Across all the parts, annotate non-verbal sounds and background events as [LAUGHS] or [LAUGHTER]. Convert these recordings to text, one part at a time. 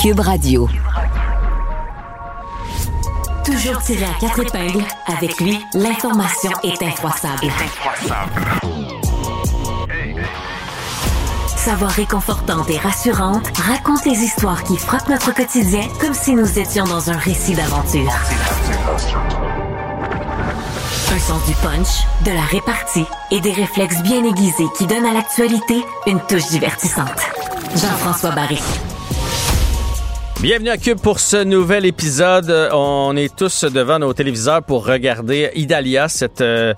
Cube Radio. Toujours tiré à quatre épingles, avec lui, l'information est infroissable. Sa voix réconfortante et rassurante raconte les histoires qui frappent notre quotidien comme si nous étions dans un récit d'aventure. Un sens du punch, de la répartie et des réflexes bien aiguisés qui donnent à l'actualité une touche divertissante. Jean-François Barry. Bienvenue à Cube pour ce nouvel épisode. On est tous devant nos téléviseurs pour regarder Idalia, cette euh,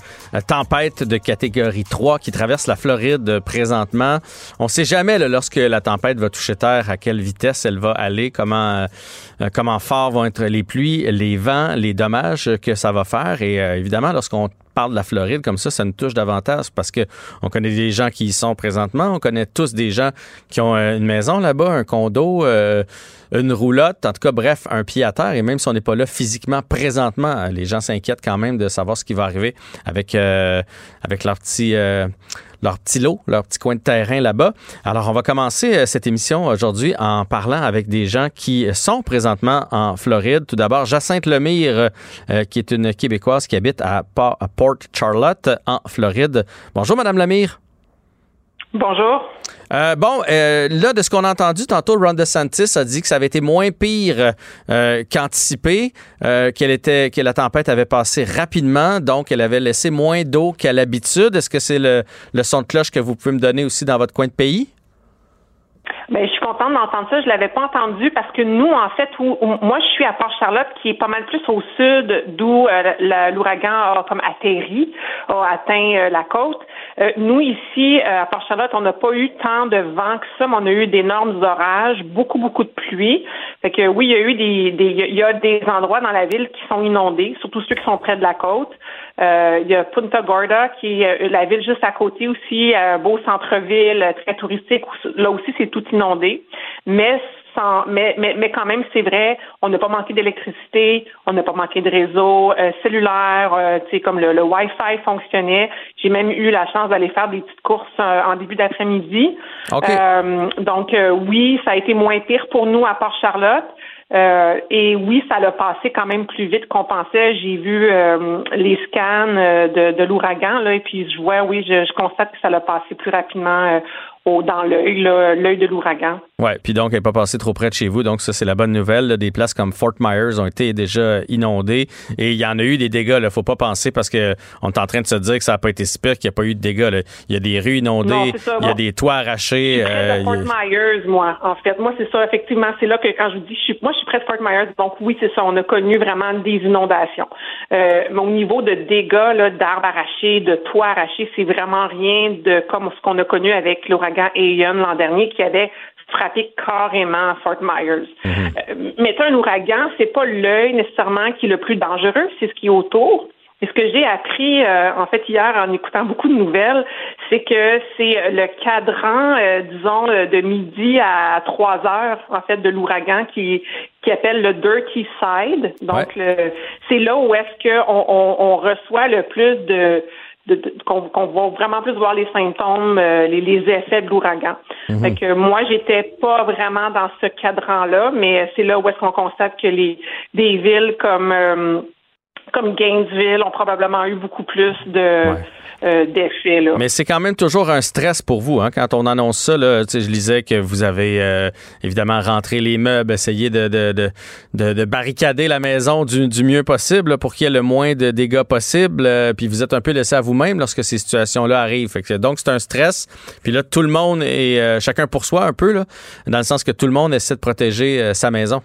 tempête de catégorie 3 qui traverse la Floride présentement. On sait jamais lorsque la tempête va toucher terre à quelle vitesse elle va aller, comment euh, comment fort vont être les pluies, les vents, les dommages que ça va faire et euh, évidemment lorsqu'on parle de la Floride comme ça, ça nous touche davantage parce que on connaît des gens qui y sont présentement, on connaît tous des gens qui ont euh, une maison là-bas, un condo, euh, une roulotte, en tout cas, bref, un pied à terre. Et même si on n'est pas là physiquement, présentement, les gens s'inquiètent quand même de savoir ce qui va arriver avec euh, avec leur petit leur petit lot, leur petit coin de terrain là-bas. Alors, on va commencer euh, cette émission aujourd'hui en parlant avec des gens qui sont présentement en Floride. Tout d'abord, Jacinthe Lemire, euh, qui est une Québécoise qui habite à Port Charlotte, en Floride. Bonjour, Madame Lemire. Bonjour. Euh, bon, euh, là, de ce qu'on a entendu tantôt, Ron DeSantis a dit que ça avait été moins pire euh, qu'anticipé, qu'elle était, que la tempête avait passé rapidement, donc elle avait laissé moins d'eau qu'à l'habitude. Est-ce que c'est le, le son de cloche que vous pouvez me donner aussi dans votre coin de pays? Ben, je suis contente d'entendre ça. Je l'avais pas entendu parce que nous, en fait, où, moi, je suis à Port-Charlotte, qui est pas mal plus au sud, d'où l'ouragan a comme atterri, a atteint la côte. Euh, nous, ici, euh, à Port-Charlotte, on n'a pas eu tant de vent que ça, mais on a eu d'énormes orages, beaucoup, beaucoup de pluie. Fait que oui, il y a eu des, des, il y a des endroits dans la ville qui sont inondés, surtout ceux qui sont près de la côte. Euh, il y a Punta Gorda, qui est la ville juste à côté aussi, un beau centre-ville, très touristique. Là aussi, c'est tout inondé. Mais mais, mais, mais quand même, c'est vrai, on n'a pas manqué d'électricité, on n'a pas manqué de réseau euh, cellulaire, euh, tu sais, comme le, le Wi-Fi fonctionnait. J'ai même eu la chance d'aller faire des petites courses euh, en début d'après-midi. donc, oui, ça a été moins pire pour nous à Port-Charlotte. et oui, ça l'a passé quand même plus vite qu'on pensait. J'ai vu les scans de, de l'ouragan, là, et puis je vois, oui, je, je constate que ça l'a passé plus rapidement dans l'œil, l'œil de l'ouragan. Oui, puis donc, elle n'est pas passée trop près de chez vous. Donc, ça, c'est la bonne nouvelle. Des places comme Fort Myers ont été déjà inondées et il y en a eu des dégâts. Il ne faut pas penser parce qu'on est en train de se dire que ça n'a pas été si pire qu'il n'y a pas eu de dégâts. Il y a des rues inondées, il y a des toits arrachés. Euh, Fort Myers, moi, en fait. Moi, c'est ça, effectivement. C'est là que quand je vous dis, je suis, moi, je suis près de Fort Myers. Donc, oui, c'est ça. On a connu vraiment des inondations. Euh, au niveau de dégâts d'arbres arrachés, de toits arrachés, c'est vraiment rien de comme ce qu'on a connu avec l'ouragan et Ian l'an dernier qui avait frappé carrément Fort Myers. Mhm. Euh, mais un ouragan, c'est pas l'œil nécessairement qui est le plus dangereux, c'est ce qui est autour. Et ce que j'ai appris euh, en fait hier en écoutant beaucoup de nouvelles, c'est que c'est le cadran, euh, disons, de midi à 3 heures en fait de l'ouragan qui qui appelle le dirty side. Donc c'est là où est-ce qu'on on reçoit le plus de qu'on va vraiment plus voir les symptômes, euh, les, effets de l'ouragan. Mhm. que moi, j'étais pas vraiment dans ce cadran-là, mais c'est là où est-ce qu'on constate que les des villes comme euh, comme Gainesville ont probablement eu beaucoup plus de euh, d'effets. Mais c'est quand même toujours un stress pour vous, hein, quand on annonce ça. Là, je lisais que vous avez euh, évidemment rentré les meubles, essayé de, de, de, de barricader la maison du, du mieux possible pour qu'il y ait le moins de dégâts possible. Euh, puis vous êtes un peu laissé à vous-même lorsque ces situations-là arrivent. Fait que, donc c'est un stress. Puis là, tout le monde est chacun pour soi un peu, là, dans le sens que tout le monde essaie de protéger sa maison.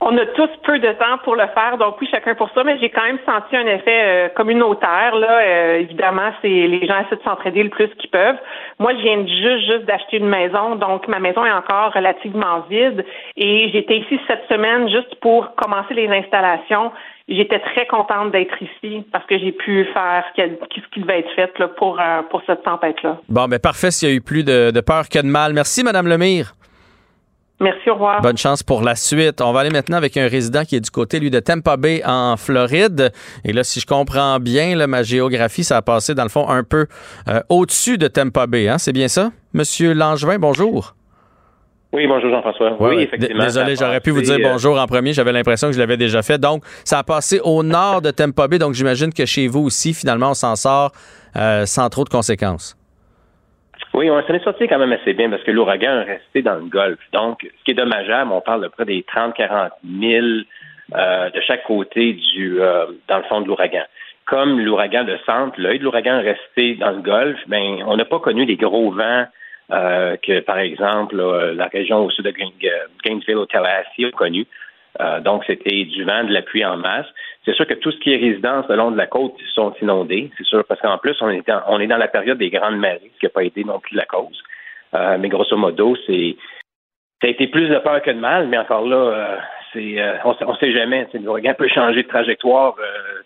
On a tous peu de temps pour le faire, donc oui, chacun pour ça, mais j'ai quand même senti un effet euh, communautaire. Là, euh, évidemment, c'est les gens essaient de s'entraider le plus qu'ils peuvent. Moi, je viens juste juste d'acheter une maison, donc ma maison est encore relativement vide. Et j'étais ici cette semaine juste pour commencer les installations. J'étais très contente d'être ici parce que j'ai pu faire ce qui devait être fait là, pour euh, pour cette tempête-là. Bon, ben parfait. S'il y a eu plus de, de peur que de mal. Merci, Madame Lemire. Merci, au revoir. Bonne chance pour la suite. On va aller maintenant avec un résident qui est du côté, lui, de Tampa Bay, en Floride. Et là, si je comprends bien, là, ma géographie, ça a passé, dans le fond, un peu euh, au-dessus de Tampa Bay. Hein? C'est bien ça? Monsieur Langevin, bonjour. Oui, bonjour Jean-François. Oui, effectivement. Désolé, j'aurais pu vous dire euh, bonjour en premier. J'avais l'impression que je l'avais déjà fait. Donc, ça a passé au nord de Tampa Bay. Donc, j'imagine que chez vous aussi, finalement, on s'en sort euh, sans trop de conséquences. Oui, on s'en est sorti quand même assez bien parce que l'ouragan est resté dans le golfe. Donc, ce qui est dommageable, on parle de près des 30-40 000 euh, de chaque côté du, dans le fond de l'ouragan. Comme l'ouragan de centre, l'œil de l'ouragan est resté dans le golfe, ben, on n'a pas connu des gros vents euh, que, par exemple, la région au sud de Gainesville, au Tallahassee, a connu. Euh, donc, c'était du vent, de la pluie en masse. C'est sûr que tout ce qui est résidence le long de la côte sont inondés. C'est sûr, parce qu'en plus, on est, dans, on est dans la période des grandes marées, ce qui n'a pas été non plus la cause. Euh, mais grosso modo, c'est ça a été plus de peur que de mal, mais encore là, c'est on, ne sait jamais. L'ouragan peut changer de trajectoire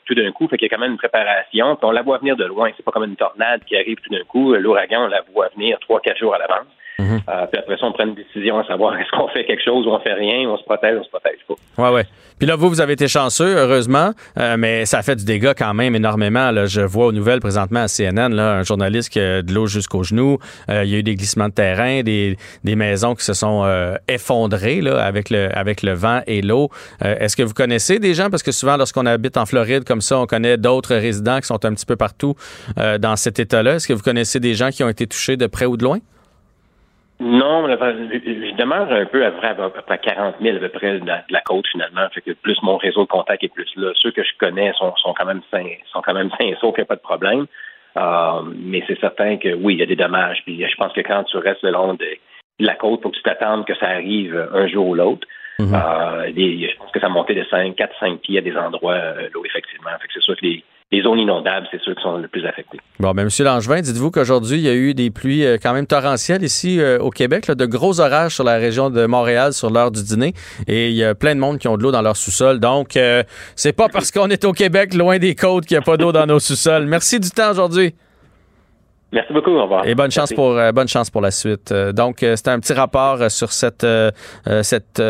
tout d'un coup, fait qu'il y a quand même une préparation. On la voit venir de loin. C'est pas comme une tornade qui arrive tout d'un coup. L'ouragan, on la voit venir trois, quatre jours à l'avance. Mhm. Euh, puis après ça, on prend une décision à savoir [LAUGHS] est-ce qu'on fait quelque chose ou on fait rien, on se protège, ou on se protège pas. Ouais, ouais. Puis là, vous, vous avez été chanceux, heureusement, euh, mais ça a fait du dégât quand même énormément. Là. Je vois aux nouvelles présentement à CNN là, un journaliste qui a de l'eau jusqu'aux genoux. Euh, il y a eu des glissements de terrain, des, des maisons qui se sont effondrées là, avec, le, avec le vent et l'eau. Est-ce que vous connaissez des gens? Parce que souvent, lorsqu'on habite en Floride comme ça, on connaît d'autres résidents qui sont un petit peu partout dans cet état-là. Est-ce que vous connaissez des gens qui ont été touchés de près ou de loin? Non, je demeure un peu à, à peu près 40 000 à peu près de la côte finalement. Fait que plus mon réseau de contact est plus là. Ceux que je connais sont, sont quand même sains, sont quand même sains sauf qu'il n'y a pas de problème. Euh, mais c'est certain que oui, il y a des dommages. Puis je pense que quand tu restes le long de la côte, faut que tu t'attendes que ça arrive un jour ou l'autre. Mm-hmm. euh, je pense que ça monté de 5, 4, 5 pieds à des endroits euh, là, effectivement. Fait que c'est sûr que les, les zones inondables, c'est ceux qui sont le plus affectés. Bon, ben, M. Langevin, dites-vous qu'aujourd'hui, il y a eu des pluies euh, quand même torrentielles ici euh, au Québec, de gros orages sur la région de Montréal sur l'heure du dîner. Et il y a plein de monde qui ont de l'eau dans leur sous-sol. Donc, euh, c'est pas parce qu'on est au Québec, loin des côtes, qu'il n'y a pas d'eau dans nos sous-sols. Merci du temps aujourd'hui. Merci beaucoup. Au revoir. Et bonne chance pour bonne chance pour la suite. donc c'est un petit rapport sur cette cette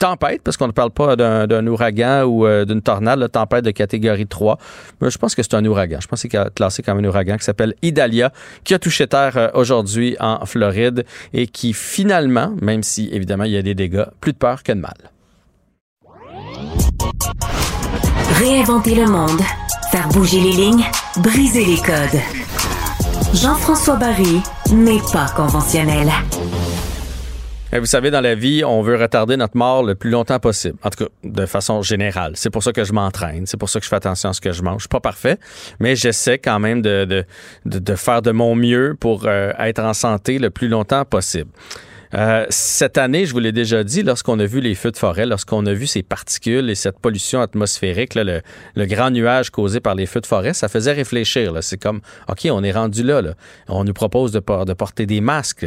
tempête, parce qu'on ne parle pas d'un ouragan ou euh, d'une tornade, la tempête de catégorie 3. Mais je pense que c'est un ouragan. Je pense que c'est classé comme un ouragan qui s'appelle Idalia, qui a touché terre euh, aujourd'hui en Floride et qui finalement, même si évidemment il y a des dégâts, plus de peur que de mal. Réinventer le monde, faire bouger les lignes, briser les codes. Jean-François Barry n'est pas conventionnel. Eh, vous savez, dans la vie, on veut retarder notre mort le plus longtemps possible. En tout cas, de façon générale. C'est pour ça que je m'entraîne. C'est pour ça que je fais attention à ce que je mange. Je suis pas parfait, mais j'essaie quand même de, de, de, faire de mon mieux pour euh, être en santé le plus longtemps possible. Euh, cette année, je vous l'ai déjà dit, lorsqu'on a vu les feux de forêt, lorsqu'on a vu ces particules et cette pollution atmosphérique, le, grand nuage causé par les feux de forêt, ça faisait réfléchir. C'est comme, OK, on est rendu là. On nous propose de, porter des masques.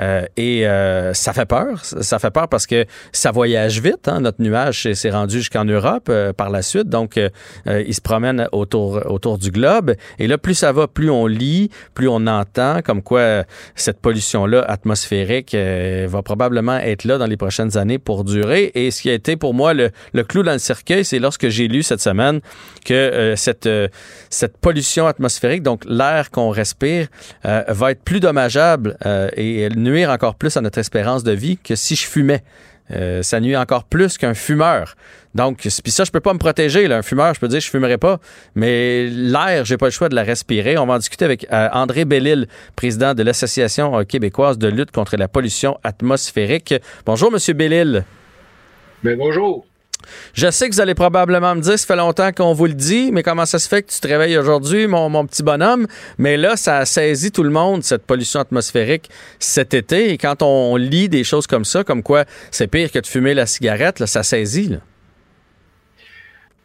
Euh, et euh, ça fait peur. Ça fait peur parce que ça voyage vite. Hein. Notre nuage s'est rendu jusqu'en Europe par la suite. Donc, il se promène autour, autour du globe. Et là, plus ça va, plus on lit, plus on entend comme quoi cette pollution-là atmosphérique euh, va probablement être là dans les prochaines années pour durer. Et ce qui a été pour moi le, clou dans le cercueil, c'est lorsque j'ai lu cette semaine que euh, cette, euh, cette pollution atmosphérique, donc l'air qu'on respire, va être plus dommageable et nuire encore plus à notre espérance de vie que si je fumais. Euh, ça nuit encore plus qu'un fumeur. Donc, puis ça, je peux pas me protéger. Là. Un fumeur, je peux dire, je fumerai pas. Mais l'air, j'ai pas le choix de la respirer. On va en discuter avec euh, André Bellil, président de l'Association euh, québécoise de lutte contre la pollution atmosphérique. Bonjour, Monsieur Bellil. Mais ben, bonjour. Je sais que vous allez probablement me dire, ça fait longtemps qu'on vous le dit, mais comment ça se fait que tu te réveilles aujourd'hui, mon, petit bonhomme? Mais là, ça a saisi tout le monde, cette pollution atmosphérique cet été. Et quand on lit des choses comme ça, comme quoi c'est pire que de fumer la cigarette, ça saisit. Là.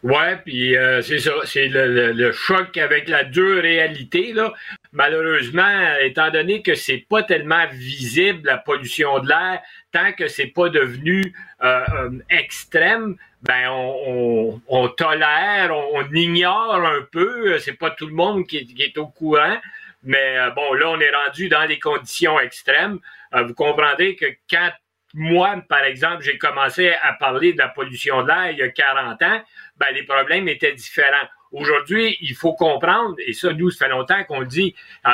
Ouais, puis euh, c'est ça, c'est le, choc avec la dure réalité là. Malheureusement, étant donné que c'est pas tellement visible la pollution de l'air, tant que c'est pas devenu euh, euh, extrême, ben on, on, tolère, on, ignore un peu. C'est pas tout le monde qui est, au courant, mais bon là on est rendu dans les conditions extrêmes. vous comprendrez que quand moi, par exemple, j'ai commencé à parler de la pollution de l'air il y a 40 ans, ben, les problèmes étaient différents. Aujourd'hui, il faut comprendre, et ça, nous, ça fait longtemps qu'on le dit, euh,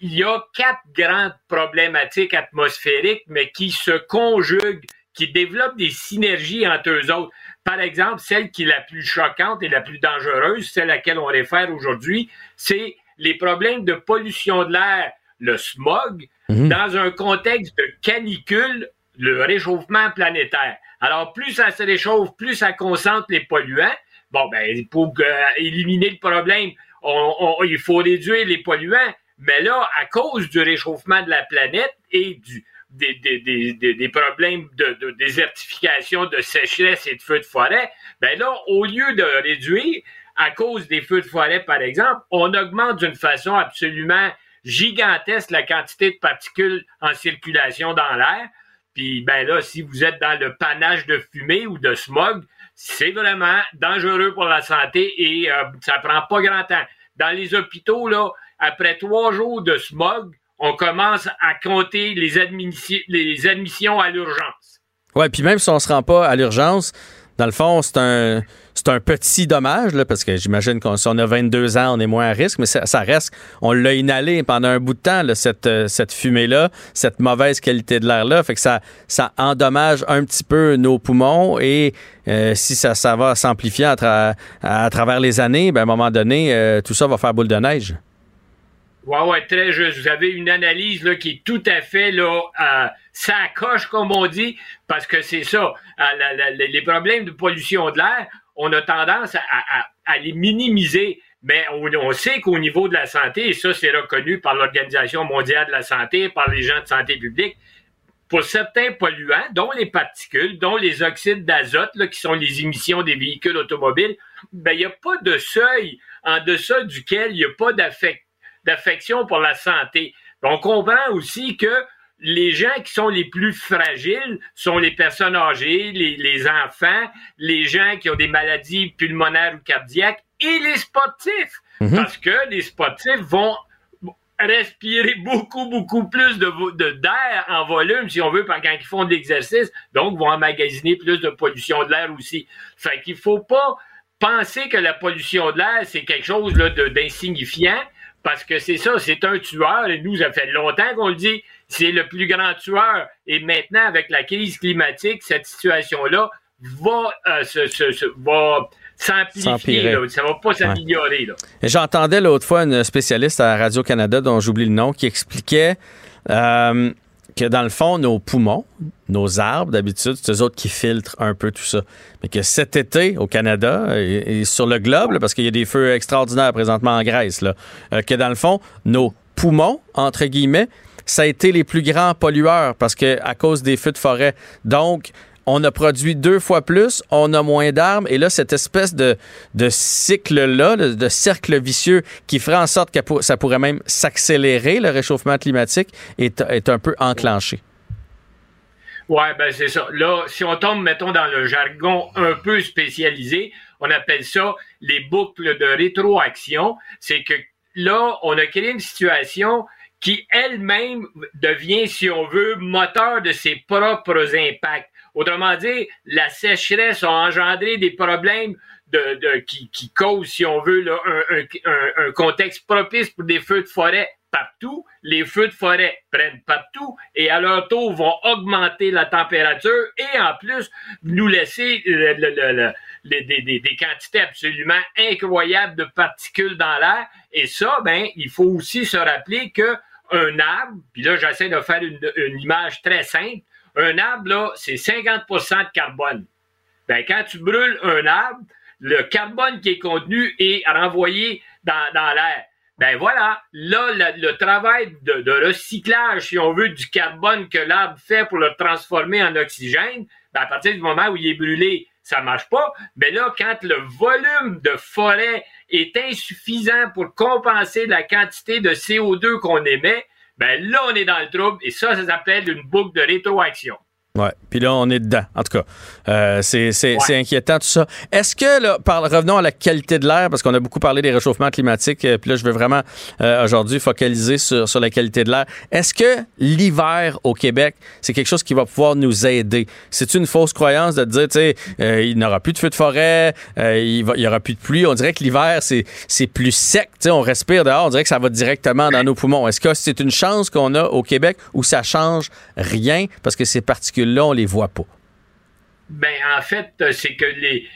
il y a quatre grandes problématiques atmosphériques, mais qui se conjuguent, qui développent des synergies entre eux autres. Par exemple, celle qui est la plus choquante et la plus dangereuse, celle à laquelle on réfère aujourd'hui, c'est les problèmes de pollution de l'air, le smog, mhm. dans un contexte de canicule, le réchauffement planétaire. Alors, plus ça se réchauffe, plus ça concentre les polluants. Bon, ben, pour éliminer le problème, il faut réduire les polluants. Mais là, à cause du réchauffement de la planète et du, des, des, des, problèmes de, désertification, de sécheresse et de feux de forêt, ben là, au lieu de réduire, à cause des feux de forêt, par exemple, on augmente d'une façon absolument gigantesque la quantité de particules en circulation dans l'air. Puis ben là, si vous êtes dans le panache de fumée ou de smog, c'est vraiment dangereux pour la santé et euh, ça prend pas grand temps. Dans les hôpitaux, là, après trois jours de smog, on commence à compter les, admissions à l'urgence. Ouais, puis même si on se rend pas à l'urgence, dans le fond, c'est un, c'est un petit dommage, là, parce que j'imagine qu'on si on a 22 ans, on est moins à risque, mais ça, reste, on l'a inhalé pendant un bout de temps, cette, euh, cette fumée-là, cette mauvaise qualité de l'air-là. Fait que ça, ça endommage un petit peu nos poumons et euh, si ça, va s'amplifier à, à, travers les années, ben, à un moment donné, euh, tout ça va faire boule de neige. Ouais, ouais, très juste. Vous avez une analyse là, qui est tout à fait là, euh, ça coche, comme on dit, parce que c'est ça. Euh, les problèmes de pollution de l'air, on a tendance à, les minimiser. Mais on, sait qu'au niveau de la santé, et ça c'est reconnu par l'Organisation mondiale de la santé, par les gens de santé publique, pour certains polluants, dont les particules, dont les oxydes d'azote, qui sont les émissions des véhicules automobiles, ben, il n'y a pas de seuil en deçà duquel il n'y a pas d'affect d'affection pour la santé. On comprend aussi que les gens qui sont les plus fragiles sont les personnes âgées, les, enfants, les gens qui ont des maladies pulmonaires ou cardiaques et les sportifs. Mhm. Parce que les sportifs vont respirer beaucoup, beaucoup plus de, d'air en volume, si on veut, quand ils font de l'exercice, donc vont emmagasiner plus de pollution de l'air aussi. Fait qu'il faut pas penser que la pollution de l'air, c'est quelque chose là, d'insignifiant parce que c'est ça, c'est un tueur, et nous, ça fait longtemps qu'on le dit, c'est le plus grand tueur. Et maintenant, avec la crise climatique, cette situation-là va, euh, se, va s'amplifier. Ça va pas s'améliorer. J'entendais l'autre fois une spécialiste à Radio-Canada, dont j'oublie le nom, qui expliquait euh, que dans le fond, nos poumons, nos arbres, d'habitude, c'est eux autres qui filtrent un peu tout ça. Mais que cet été, au Canada et, sur le globe, parce qu'il y a des feux extraordinaires présentement en Grèce, là, euh, que dans le fond, nos poumons, entre guillemets, ça a été les plus grands pollueurs parce que à cause des feux de forêt. Donc, on a produit deux fois plus, on a moins d'armes, et là, cette espèce de, cycle-là, de, cercle vicieux qui ferait en sorte que ça pourrait même s'accélérer, le réchauffement climatique, est, un peu enclenché. Oui, ben c'est ça. Là, si on tombe, mettons, dans le jargon un peu spécialisé, on appelle ça les boucles de rétroaction. C'est que là, on a créé une situation qui elle-même devient, si on veut, moteur de ses propres impacts. Autrement dit, la sécheresse a engendré des problèmes qui, causent, si on veut, un, contexte propice pour des feux de forêt partout. Les feux de forêt prennent partout et à leur tour vont augmenter la température et en plus nous laisser des, quantités absolument incroyables de particules dans l'air. Et ça, ben, il faut aussi se rappeler que un arbre, puis là j'essaie de faire une image très simple, un arbre, là, c'est 50% de carbone. Ben, quand tu brûles un arbre, le carbone qui est contenu est renvoyé dans, l'air. Ben voilà, là, le, travail de, recyclage, si on veut, du carbone que l'arbre fait pour le transformer en oxygène, ben à partir du moment où il est brûlé, ça marche pas. Mais là, quand le volume de forêt est insuffisant pour compenser la quantité de CO2 qu'on émet, ben là, on est dans le trouble et ça, ça s'appelle une boucle de rétroaction. Ouais. Puis là, on est dedans. En tout cas, euh, c'est inquiétant tout ça. Est-ce que, là, par, revenons à la qualité de l'air, parce qu'on a beaucoup parlé des réchauffements climatiques, euh, puis là, je veux vraiment euh, aujourd'hui focaliser sur, sur la qualité de l'air. Est-ce que l'hiver au Québec, c'est quelque chose qui va pouvoir nous aider? C'est une fausse croyance de dire, tu sais, il n'y aura plus de feux de forêt, il n'y aura plus de pluie. On dirait que l'hiver, c'est plus sec. Tu sais, on respire dehors, on dirait que ça va directement dans nos poumons. Est-ce que c'est une chance qu'on a au Québec où ça change rien parce que c'est particulier? Là, on les voit pas? Ben, en fait, euh, c'est que les,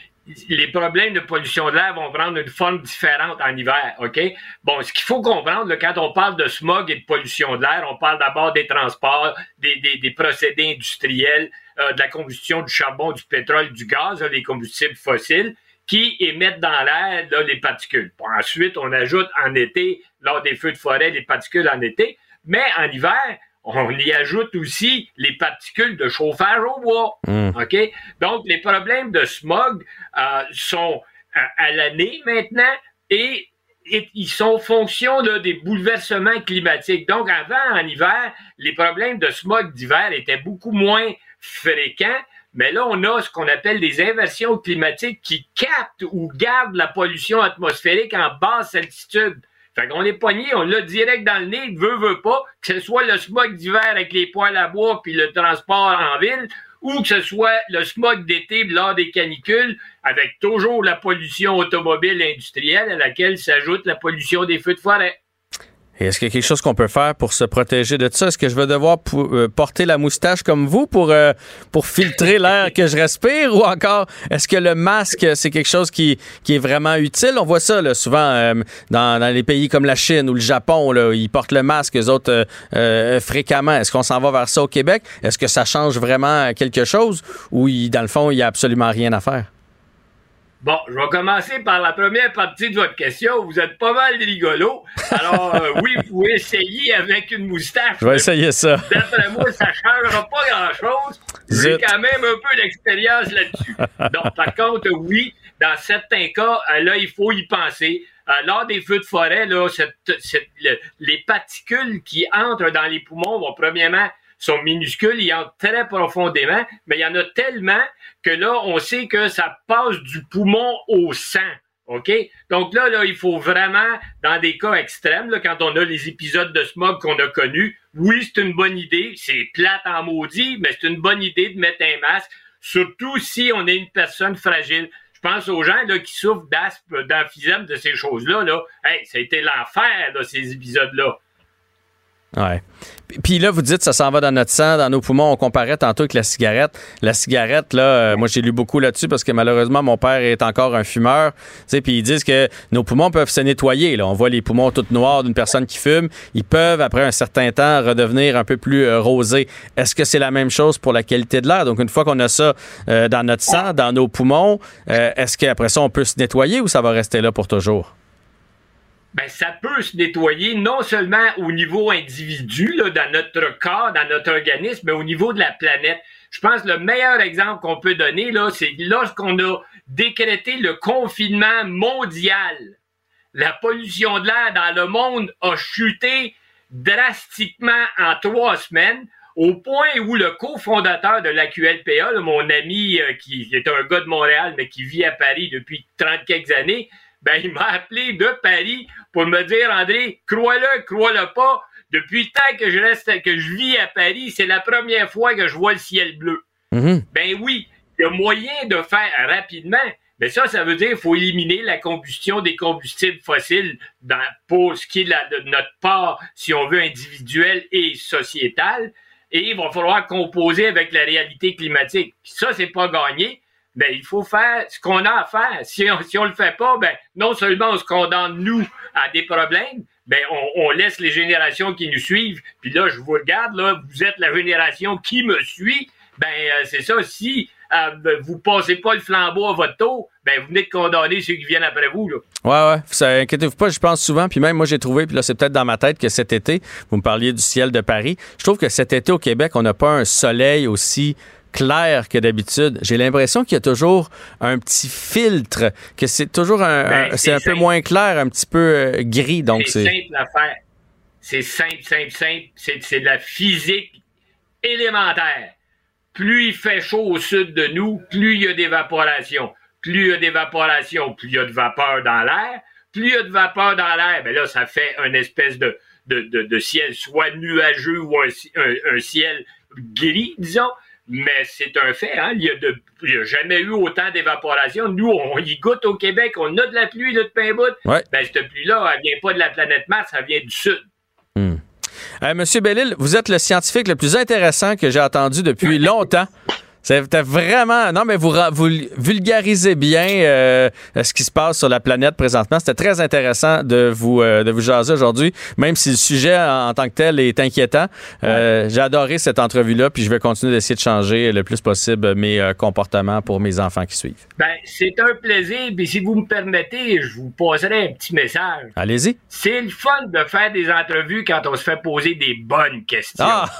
les problèmes de pollution de l'air vont prendre une forme différente en hiver, OK? Bon, ce qu'il faut comprendre, quand on parle de smog et de pollution de l'air, on parle d'abord des transports, des, procédés industriels, euh, de la combustion du charbon, du pétrole, du gaz, les combustibles fossiles, qui émettent dans l'air les particules. ensuite, on ajoute en été, lors des feux de forêt, les particules en été, mais en hiver, on y ajoute aussi les particules de chauffage au bois. Hmm. OK? Donc, les problèmes de smog euh, sont euh, à, l'année maintenant et, ils sont fonction des bouleversements climatiques. Donc, avant, en hiver, les problèmes de smog d'hiver étaient beaucoup moins fréquents. Mais là, on a ce qu'on appelle des inversions climatiques qui captent ou gardent la pollution atmosphérique en basse altitude. Fait qu'on est pogné, on l'a direct dans le nez, veut, veut pas, que ce soit le smog d'hiver avec les poils à bois puis le transport en ville, ou que ce soit le smog d'été lors des canicules, avec toujours la pollution automobile industrielle à laquelle s'ajoute la pollution des feux de forêt est-ce qu'il y a quelque chose qu'on peut faire pour se protéger de ça? Est-ce que je vais devoir euh, porter la moustache comme vous pour, euh, pour filtrer l'air que je respire? Ou encore, est-ce que le masque, c'est quelque chose qui, qui est vraiment utile? On voit ça là, souvent euh, dans, dans, les pays comme la Chine ou le Japon. Là, ils portent le masque, eux autres, fréquemment. Est-ce qu'on s'en va vers ça au Québec? Est-ce que ça change vraiment quelque chose? Ou, dans le fond, il n'y a absolument rien à faire? Bon, je vais commencer par la première partie de votre question. Vous êtes pas mal rigolo. Alors, euh, [LAUGHS] oui, vous pouvez essayer avec une moustache. Je vais essayer ça. D'après moi, ça [LAUGHS] changera pas grand-chose. J'ai quand même un peu d'expérience là-dessus. [LAUGHS] Donc, par contre, oui, dans certains cas, euh, là, il faut y penser. Euh, lors des feux de forêt, là, les particules qui entrent dans les poumons vont premièrement sont minuscules, ils entrent très profondément, mais il y en a tellement que là, on sait que ça passe du poumon au sang. OK? Donc là, là, il faut vraiment, dans des cas extrêmes, là, quand on a les épisodes de smog qu'on a connus, oui, c'est une bonne idée. C'est plate en maudit, mais c'est une bonne idée de mettre un masque, surtout si on est une personne fragile. Je pense aux gens là, qui souffrent d'asthme, d'emphysème, de ces choses-là. Là. Hey, ça a été l'enfer, ces épisodes-là. Ouais. Puis là, vous dites ça s'en va dans notre sang, dans nos poumons. On comparait tantôt avec la cigarette. La cigarette, là, euh, moi j'ai lu beaucoup là-dessus parce que malheureusement mon père est encore un fumeur. Puis ils disent que nos poumons peuvent se nettoyer. Là, on voit les poumons tout noirs d'une personne qui fume. Ils peuvent après un certain temps redevenir un peu plus euh, rosés. Est-ce que c'est la même chose pour la qualité de l'air? Donc une fois qu'on a ça euh, dans notre sang, dans nos poumons, est-ce qu'après ça on peut se nettoyer ou ça va rester là pour toujours? Ben, ça peut se nettoyer non seulement au niveau individu, dans notre corps, dans notre organisme, mais au niveau de la planète. Je pense que le meilleur exemple qu'on peut donner, là, c'est lorsqu'on a décrété le confinement mondial. La pollution de l'air dans le monde a chuté drastiquement en trois semaines, au point où le cofondateur de l'AQLPA, mon ami euh, qui est un gars de Montréal, mais qui vit à Paris depuis 30 quelques années, ben, il m'a appelé de Paris pour me dire, André, crois-le, crois-le pas, depuis le temps que je reste, que je vis à Paris, c'est la première fois que je vois le ciel bleu. Mm-hmm. Ben oui, il y a moyen de faire rapidement. Mais ça, ça veut dire qu'il faut éliminer la combustion des combustibles fossiles dans, pour ce qui est de notre part, si on veut, individuel et sociétal. Et il va falloir composer avec la réalité climatique. ça, c'est pas gagné ben, il faut faire ce qu'on a à faire. Si on, si on le fait pas, ben, non seulement on se condamne, nous, à des problèmes, ben, on, laisse les générations qui nous suivent. Puis là, je vous regarde, là, vous êtes la génération qui me suit. Ben, euh, c'est ça. Si euh, vous passez pas le flambeau à votre tour, ben, vous venez de condamner ceux qui viennent après vous, là. Ouais, ouais. Inquiétez-vous pas, je pense souvent. Puis même, moi, j'ai trouvé, puis là, c'est peut-être dans ma tête que cet été, vous me parliez du ciel de Paris. Je trouve que cet été au Québec, on n'a pas un soleil aussi clair que d'habitude. J'ai l'impression qu'il y a toujours un petit filtre, que c'est toujours un, ben, c'est un peu moins clair, un petit peu euh, gris. Donc c'est simple à faire. C'est simple, simple, simple. C'est de la physique élémentaire. plus il fait chaud au sud de nous, plus il y a d'évaporation. Plus il y a d'évaporation, plus il y a de vapeur dans l'air. Plus il y a de vapeur dans l'air, ben là, ça fait une espèce de, de, de, ciel soit nuageux ou un, ciel gris, disons. Mais c'est un fait, hein? Il n'y a, jamais eu autant d'évaporation. Nous, on y goûte au Québec, on a de la pluie, là, de pain bout. Ben, cette pluie-là, elle vient pas de la planète Mars, elle vient du sud. Euh, Monsieur Bellil, vous êtes le scientifique le plus intéressant que j'ai entendu depuis longtemps. C'était vraiment. Non, mais vous, vous vulgarisez bien euh, ce qui se passe sur la planète présentement. C'était très intéressant de vous, euh, de vous jaser aujourd'hui, même si le sujet en, tant que tel est inquiétant. Euh, j'ai adoré cette entrevue-là, puis je vais continuer d'essayer de changer le plus possible mes comportements pour mes enfants qui suivent. Ben, c'est un plaisir. Puis si vous me permettez, je vous poserai un petit message. Allez-y. C'est le fun de faire des entrevues quand on se fait poser des bonnes questions. Ah! [LAUGHS]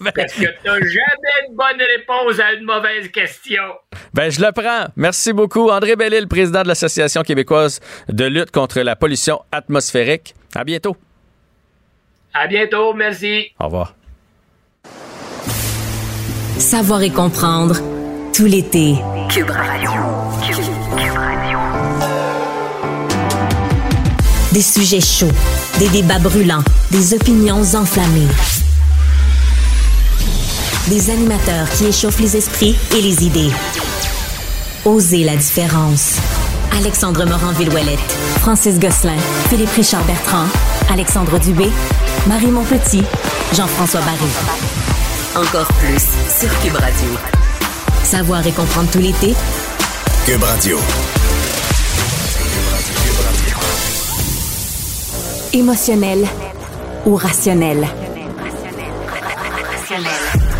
Ben Parce que t'as jamais de bonne réponse à une mauvaise question. Ben, je le prends. Merci beaucoup. André Bellil, président de l'Association québécoise de lutte contre la pollution atmosphérique. À bientôt. À bientôt. Merci. Au revoir. Savoir et comprendre tout l'été. Cube Radio. Des sujets chauds, des débats brûlants, des opinions enflammées. Des animateurs qui échauffent les esprits et les idées. Osez la différence. Alexandre Morin-Villouellette, Francis Gosselin, Philippe Richard Bertrand, Alexandre Dubé, Marie Montpetit, Jean-François Barry. Encore plus sur Cube Radio. Savoir et comprendre tout l'été. Cube Radio. Émotionnel ou rationnel?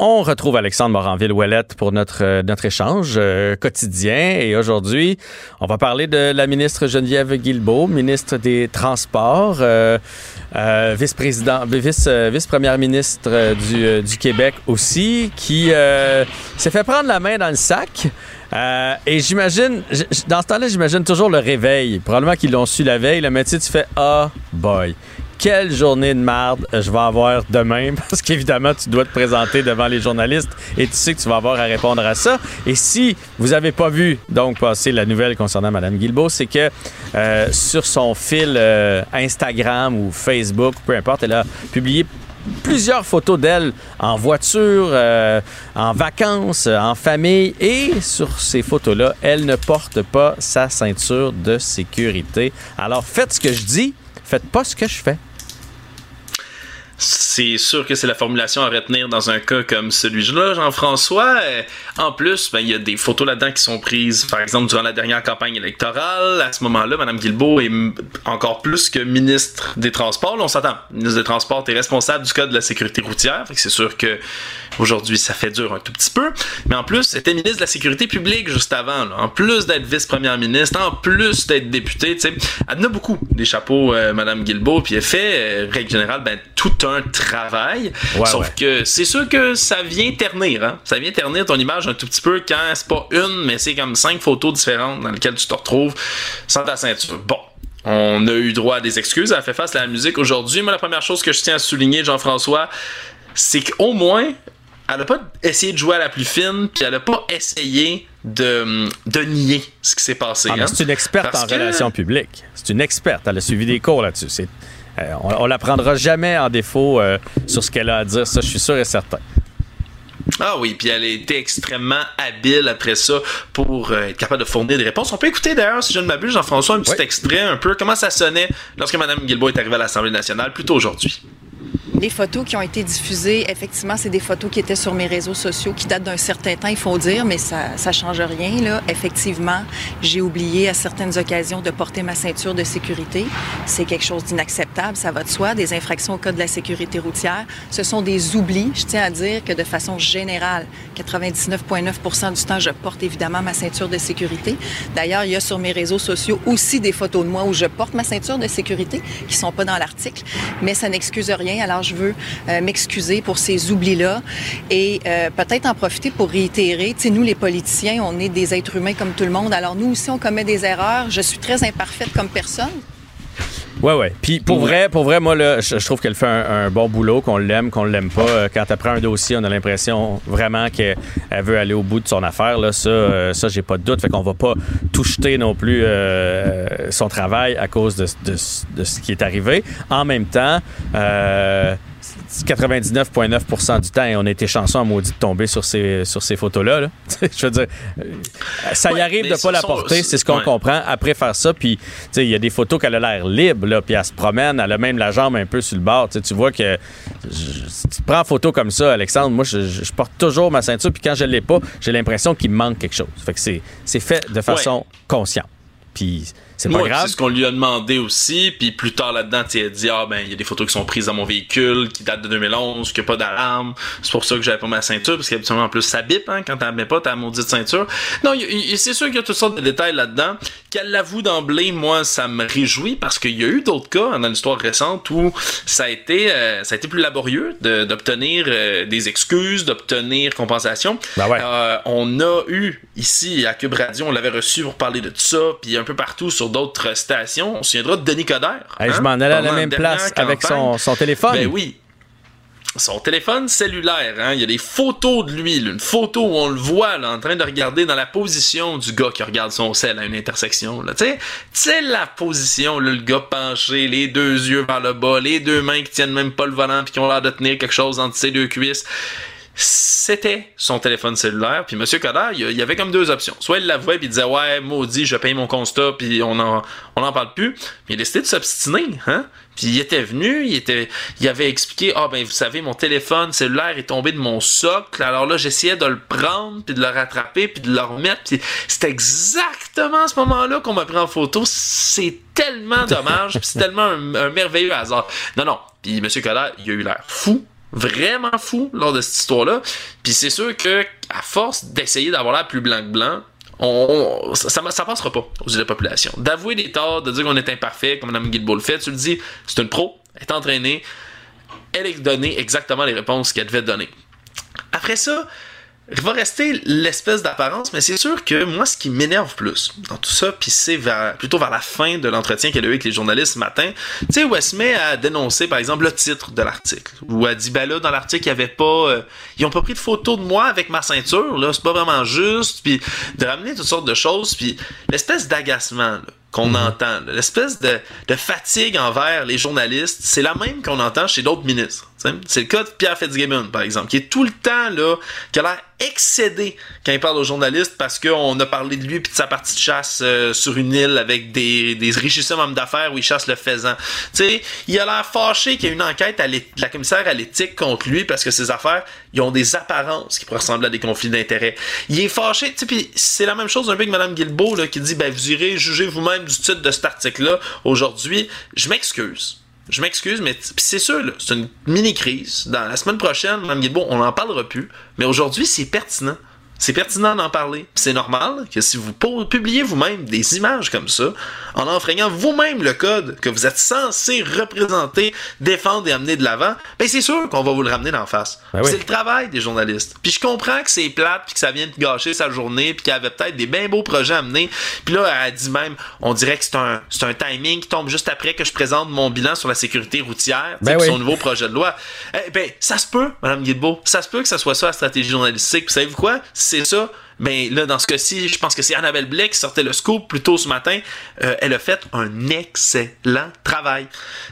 On retrouve Alexandre Moranville-Ouellette pour notre, euh, notre échange euh, quotidien. Et aujourd'hui, on va parler de la ministre Geneviève Guilbeault, ministre des Transports, euh, vice-président, vice, vice-première ministre du, du, Québec aussi, qui s'est fait prendre la main dans le sac. et j'imagine, dans ce temps-là, j'imagine toujours le réveil. Probablement qu'ils l'ont su la veille. Le métier, tu fais Ah, boy quelle journée de merde je vais avoir demain? [LAUGHS] Parce qu'évidemment, tu dois te présenter devant les journalistes et tu sais que tu vas avoir à répondre à ça. Et si vous n'avez pas vu donc passer la nouvelle concernant Mme Guilbeault, c'est que euh, sur son fil euh, Instagram ou Facebook, peu importe, elle a publié plusieurs photos d'elle en voiture, euh, en vacances, en famille. Et sur ces photos-là, elle ne porte pas sa ceinture de sécurité. Alors faites ce que je dis, faites pas ce que je fais c'est sûr que c'est la formulation à retenir dans un cas comme celui-là, Jean-François. En plus, ben, il y a des photos là-dedans qui sont prises, par exemple, durant la dernière campagne électorale. À ce moment-là, Mme Guilbeault est encore plus que ministre des Transports. On s'attend. Ministre des Transports est responsable du code de la sécurité routière. c'est sûr que aujourd'hui, ça fait dur un tout petit peu. Mais en plus, elle était ministre de la Sécurité publique juste avant. En plus d'être vice-première ministre, en plus d'être députée, elle a beaucoup des chapeaux, euh, Mme Guilbeault. Puis elle fait, euh, règle générale, ben, tout un travail. Sauf que c'est sûr que ça vient ternir, hein? Ça vient ternir ton image un tout petit peu quand c'est pas une, mais c'est comme cinq photos différentes dans lesquelles tu te retrouves sans ta ceinture. Bon. On a eu droit à des excuses, elle a fait face à la musique aujourd'hui. Moi, la première chose que je tiens à souligner, Jean-François, c'est qu'au moins, elle n'a pas essayé de jouer à la plus fine, puis elle n'a pas essayé de, de nier ce qui s'est passé. Ah, hein. C'est une experte en relations publiques. C'est une experte. Elle a suivi des cours là-dessus. Euh, on, ne la prendra jamais en défaut euh, sur ce qu'elle a à dire, ça je suis sûr et certain. Ah oui, puis elle a été extrêmement habile après ça pour euh, être capable de fournir des réponses. On peut écouter d'ailleurs, si je ne m'abuse, Jean-François, un petit extrait un peu comment ça sonnait lorsque Mme Guilbault est arrivée à l'Assemblée nationale plus tôt aujourd'hui? Les photos qui ont été diffusées, effectivement, c'est des photos qui étaient sur mes réseaux sociaux, qui datent d'un certain temps, il faut dire, mais ça ne change rien. Là. Effectivement, j'ai oublié à certaines occasions de porter ma ceinture de sécurité. C'est quelque chose d'inacceptable, ça va de soi. Des infractions au code de la sécurité routière, ce sont des oublis. Je tiens à dire que de façon générale, 99,9% du temps, je porte évidemment ma ceinture de sécurité. D'ailleurs, il y a sur mes réseaux sociaux aussi des photos de moi où je porte ma ceinture de sécurité qui sont pas dans l'article, mais ça n'excuse rien. Alors, je veux m'excuser pour ces oublis-là et peut-être en profiter pour réitérer. Tu sais, nous, les politiciens, on est des êtres humains comme tout le monde. Alors nous aussi, on commet des erreurs. Je suis très imparfaite comme personne. Ouais, ouais. Puis pour vrai, pour vrai, moi, là, je, trouve qu'elle fait un, bon boulot, qu'on l'aime, qu'on l'aime pas. Euh, quand elle prend un dossier, on a l'impression vraiment qu'elle veut aller au bout de son affaire. Là. Ça, euh, ça j'ai pas de doute. Fait qu'on va pas tout jeter non plus euh, son travail à cause de, de, ce qui est arrivé. En même temps, 99,9% du temps, et on a été chanceux en maudit de tomber sur ces, sur ces photos-là. [LAUGHS] je veux dire, ça y arrive de ne pas la porter, c'est ce qu'on comprend. Après faire ça, puis il y a des photos qu'elle a l'air libre, là, puis elle se promène, elle a même la jambe un peu sur le bord. tu vois que si tu prends photo comme ça, Alexandre, moi, je, porte toujours ma ceinture, puis quand je ne l'ai pas, j'ai l'impression qu'il me manque quelque chose. Fait que c'est fait de façon consciente. Puis c'est pas grave. C'est ce qu'on lui a demandé aussi. Puis plus tard là-dedans, il a dit Ah, ben, il y a des photos qui sont prises dans mon véhicule, qui datent de 2011, qui a pas d'alarme. C'est pour ça que j'avais pas ma ceinture, parce qu'habituellement, en plus, ça bip, hein, quand t'en mets pas ta maudite ceinture. Non, c'est sûr qu'il y a toutes sortes de détails là-dedans. Qu'elle l'avoue d'emblée, moi, ça me réjouit, parce qu'il y a eu d'autres cas dans l'histoire récente où ça a été, euh, ça a été plus laborieux d'obtenir euh, des excuses, d'obtenir compensation. Ben ouais. euh, on a eu ici à Cube Radio, on l'avait reçu pour parler de tout ça, puis un peu partout sur d'autres stations. On se souviendra de Denis Coderre. je hein, m'en allais à la même place avec son, son, téléphone. Ben oui. Son téléphone cellulaire, hein, il y a des photos de lui, une photo où on le voit là, en train de regarder dans la position du gars qui regarde son sel à une intersection. Tu sais, la position, le gars penché, les deux yeux vers le bas, les deux mains qui tiennent même pas le volant puis qui ont l'air de tenir quelque chose entre ses deux cuisses c'était son téléphone cellulaire. Puis Monsieur Coder, il y avait comme deux options. Soit il l'avouait puis il disait ouais maudit, je paye mon constat puis on en on en parle plus. Mais il a décidé de s'obstiner, hein. Puis il était venu, il était, il avait expliqué ah ben vous savez mon téléphone cellulaire est tombé de mon socle. Alors là j'essayais de le prendre puis de le rattraper puis de le remettre. Puis c'était exactement à ce moment-là qu'on m'a pris en photo. C'est tellement [LAUGHS] dommage c'est tellement un, merveilleux hasard. Non non. Puis Monsieur Coder, il a eu l'air fou vraiment fou lors de cette histoire-là. Puis c'est sûr que à force d'essayer d'avoir l'air plus blanc que blanc, on, ça, ça, passera pas aux yeux de la population. D'avouer des torts, de dire qu'on est imparfait, comme Mme Guilbeault le fait, tu le dis, c'est une pro, elle est entraînée, elle a donné exactement les réponses qu'elle devait donner. Après ça, va rester l'espèce d'apparence, mais c'est sûr que moi, ce qui m'énerve plus dans tout ça, puis c'est plutôt vers la fin de l'entretien qu'elle a eu avec les journalistes ce matin, tu sais, où elle se met à dénoncer, par exemple, le titre de l'article, où elle dit, ben là, dans l'article, il y avait pas, euh, ils ont pas pris de photo de moi avec ma ceinture, là, c'est pas vraiment juste, puis de ramener toutes sortes de choses, puis l'espèce d'agacement, là, qu'on mhm. entend. L'espèce de, de, fatigue envers les journalistes, c'est la même qu'on entend chez d'autres ministres. C'est le cas de Pierre Fitzgibbon, par exemple, qui est tout le temps là, qui a l'air excédé quand il parle aux journalistes parce qu'on a parlé de lui puis de sa partie de chasse euh, sur une île avec des, des hommes d'affaires où il chasse le faisan. sais, il a l'air fâché qu'il y ait une enquête à de la commissaire à l'éthique contre lui parce que ses affaires, ils ont des apparences qui pourraient ressembler à des conflits d'intérêts. Il est fâché, c'est la même chose un peu que Mme Guilbeault là, qui dit ben, vous irez juger vous-même du titre de cet article-là aujourd'hui. Je m'excuse. Je m'excuse, mais c'est sûr, c'est une mini-crise. Dans la semaine prochaine, Mme Guilbeault, on n'en parlera plus. Mais aujourd'hui, c'est pertinent. C'est pertinent d'en parler. C'est normal que si vous publiez vous-même des images comme ça, en enfreignant vous-même le code que vous êtes censé représenter, défendre et amener de l'avant, ben c'est sûr qu'on va vous le ramener d'en face. Ben c'est le travail des journalistes. Puis je comprends que c'est plate, puis que ça vient de gâcher sa journée, puis qu'il y avait peut-être des bien beaux projets à mener. Puis là, elle dit même, on dirait que c'est un, c'est un timing qui tombe juste après que je présente mon bilan sur la sécurité routière, ben son nouveau projet de loi. Eh, ben, ça se peut, Madame Guilbeault. Ça se peut que ça soit ça la stratégie journalistique. Puis savez-vous quoi? C'est ça, mais là, dans ce cas-ci, je pense que c'est Annabelle Blake qui sortait le scoop plus tôt ce matin. Euh, elle a fait un excellent travail.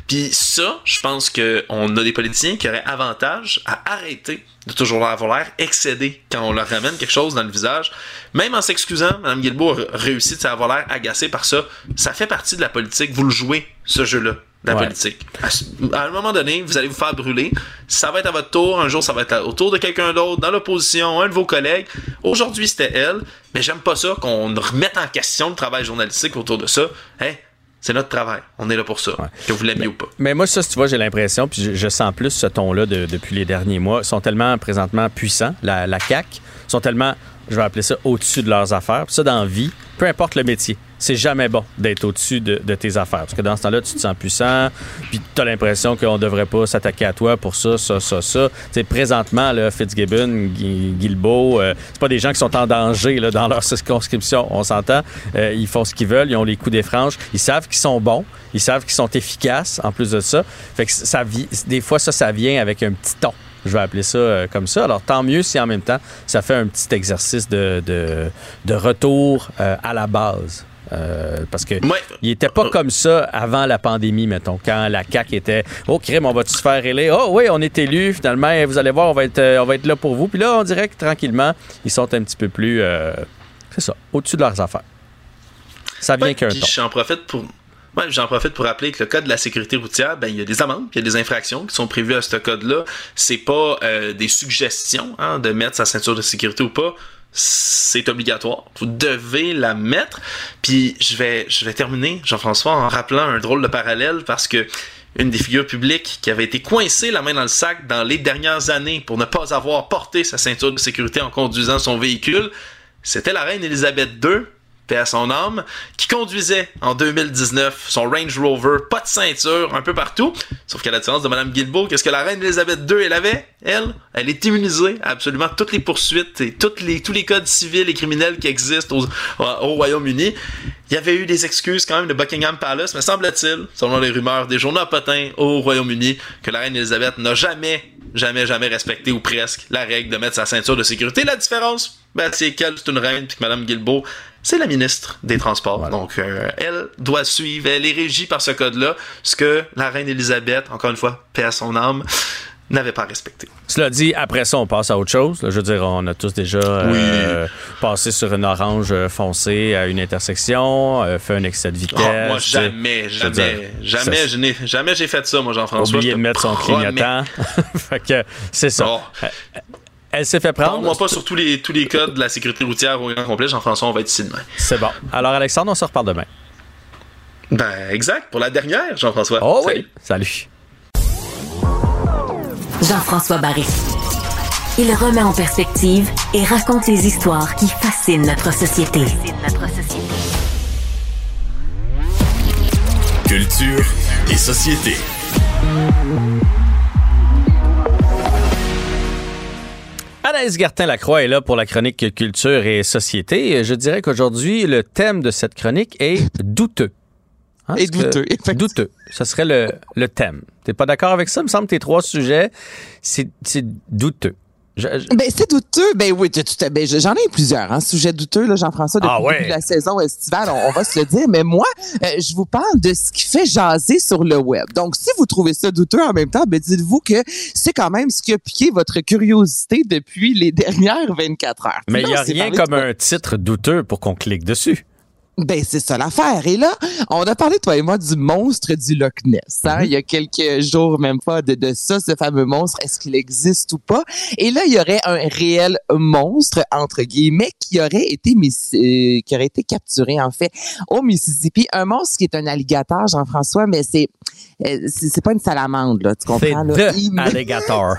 Puis ça, je pense qu'on a des politiciens qui auraient avantage à arrêter de toujours avoir l'air excédé quand on leur ramène quelque chose dans le visage. Même en s'excusant, Mme Guilbeault a réussi à avoir l'air agacé par ça. Ça fait partie de la politique. Vous le jouez, ce jeu-là la politique. À un moment donné, vous allez vous faire brûler. Ça va être à votre tour. Un jour, ça va être au tour de quelqu'un d'autre, dans l'opposition, un de vos collègues. Aujourd'hui, c'était elle. Mais j'aime pas ça qu'on remette en question le travail journalistique autour de ça. Hein? C'est notre travail. On est là pour ça. Que vous l'aimiez ou pas. Mais moi, ça, tu vois, j'ai l'impression, puis je, sens plus ce ton-là depuis les derniers mois. Ils sont tellement présentement puissants. La, la CAQ sont tellement, je vais appeler ça, au-dessus de leurs affaires. Puis ça, dans la vie, peu importe le métier c'est jamais bon d'être au-dessus de, tes affaires. Parce que dans ce temps-là, tu te sens puissant, puis tu as l'impression qu'on devrait pas s'attaquer à toi pour ça, ça, ça, ça. sais, présentement, Fitzgibbon, Guilbeault, euh, c'est pas des gens qui sont en danger dans leur circonscription. On s'entend. Euh, ils font ce qu'ils veulent, ils ont les coups des franges, ils savent qu'ils sont bons, ils savent qu'ils sont efficaces en plus de ça. Fait que ça, des fois, ça, ça vient avec un petit ton. Je vais appeler ça euh, comme ça. Alors, tant mieux si en même temps, ça fait un petit exercice de, de, retour euh, à la base. Euh, parce que il était pas comme ça avant la pandémie, mettons, quand la CAQ était Oh crime, on va-tu se faire élire? Oh oui, on est élu, finalement, vous allez voir, on va être, on va être là pour vous. Puis là, on dirait que tranquillement, ils sont un petit peu plus c'est ça, au-dessus de leurs affaires. Ça vient qu'un temps. J'en profite pour Ouais, j'en profite pour rappeler que le code de la sécurité routière, ben il y a des amendes, il y a des infractions qui sont prévues à ce code-là. C'est pas euh, des suggestions hein, de mettre sa ceinture de sécurité ou pas. C'est obligatoire. Vous devez la mettre. Puis je vais, je vais terminer, Jean-François, en rappelant un drôle de parallèle parce que une des figures publiques qui avait été coincée la main dans le sac dans les dernières années pour ne pas avoir porté sa ceinture de sécurité en conduisant son véhicule, c'était la reine Elisabeth II à son âme, qui conduisait en 2019 son Range Rover, pas de ceinture, un peu partout. Sauf qu'à la différence de Mme Guilbeault, qu'est-ce que la reine Elisabeth II, elle avait? Elle, elle est immunisée à absolument toutes les poursuites et les, tous les codes civils et criminels qui existent au, au Royaume-Uni. Il y avait eu des excuses quand même de Buckingham Palace, mais semble-t-il, selon les rumeurs des journaux potins au Royaume-Uni, que la reine Elisabeth n'a jamais, jamais, jamais respecté ou presque la règle de mettre sa ceinture de sécurité. La différence, ben, c'est qu'elle, c'est une reine, puis que Mme Guilbeault, c'est la ministre des Transports. Donc, euh, elle doit suivre, elle est régie par ce code-là, ce que la reine Elisabeth, encore une fois, paix à son âme, n'avait pas respecté. Cela dit, après ça, on passe à autre chose. je veux dire, on a tous déjà euh, passé sur une orange euh, foncée à une intersection, fait un excès de vitesse. Oh, moi, jamais, jamais, jamais, je n'ai, jamais j'ai fait ça, moi, Jean-François. Oublié de mettre son clignotant. [LAUGHS] fait que c'est ça. Oh. Elle s'est fait prendre. moi pas sur tous les, tous les codes de la sécurité routière au grand complet. Jean-François, on va être ici demain. C'est bon. Alors, Alexandre, on se reparle demain. Ben, exact. Pour la dernière, Jean-François. Oh oui. Salut. Jean-François Barry. Il remet en perspective et raconte les histoires qui fascinent notre société. Culture et société. Anaïs Gertin-Lacroix est là pour la chronique Culture et Société. Je dirais qu'aujourd'hui, le thème de cette chronique est douteux. Hein, et douteux, Douteux. Ce serait le, le thème. T'es pas d'accord avec ça? Il me semble que tes trois sujets, c'est douteux. Ben, c'est douteux. Ben oui, ben, j'en ai plusieurs, hein, sujets douteux, là, Jean-François, depuis ah la saison estivale, on, va se le dire. Mais moi, euh, je vous parle de ce qui fait jaser sur le web. Donc, si vous trouvez ça douteux en même temps, ben, dites-vous que c'est quand même ce qui a piqué votre curiosité depuis les [LAUGHS] dernières 24 heures. Mais il n'y a rien comme un titre douteux pour qu'on clique dessus. Ben, c'est ça l'affaire. Et là, on a parlé, toi et moi, du monstre du Loch Ness. Hein? Mm-hmm. Il y a quelques jours, même pas, de, de ça, ce fameux monstre. Est-ce qu'il existe ou pas? Et là, il y aurait un réel monstre, entre guillemets, qui aurait été, euh, qui aurait été capturé, en fait, au Mississippi. Un monstre qui est un alligator, Jean-François, mais c'est euh, c'est pas une salamandre, là, tu comprends? C'est [LAUGHS] de alligator.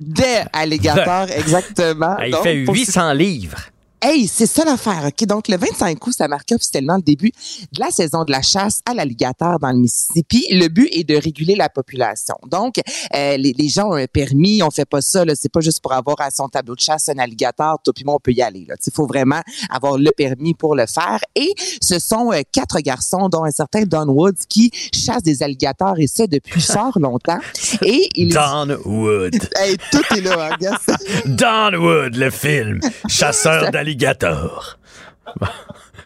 de [LAUGHS] alligator, exactement. il fait 800 livres. Hey, c'est ça l'affaire, OK? Donc, le 25 août, ça marque officiellement le début de la saison de la chasse à l'alligator dans le Mississippi. Le but est de réguler la population. Donc, euh, les, les, gens ont un permis, on fait pas ça, là. C'est pas juste pour avoir à son tableau de chasse un alligator, tout puis moi, on peut y aller. Il faut vraiment avoir le permis pour le faire. Et ce sont euh, quatre garçons, dont un certain Don Woods, qui chassent des alligators, et ça depuis [LAUGHS] fort longtemps. Et il... Don Wood. [LAUGHS] hey, tout est là, hein, Don Wood, le film. [LAUGHS] Chasseur d'alligators alligator. [LAUGHS]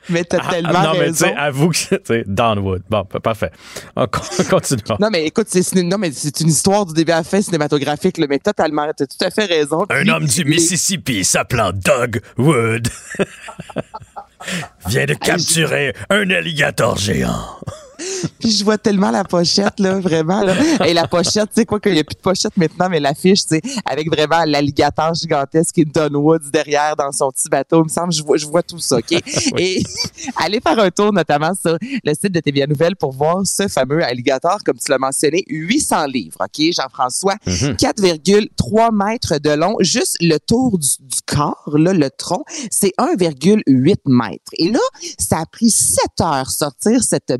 Mais t'as ah, tellement non, mais tu avoue que c'est Downwood. Bon, parfait. On continue. Non, mais écoute, c'est une, non, mais c'est une histoire du début à la fin cinématographique, là, mais totalement, t'as tout à fait raison. Un homme du Mississippi s'appelant Doug Wood [LAUGHS] vient de capturer un alligator géant. Puis je vois tellement la pochette, là, vraiment. Là. Et la pochette, tu sais quoi, qu'il n'y a plus de pochette maintenant, mais l'affiche, tu sais, avec vraiment l'alligator gigantesque et Don Woods derrière dans son petit bateau. Il me semble, je vois, je vois tout ça, OK? [LAUGHS] Et [LAUGHS] allez faire un tour, notamment sur le site de TVA Nouvelle pour voir ce fameux alligator, comme tu l'as mentionné, 800 livres, OK, Jean-François? 4,3 mètres de long. Juste le tour du, du corps, là, le tronc, c'est 1,8 mètres. Et là, ça a pris 7 heures sortir cette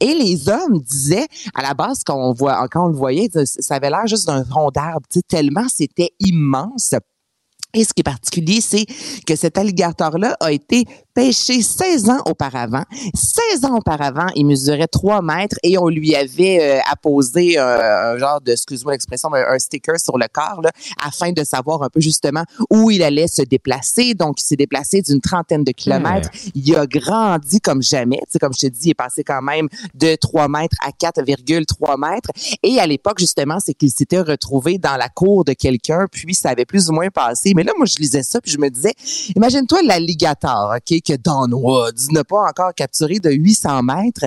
Et les hommes disaient, à la base, quand on, le voyait, ça avait l'air juste d'un tronc d'arbre, tellement c'était immense. Et ce qui est particulier, c'est que cet alligator-là a été pêché 16 ans auparavant. 16 ans auparavant, il mesurait 3 mètres et on lui avait euh, apposé un, un genre de, excuse-moi l'expression, un, un sticker sur le corps là, afin de savoir un peu justement où il allait se déplacer. Donc, il s'est déplacé d'une trentaine de kilomètres. Il a grandi comme jamais. Sais, comme je te dis, il est passé quand même de 3 mètres à 4,3 mètres. Et à l'époque, justement, c'est qu'il s'était retrouvé dans la cour de quelqu'un, puis ça avait plus ou moins passé. Mais là, moi, je lisais ça, puis je me disais, imagine-toi l'alligator, OK, que Don Woods n'a pas encore capturé de 800 mètres.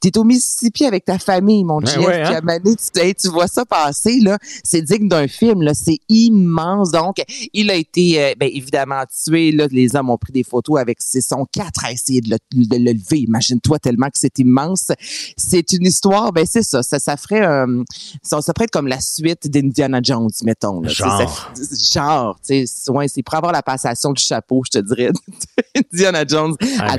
Tu es au Mississippi avec ta famille, mon Ben chien. ouais, hein? tu, hey, tu vois ça passer, là. C'est digne d'un film, là. C'est immense. Donc, il a été, euh, ben, évidemment, tué. Là, les hommes ont pris des photos avec ses sons quatre à essayer de le, de le lever. Imagine-toi tellement que c'est immense. C'est une histoire, ben, c'est ça. Ça, ça ferait, euh, ça, ça pourrait être comme la suite d'Indiana Jones, mettons. là. Ça Genre. genre, tu sais, ouais, c'est pour avoir la passation du chapeau, je te dirais, [LAUGHS] Indiana Jones Ah,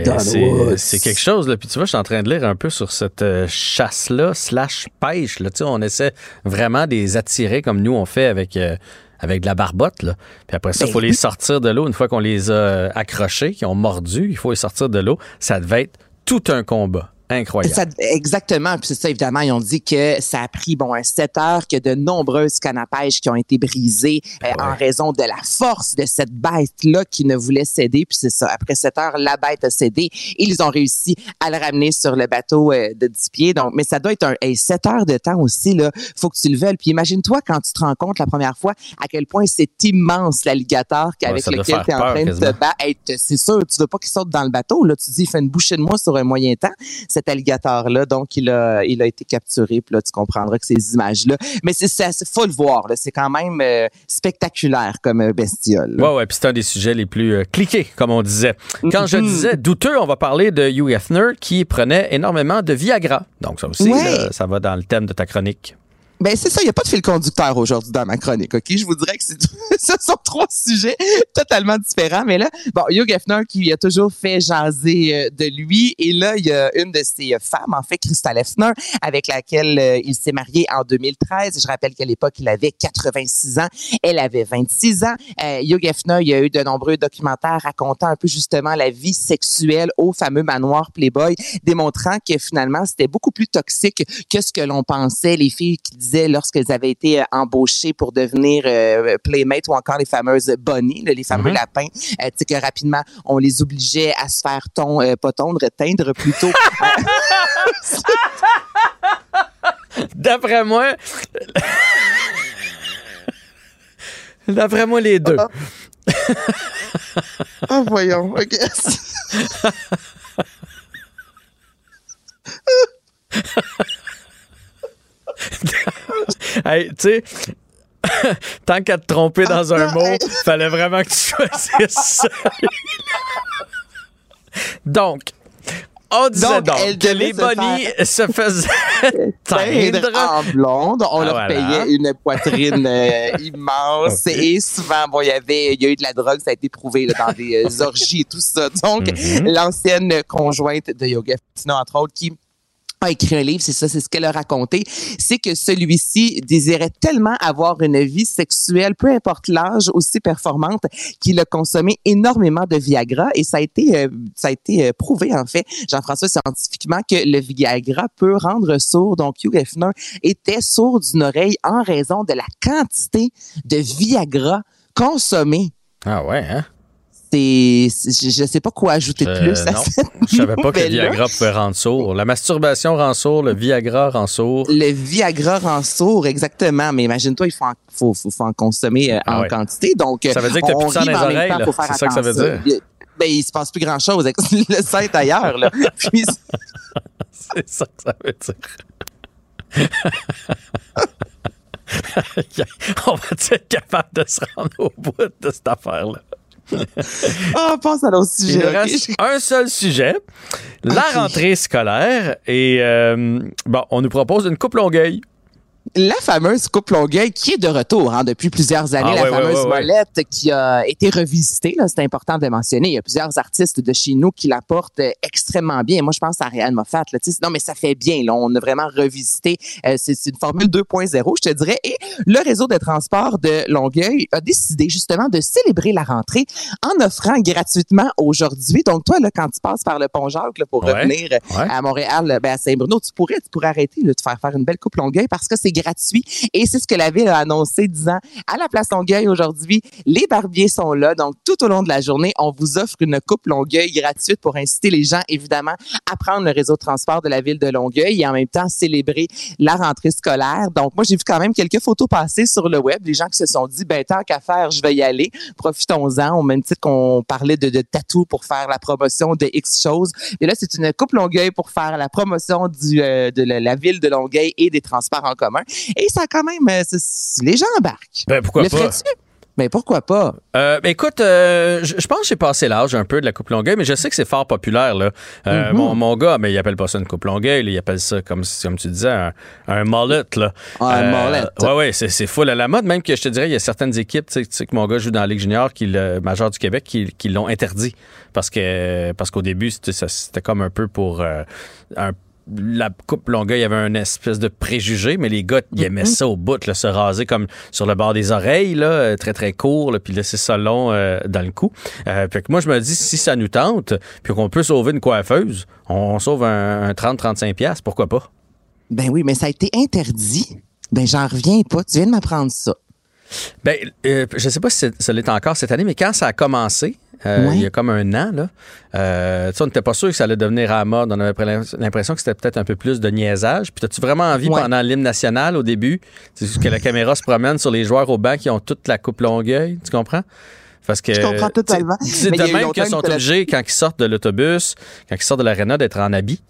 c'est, quelque chose. Là. Puis tu vois, je suis en train de lire un peu sur cette euh, chasse-là, slash pêche. Là. Tu sais, on essaie vraiment de les attirer comme nous on fait avec, euh, avec de la barbotte. Là. Puis après ça, il Ben faut les sortir de l'eau. Une fois qu'on les a euh, accrochés, qu'ils ont mordu, il faut les sortir de l'eau. Ça devait être tout un combat. Incroyable. Ça- exactement. Puis c'est ça, évidemment, ils ont dit que ça a pris, bon, un 7 heures, que de nombreuses cannes à pêche qui ont été brisées euh, en raison de la force de cette bête-là qui ne voulait céder. Puis c'est ça, après 7 heures, la bête a cédé. Ils ont réussi à le ramener sur le bateau euh, de 10 pieds. Donc, mais ça doit être un hey, 7 heures de temps aussi, là. Faut que tu le veuilles. Puis imagine-toi quand tu te rends compte la première fois à quel point c'est immense l'alligator avec lequel tu es en train de te battre. Hey, c'est sûr, tu veux pas qu'il saute dans le bateau. Là, tu dis, il fait une bouchée de moi sur un moyen temps cet alligator-là. Donc, il a, il a été capturé. Puis là, tu comprendras que ces images-là. Mais c'est faut le voir. là. C'est quand même euh, spectaculaire comme euh, bestiole. là. Ouais, ouais, puis c'est un des sujets les plus euh, cliqués, comme on disait. Quand je Mhm. disais douteux, on va parler de Hugh Hefner qui prenait énormément de Viagra. Donc ça aussi, Ouais. là, ça va dans le thème de ta chronique. Ben c'est ça, il n'y a pas de fil conducteur aujourd'hui dans ma chronique, OK? Je vous dirais que [LAUGHS] ce sont trois sujets totalement différents. Mais là, bon, Hugh Hefner qui a toujours fait jaser euh, de lui. Et là, il y a une de ses euh, femmes, en fait, Crystal Hefner, avec laquelle euh, il s'est marié en 2013. Je rappelle qu'à l'époque, il avait 86 ans. Elle avait 26 ans. Euh, Hugh Hefner, il y a eu de nombreux documentaires racontant un peu justement la vie sexuelle au fameux manoir Playboy, démontrant que finalement, c'était beaucoup plus toxique que ce que l'on pensait. Les filles qui lorsqu'elles avaient été euh, embauchées pour devenir euh, Playmate ou encore les fameuses bunnies, là, les fameux Mhm. lapins, euh, tu sais que rapidement, on les obligeait à se faire ton, euh, pas tondre, teindre plutôt. [LAUGHS] D'après moi. D'après moi, les deux. oh, voyons, OK. [LAUGHS] Hey, tu sais, [LAUGHS] tant qu'à te tromper dans un Ah, mot, hey. fallait vraiment que tu choisisses ça. [LAUGHS] Donc, on disait donc, Donc, elle que les bonnies [LAUGHS] se faisaient teindre. teindre en blonde. On Ah, leur voilà. payait une poitrine euh, immense. Et souvent, bon, il y avait, il y a eu de la drogue, ça a été prouvé là, dans des euh, orgies et tout ça. Donc, Mhm. l'ancienne conjointe de Yoga Fatina, entre autres, qui a écrit un livre, c'est ça, c'est ce qu'elle a raconté, c'est que celui-ci désirait tellement avoir une vie sexuelle, peu importe l'âge, aussi performante, qu'il a consommé énormément de Viagra et ça a été, euh, ça a été euh, prouvé en fait, Jean-François scientifiquement, que le Viagra peut rendre sourd. Donc Hugh Hefner était sourd d'une oreille en raison de la quantité de Viagra consommé. Ah ouais, hein? C'est, je ne sais pas quoi ajouter de Euh, plus à non. cette [LAUGHS] Je savais pas que le. Viagra pouvait rendre sourd. La masturbation rend sourd, le Viagra rend sourd. Le Viagra rend sourd, exactement. Mais imagine-toi, il faut en, faut, faut, faut en consommer euh, Ah en ouais. quantité. Donc, Ça veut dire que t'as on plus dans les oreilles, C'est ça que ça veut dire. ben, il se passe plus grand-chose. [LAUGHS] Le sein est ailleurs, là. [LAUGHS] Puis, C'est ça que ça veut dire. On va être capable de se rendre au bout de cette affaire-là? [LAUGHS] ah, pense à l'autre Il sujet. ok? reste un seul sujet, la rentrée scolaire. Et euh, bon, on nous propose une coupe longueuil. La fameuse coupe Longueuil qui est de retour hein, depuis plusieurs années, Ah, la ouais, fameuse ouais, ouais. molette qui a été revisitée. C'est important de le mentionner. Il y a plusieurs artistes de chez nous qui la portent euh, extrêmement bien. Moi, je pense à Ariane Moffat. Là, non, mais ça fait bien. Là, on a vraiment revisité. Euh, c'est une formule 2.0, je te dirais. Et le réseau de transport de Longueuil a décidé justement de célébrer la rentrée en offrant gratuitement aujourd'hui. Donc, toi, là, quand tu passes par le pont Jacques là, pour revenir à Montréal, ben, à Saint-Bruno, tu pourrais, tu pourrais arrêter là, de faire faire une belle coupe Longueuil parce que c'est Et c'est ce que la ville a annoncé, disant à la place Longueuil aujourd'hui, les barbiers sont là. Donc, tout au long de la journée, on vous offre une coupe Longueuil gratuite pour inciter les gens, évidemment, à prendre le réseau de transport de la ville de Longueuil et en même temps célébrer la rentrée scolaire. Donc, moi, j'ai vu quand même quelques photos passer sur le web. Les gens qui se sont dit, ben, tant qu'à faire, je vais y aller. Profitons-en. Au même titre qu'on parlait de, tatou pour faire la promotion de X choses. Et là, c'est une coupe Longueuil pour faire la promotion du, euh, de la ville de Longueuil et des transports en commun. Et ça, quand même, euh, les gens embarquent. Ben, pourquoi le pas? Mais pourquoi pas? Euh, ben, écoute, euh, je pense que j'ai passé l'âge un peu de la coupe longueuil, mais je sais que c'est fort populaire. Là. Euh, Mhm. mon, mon gars, mais il appelle pas ça une coupe longueuil, il appelle ça, comme, comme tu disais, un, un mullet. Là. Ah, un mullet. Ouais, ouais, c'est, full à la mode. Même que je te dirais, il y a certaines équipes, tu sais, que mon gars joue dans la Ligue junior, qui, le major du Québec, qui, qui l'ont interdit. Parce, que, parce qu'au début, c'était, comme un peu pour un la coupe longueuil, il y avait un espèce de préjugé, mais les gars, ils aimaient ça au bout, là, se raser comme sur le bord des oreilles, là, euh, très, très court, là, puis laisser ça long euh, dans le cou. Euh, que moi, je me dis, si ça nous tente, puis qu'on peut sauver une coiffeuse, on, sauve un, un 30-35$, piastres, pourquoi pas? Ben oui, mais ça a été interdit. Ben, j'en reviens pas. Tu viens de m'apprendre ça. Ben, euh, je sais pas si ça l'est encore cette année, mais quand ça a commencé, euh, Ouais. il y a comme un an, là, euh, tu sais, on n'était pas sûr que ça allait devenir à la mode. On avait l'impression que c'était peut-être un peu plus de niaisage. Puis, as-tu vraiment envie, Ouais. pendant l'hymne national, au début, c'est que la caméra se promène sur les joueurs au banc qui ont toute la coupe longueuil? Tu comprends? Parce que, Je comprends totalement. Mais de même qu'ils sont obligés, quand ils sortent de l'autobus, quand ils sortent de l'aréna, d'être en habit.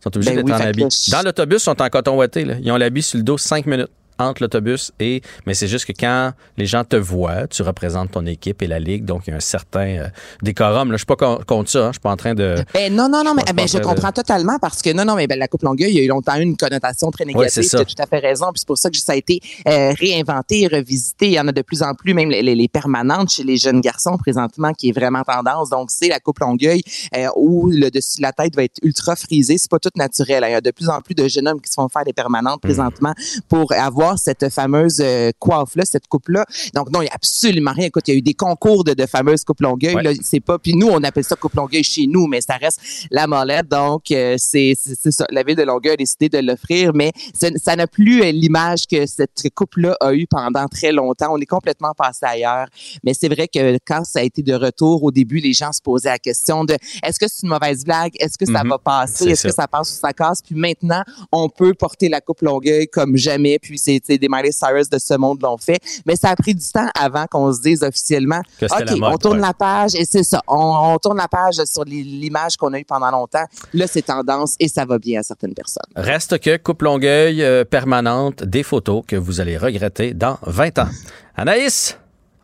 Ils sont obligés Ben d'être oui, en que habit. Dans l'autobus, ils sont en coton ouaté. Là. Ils ont l'habit sur le dos cinq minutes entre l'autobus et mais c'est juste que quand les gens te voient, tu représentes ton équipe et la ligue, donc il y a un certain euh, décorum. Là, je suis pas con- contre ça, hein. je suis pas en train de. Ben non, non, non, mais pense ben, je comprends totalement parce que non, non, mais ben, la coupe longueuil, il y a eu longtemps eu une connotation très négative. tu as tout à fait raison. Puis c'est pour ça que ça a été euh, réinventé, revisité. Il y en a de plus en plus, même les, les- les permanentes chez les jeunes garçons présentement, qui est vraiment tendance. Donc c'est la coupe longueuil euh, où le dessus de la tête va être ultra frisé. C'est pas tout naturel. hein. Il y a de plus en plus de jeunes hommes qui se font faire des permanentes Hmm. présentement pour avoir cette fameuse euh, coiffe-là, cette coupe-là. Donc non, il y a absolument rien. Écoute, il y a eu des concours de, de fameuses coupes longueuil. Ouais. là. C'est pas. Puis nous, on appelle ça coupe longueuil chez nous, mais ça reste la molette. Donc, euh, c'est ça. La ville de Longueuil a décidé de l'offrir, mais ça n'a plus euh, l'image que cette coupe-là a eu pendant très longtemps. On est complètement passé ailleurs. Mais c'est vrai que quand ça a été de retour, au début, les gens se posaient la question de est-ce que c'est une mauvaise blague? Est-ce que ça Mhm. va passer? C'est Est-ce que ça. ça passe ou ça casse? Puis maintenant, on peut porter la coupe Longueuil comme jamais. Puis c'est sais, des Miley Cyrus de ce monde l'ont fait. Mais ça a pris du temps avant qu'on se dise officiellement OK, mode, on tourne ouais. la page et c'est ça. On, on tourne la page sur l'image qu'on a eue pendant longtemps. Là, c'est tendance et ça va bien à certaines personnes. Reste que coupe longueuil euh, permanente, des photos que vous allez regretter dans 20 ans. Anaïs,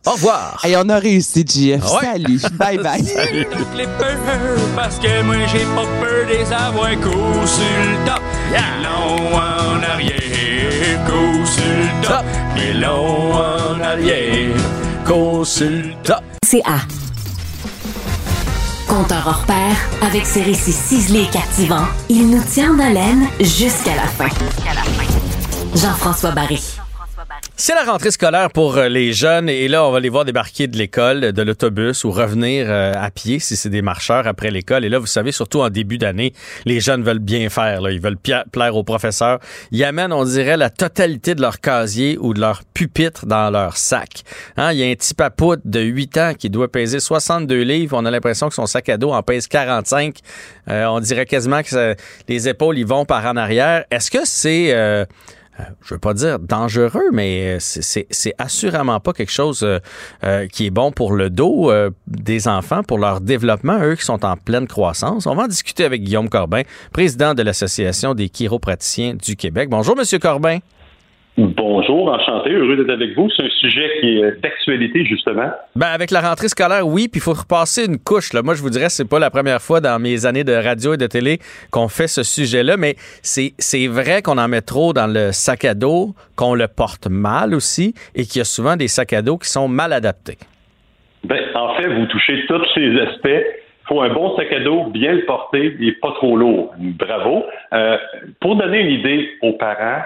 au revoir. Et on a réussi, JF. Ouais? Salut. [LAUGHS] bye bye. peurs parce que moi j'ai pas peur des avoir coup sur le top. En arrière, Compteur hors pair, avec ses récits ciselés et captivants, il nous tient en haleine jusqu'à la fin. Jean-François Barry. C'est la rentrée scolaire pour euh, les jeunes et là, on va les voir débarquer de l'école, de l'autobus ou revenir euh, à pied si c'est des marcheurs après l'école. Et là, vous savez, surtout en début d'année, les jeunes veulent bien faire. Ils veulent plaire aux professeurs. Ils amènent, on dirait, la totalité de leur casier ou de leur pupitre dans leur sac. Hein, Il y a un petit papoute de 8 ans qui doit peser 62 livres. On a l'impression que son sac à dos en pèse 45. Euh, on dirait quasiment que les épaules, ils vont par en arrière. Est-ce que c'est... euh, je veux pas dire dangereux, mais c'est assurément pas quelque chose qui est bon pour le dos des enfants, pour leur développement, eux qui sont en pleine croissance. On va en discuter avec Guillaume Corbin, président de l'Association des chiropraticiens du Québec. Bonjour, Monsieur Corbin. Bonjour, enchanté, heureux d'être avec vous. C'est un sujet qui est d'actualité, justement. Ben, avec la rentrée scolaire, oui, puis il faut repasser une couche. Là. Moi, je vous dirais, c'est pas la première fois dans mes années de radio et de télé qu'on fait ce sujet-là, mais c'est, c'est vrai qu'on en met trop dans le sac à dos, qu'on le porte mal aussi, et qu'il y a souvent des sacs à dos qui sont mal adaptés. Ben, en fait, vous touchez tous ces aspects. Il faut un bon sac à dos, bien le porter et pas trop lourd. Bravo. Euh, pour donner une idée aux parents,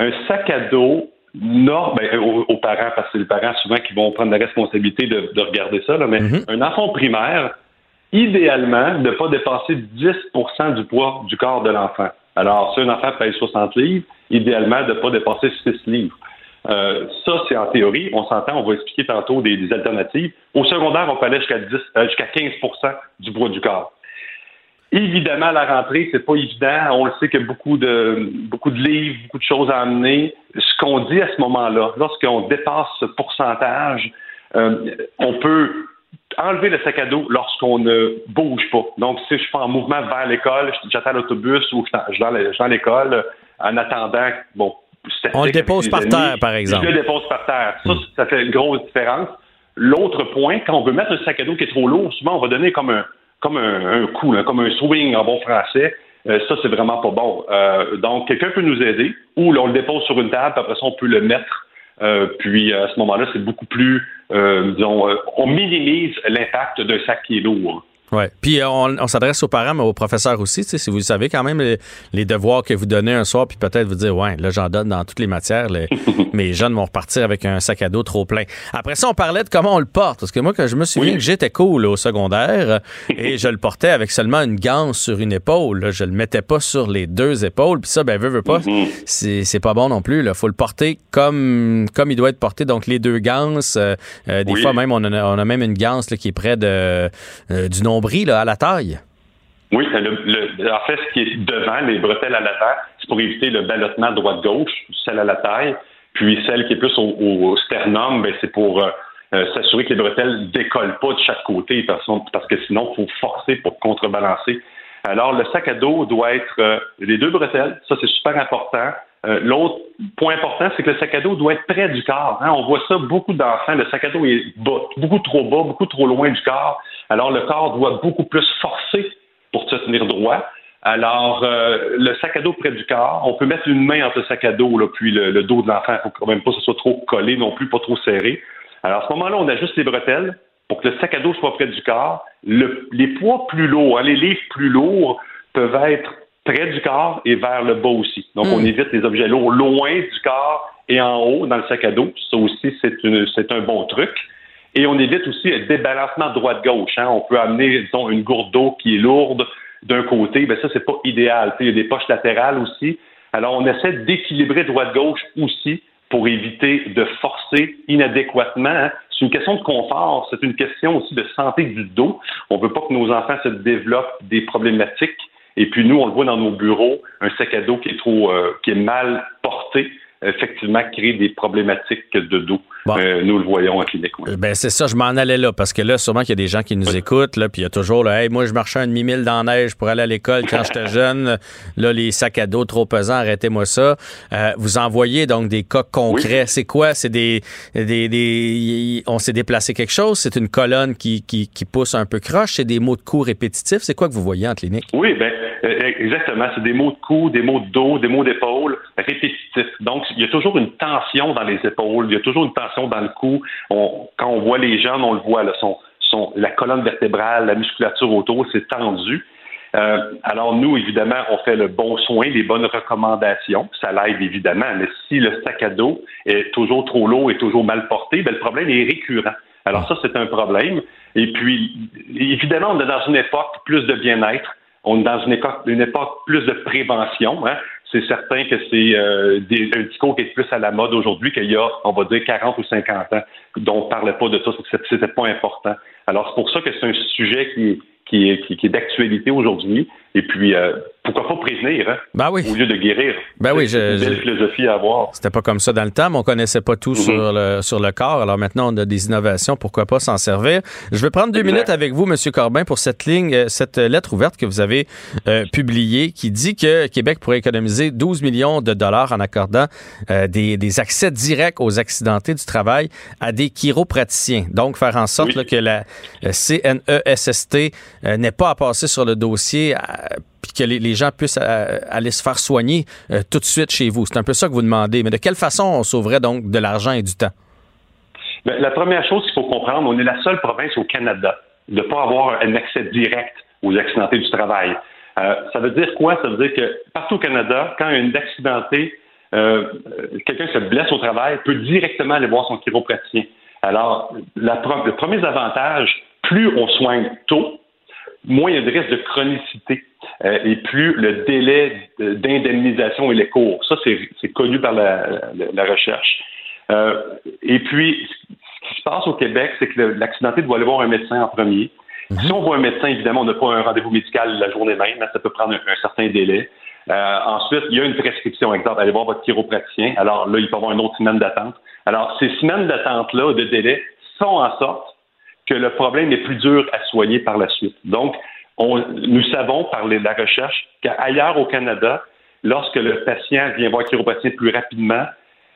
un sac à dos non, ben, aux, parents, parce que c'est les parents souvent qui vont prendre la responsabilité de, regarder ça, mais mhm. un enfant primaire, idéalement, ne pas dépasser 10% du poids du corps de l'enfant. Alors, si un enfant pèse 60 livres, idéalement, de ne pas dépasser 6 livres. Euh, ça, c'est en théorie. On s'entend, on va expliquer tantôt des, alternatives. Au secondaire, on peut aller jusqu'à euh, jusqu'à 15% du poids du corps. Évidemment, la rentrée, c'est pas évident. On le sait qu'il y a beaucoup de, beaucoup de livres, beaucoup de choses à amener. Ce qu'on dit à ce moment-là, lorsqu'on dépasse ce pourcentage, euh, on peut enlever le sac à dos lorsqu'on ne bouge pas. Donc, si je suis en mouvement vers l'école, j'attends l'autobus ou je vais dans l'école en attendant, bon, on le dépose par terre, par exemple. Je le dépose par terre. Ça, ça fait une grosse différence. L'autre point, quand on veut mettre un sac à dos qui est trop lourd, souvent on va donner comme un, comme un, coup, comme un swing en bon français. Euh, ça, c'est vraiment pas bon. Euh, donc, quelqu'un peut nous aider ou on le dépose sur une table, puis après ça, on peut le mettre. Euh, puis à ce moment-là, c'est beaucoup plus, disons, on minimise l'impact d'un sac qui est lourd. Oui. Puis euh, on, s'adresse aux parents, mais aux professeurs aussi. Si vous savez quand même les, devoirs que vous donnez un soir, puis peut-être vous dire, ouais, là, j'en donne dans toutes les matières. [LAUGHS] mes jeunes vont repartir avec un sac à dos trop plein. Après ça, on parlait de comment on le porte. Parce que moi, quand je me souviens que j'étais cool au secondaire [LAUGHS] et je le portais avec seulement une ganse sur une épaule. Je le mettais pas sur les deux épaules. Puis ça, ben, veut, veut pas, mm-hmm. c'est pas bon non plus. Il faut le porter comme, comme il doit être porté. Donc, les deux ganses. Euh, euh, des fois, même, on a, même une ganse qui est près de, du nombre à la taille? Oui, en fait, ce qui est devant, les bretelles à l'avant, c'est pour éviter le ballottement droite-gauche, celle à la taille. Puis celle qui est plus au, sternum, ben, c'est pour euh, euh, s'assurer que les bretelles ne décollent pas de chaque côté, parce, que sinon, il faut forcer pour contrebalancer. Alors, le sac à dos doit être euh, les deux bretelles, ça c'est super important. Euh, l'autre point important, c'est que le sac à dos doit être près du corps. Hein. On voit ça, beaucoup d'enfants, le sac à dos est beaucoup trop bas, beaucoup trop loin du corps. Alors, le corps doit beaucoup plus forcer pour se tenir droit. Alors, euh, le sac à dos près du corps, on peut mettre une main entre le sac à dos là, puis le, dos de l'enfant. Il faut quand même pas que ce soit trop collé non plus, pas trop serré. Alors, à ce moment-là, on ajuste les bretelles pour que le sac à dos soit près du corps. les poids plus lourds, hein, les livres plus lourds peuvent être près du corps et vers le bas aussi. Donc, on hmm. évite les objets lourds loin du corps et en haut dans le sac à dos. Ça aussi, c'est un bon truc. Et on évite aussi le débalancement droite-gauche. Hein. On peut amener, disons, une gourde d'eau qui est lourde d'un côté. Ben ça, c'est pas idéal. Il y a des poches latérales aussi. Alors, on essaie d'équilibrer droite-gauche aussi pour éviter de forcer inadéquatement. Hein. C'est une question de confort, c'est une question aussi de santé du dos. On veut pas que nos enfants se développent des problématiques et puis nous, on le voit dans nos bureaux, un sac à dos qui est trop, euh, qui est mal porté, effectivement, crée des problématiques de dos. Euh, nous le voyons en clinique. Ben c'est ça, je m'en allais là parce que là, sûrement qu'il y a des gens qui nous écoutent là, puis il y a toujours là, hey, moi je marchais un demi-mille dans la neige pour aller à l'école quand j'étais [LAUGHS] jeune. Là, les sacs à dos trop pesants, arrêtez-moi ça. Euh, vous envoyez donc des cas concrets. C'est quoi? C'est des, des, des, on s'est déplacé quelque chose? C'est une colonne qui, qui, qui pousse un peu croche? C'est des mots de cou répétitifs? C'est quoi que vous voyez en clinique? Oui, ben euh, exactement. C'est des mots de cou, des mots de dos, des mots d'épaule répétitifs. Donc il y a toujours une tension dans les épaules. Il y a toujours une tension dans le cou. quand on voit les jeunes, on le voit, la colonne vertébrale, la musculature autour, c'est tendu. Euh, alors nous, évidemment, on fait le bon soin, les bonnes recommandations. Ça l'aide évidemment, mais si le sac à dos est toujours trop lourd et toujours mal porté, ben, le problème est récurrent. Alors ça, c'est un problème. Et puis, évidemment, on est dans une époque plus de bien-être. On est dans une époque, une époque plus de prévention. Hein c'est certain que c'est euh, un discours qui est plus à la mode aujourd'hui qu'il y a, on va dire, 40 ou 50 ans, dont on ne parlait pas de ça, c'était pas important. Alors, c'est pour ça que c'est un sujet qui, qui est, qui, est d'actualité aujourd'hui. Et puis, euh, pourquoi pas prévenir, hein, Ben oui. au lieu de guérir. Ben oui, je- une belle je- philosophie à avoir. C'était pas comme ça dans le temps, mais on connaissait pas tout Mhm. sur, le, sur le corps. Alors maintenant, on a des innovations, pourquoi pas s'en servir? Je vais prendre deux Exact. minutes avec vous, Monsieur Corbin, pour cette ligne, euh, cette lettre ouverte que vous avez euh, publiée qui dit que Québec pourrait économiser 12 millions de dollars en accordant euh, des, des accès directs aux accidentés du travail à des chiropraticiens. Donc, faire en sorte Oui. là, que la euh, CNESST euh, n'ait pas à passer sur le dossier puis que les, gens puissent euh, aller se faire soigner euh, tout de suite chez vous. C'est un peu ça que vous demandez. Mais de quelle façon on sauverait donc de l'argent et du temps? Ben, la première chose qu'il faut comprendre, on est la seule province au Canada de ne pas avoir un accès direct aux accidentés du travail. Euh, ça veut dire quoi? Ça veut dire que partout au Canada, quand un accidenté, quelqu'un se blesse au travail, peut directement aller voir son chiropraticien. Alors, le premier avantage, plus on soigne tôt, moins il y a de risque de chronicité euh, et plus le délai de- d'indemnisation est court. Ça, c'est connu par la, la- la recherche. Euh, et puis, ce qui se passe au Québec, c'est que l'accidenté doit aller voir un médecin en premier. Si on voit un médecin, évidemment, on n'a pas un rendez-vous médical la journée même, hein, ça peut prendre un, un certain délai. Euh, ensuite, il y a une prescription, exemple, allez voir votre chiropraticien. Alors là, il peut avoir une autre semaine d'attente. Alors, ces semaines d'attente-là, de délai, font en sorte que le problème est plus dur à soigner par la suite. Donc, on- nous savons par les- la recherche qu'ailleurs au Canada, lorsque le patient vient voir le chiropraticien plus rapidement,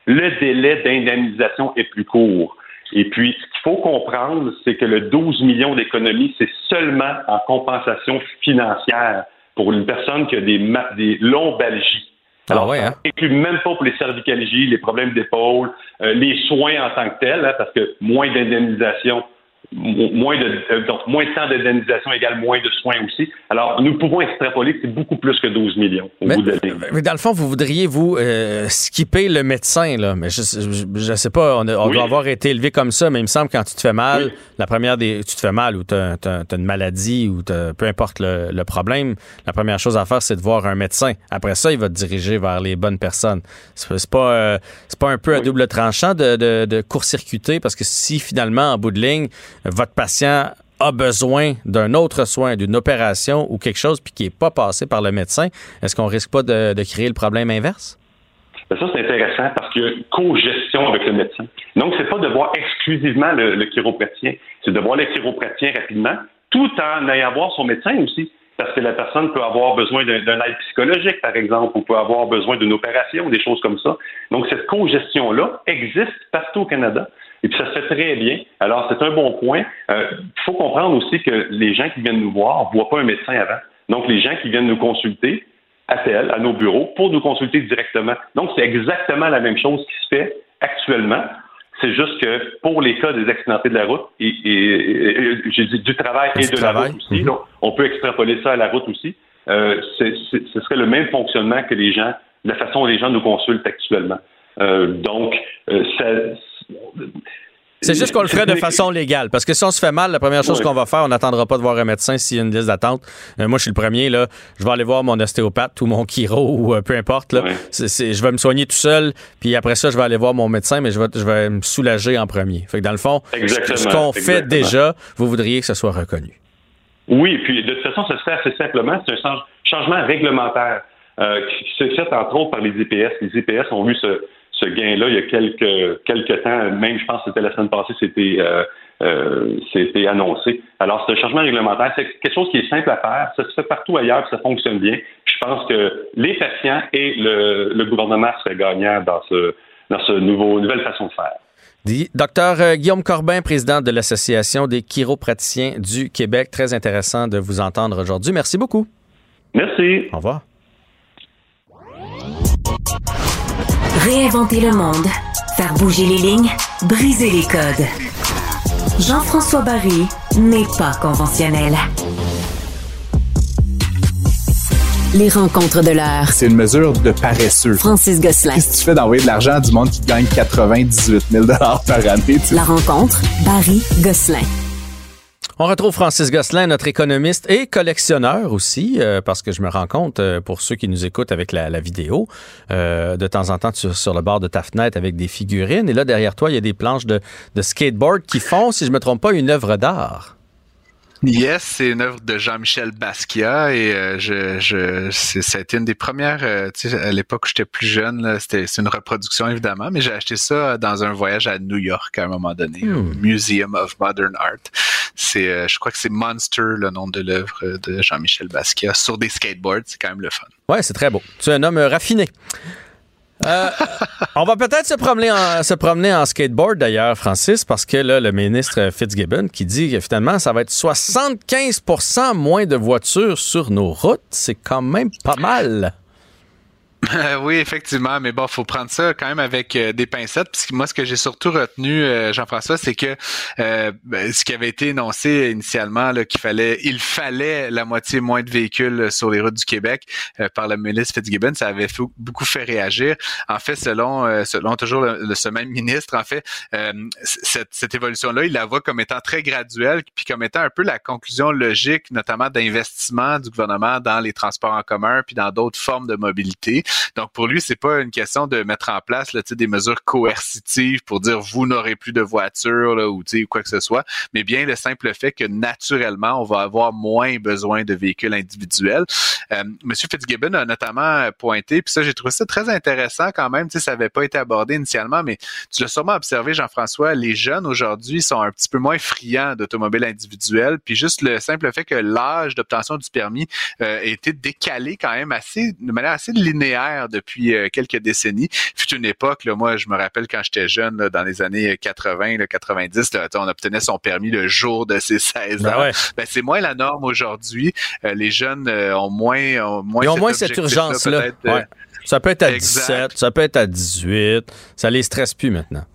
le délai d'indemnisation est plus court. Et puis, ce qu'il faut comprendre, c'est que le 12 millions d'économies, c'est seulement en compensation financière pour une personne qui a des, des lombalgies. Ah ouais, hein? ça inclut même pas pour les cervicalgies, les problèmes d'épaule, euh, les soins en tant que tels, hein, parce que moins d'indemnisation, moins de, euh, donc moins de temps d'indemnisation égale moins de soins aussi. Alors, nous pouvons extrapoler que c'est beaucoup plus que 12 millions au Mais, bout de mais dans le fond, vous voudriez, vous, euh, skipper le médecin, là. Mais je, je, je sais pas, on, a- on Oui. doit avoir été élevé comme ça, mais il me semble que quand tu te fais mal, Oui. la première des. Tu te fais mal ou tu as, une maladie ou t'as- peu importe le, le problème, la première chose à faire, c'est de voir un médecin. Après ça, il va te diriger vers les bonnes personnes. C'est pas, euh, c'est pas un peu à Oui. double tranchant de, de, de court-circuiter parce que si finalement, en bout de ligne, votre patient a besoin d'un autre soin, d'une opération ou quelque chose, puis qui n'est pas passé par le médecin, est-ce qu'on risque pas de, créer le problème inverse? Ben, ça, c'est intéressant parce qu'il y a une co-gestion avec le médecin. Donc, c'est pas de voir exclusivement le, le chiropraticien, c'est de voir le chiropraticien rapidement, tout en ayant voir son médecin aussi. Parce que la personne peut avoir besoin d'un d'un aide psychologique, par exemple, ou peut avoir besoin d'une opération, des choses comme ça. Donc, cette co-gestion-là existe partout au Canada. Et puis, ça se fait très bien. Alors, c'est un bon point. Euh, Il faut comprendre aussi que les gens qui viennent nous voir ne voient pas un médecin avant. Donc, les gens qui viennent nous consulter appellent à nos bureaux pour nous consulter directement. Donc, c'est exactement la même chose qui se fait actuellement. C'est juste que pour les cas des accidentés de la route, et, et- et- j'ai dit du travail et de travail. la route aussi, Mhm. donc, on peut extrapoler ça à la route aussi. Euh, ce serait le même fonctionnement que les gens, la façon dont les gens nous consultent actuellement. Euh, donc, ça. C'est juste qu'on le ferait de façon légale. Parce que si on se fait mal, la première chose Oui. qu'on va faire, on n'attendra pas de voir un médecin s'il y a une liste d'attente. Euh, moi, je suis le premier, là. Je vais aller voir mon ostéopathe ou mon chiro ou euh, peu importe. Là. Oui. Je vais me soigner tout seul. Puis après ça, je vais aller voir mon médecin, mais je vais, je vais me soulager en premier. Fait que dans le fond, ce- Exactement, ce qu'on fait déjà, vous voudriez que ce soit reconnu. Oui, puis de toute façon, ça se fait assez simplement. C'est un change- changement réglementaire euh, qui se fait entre autres par les EPS. Les EPS ont eu ce, ce gain-là il y a quelques, quelques temps. Même, je pense que c'était la semaine passée, c'était euh, euh, c'était annoncé. Alors, c'est un changement réglementaire. C'est quelque chose qui est simple à faire. Ça se fait partout ailleurs, ça fonctionne bien. Je pense que les patients et le, le gouvernement seraient gagnants dans ce dans ce nouveau nouvelle façon de faire. Docteur euh, Guillaume Corbin, président de l'Association des chiropraticiens du Québec. Très intéressant de vous entendre aujourd'hui. Merci beaucoup. Merci. Au revoir. Réinventer le monde, faire bouger les lignes, briser les codes. Jean-François Barry n'est pas conventionnel. Les rencontres de l'heure. C'est une mesure de paresseux. Francis Gosselin. Qu'est-ce que tu fais d'envoyer de l'argent à du monde qui gagne 98 000 par année? tu sais? La rencontre, Barry Gosselin. On retrouve Francis Gosselin, notre économiste et collectionneur aussi, euh, parce que je me rends compte, euh, pour ceux qui nous écoutent avec la, la vidéo, euh, de temps en temps, tu es sur le bord de ta fenêtre avec des figurines, et là, derrière toi, il y a des planches de, de skateboard qui font, si je me trompe pas, une œuvre d'art. Yes, c'est une œuvre de Jean-Michel Basquiat et euh, je, je c'est, ça a été une des premières, euh, tu sais, à l'époque où j'étais plus jeune, c'était, c'est une reproduction évidemment, mais j'ai acheté ça dans un voyage à New York à un moment donné, au Museum of Modern Art. C'est, euh, je crois que c'est Monster le nom de l'œuvre de Jean-Michel Basquiat sur des skateboards, c'est quand même le fun. Ouais, c'est très beau. Tu es un homme raffiné. Euh, [LAUGHS] on va peut-être se promener en, se promener en skateboard d'ailleurs, Francis, parce que là, le ministre Fitzgibbon qui dit que finalement, ça va être 75% moins de voitures sur nos routes. C'est quand même pas mal. Euh, [LAUGHS] oui, effectivement, mais bon, faut prendre ça quand même avec euh, des pincettes. Que moi, ce que j'ai surtout retenu, euh, Jean-François, c'est que ben, ce qui avait été énoncé initialement, qu'il fallait, il fallait la moitié moins de véhicules sur les routes du Québec par le ministre Fitzgibbon, ça avait beaucoup fait réagir. En fait, selon, selon toujours le, ce même ministre, en fait, cette, cette évolution-là, il la voit comme étant très graduelle, puis comme étant un peu la conclusion logique, notamment d'investissement du gouvernement dans les transports en commun, puis dans d'autres formes de mobilité. Donc pour lui, c'est pas une question de mettre en place là, des mesures coercitives pour dire vous n'aurez plus de voiture là, ou quoi que ce soit, mais bien le simple fait que naturellement, on va avoir moins besoin de véhicules individuels. Euh, Monsieur Fitzgibbon a notamment pointé, puis ça, j'ai trouvé ça très intéressant quand même. Ça n'avait pas été abordé initialement, mais tu l'as sûrement observé, Jean-François, les jeunes aujourd'hui sont un petit peu moins friands d'automobiles individuelles, puis juste le simple fait que l'âge d'obtention du permis euh, a été décalé quand même assez de manière assez linéaire depuis euh, quelques décennies. Fut une époque, là, moi, je me rappelle quand j'étais jeune, dans les années 80, là, 90, là, on obtenait son permis le jour de ses 16 ben ans. Ben, c'est moins la norme aujourd'hui. Euh, les jeunes euh, ont moins, ont moins, Ils ont moins cette urgence-là. Ça peut être à 17, ça peut être à 18. Ça les stresse plus maintenant.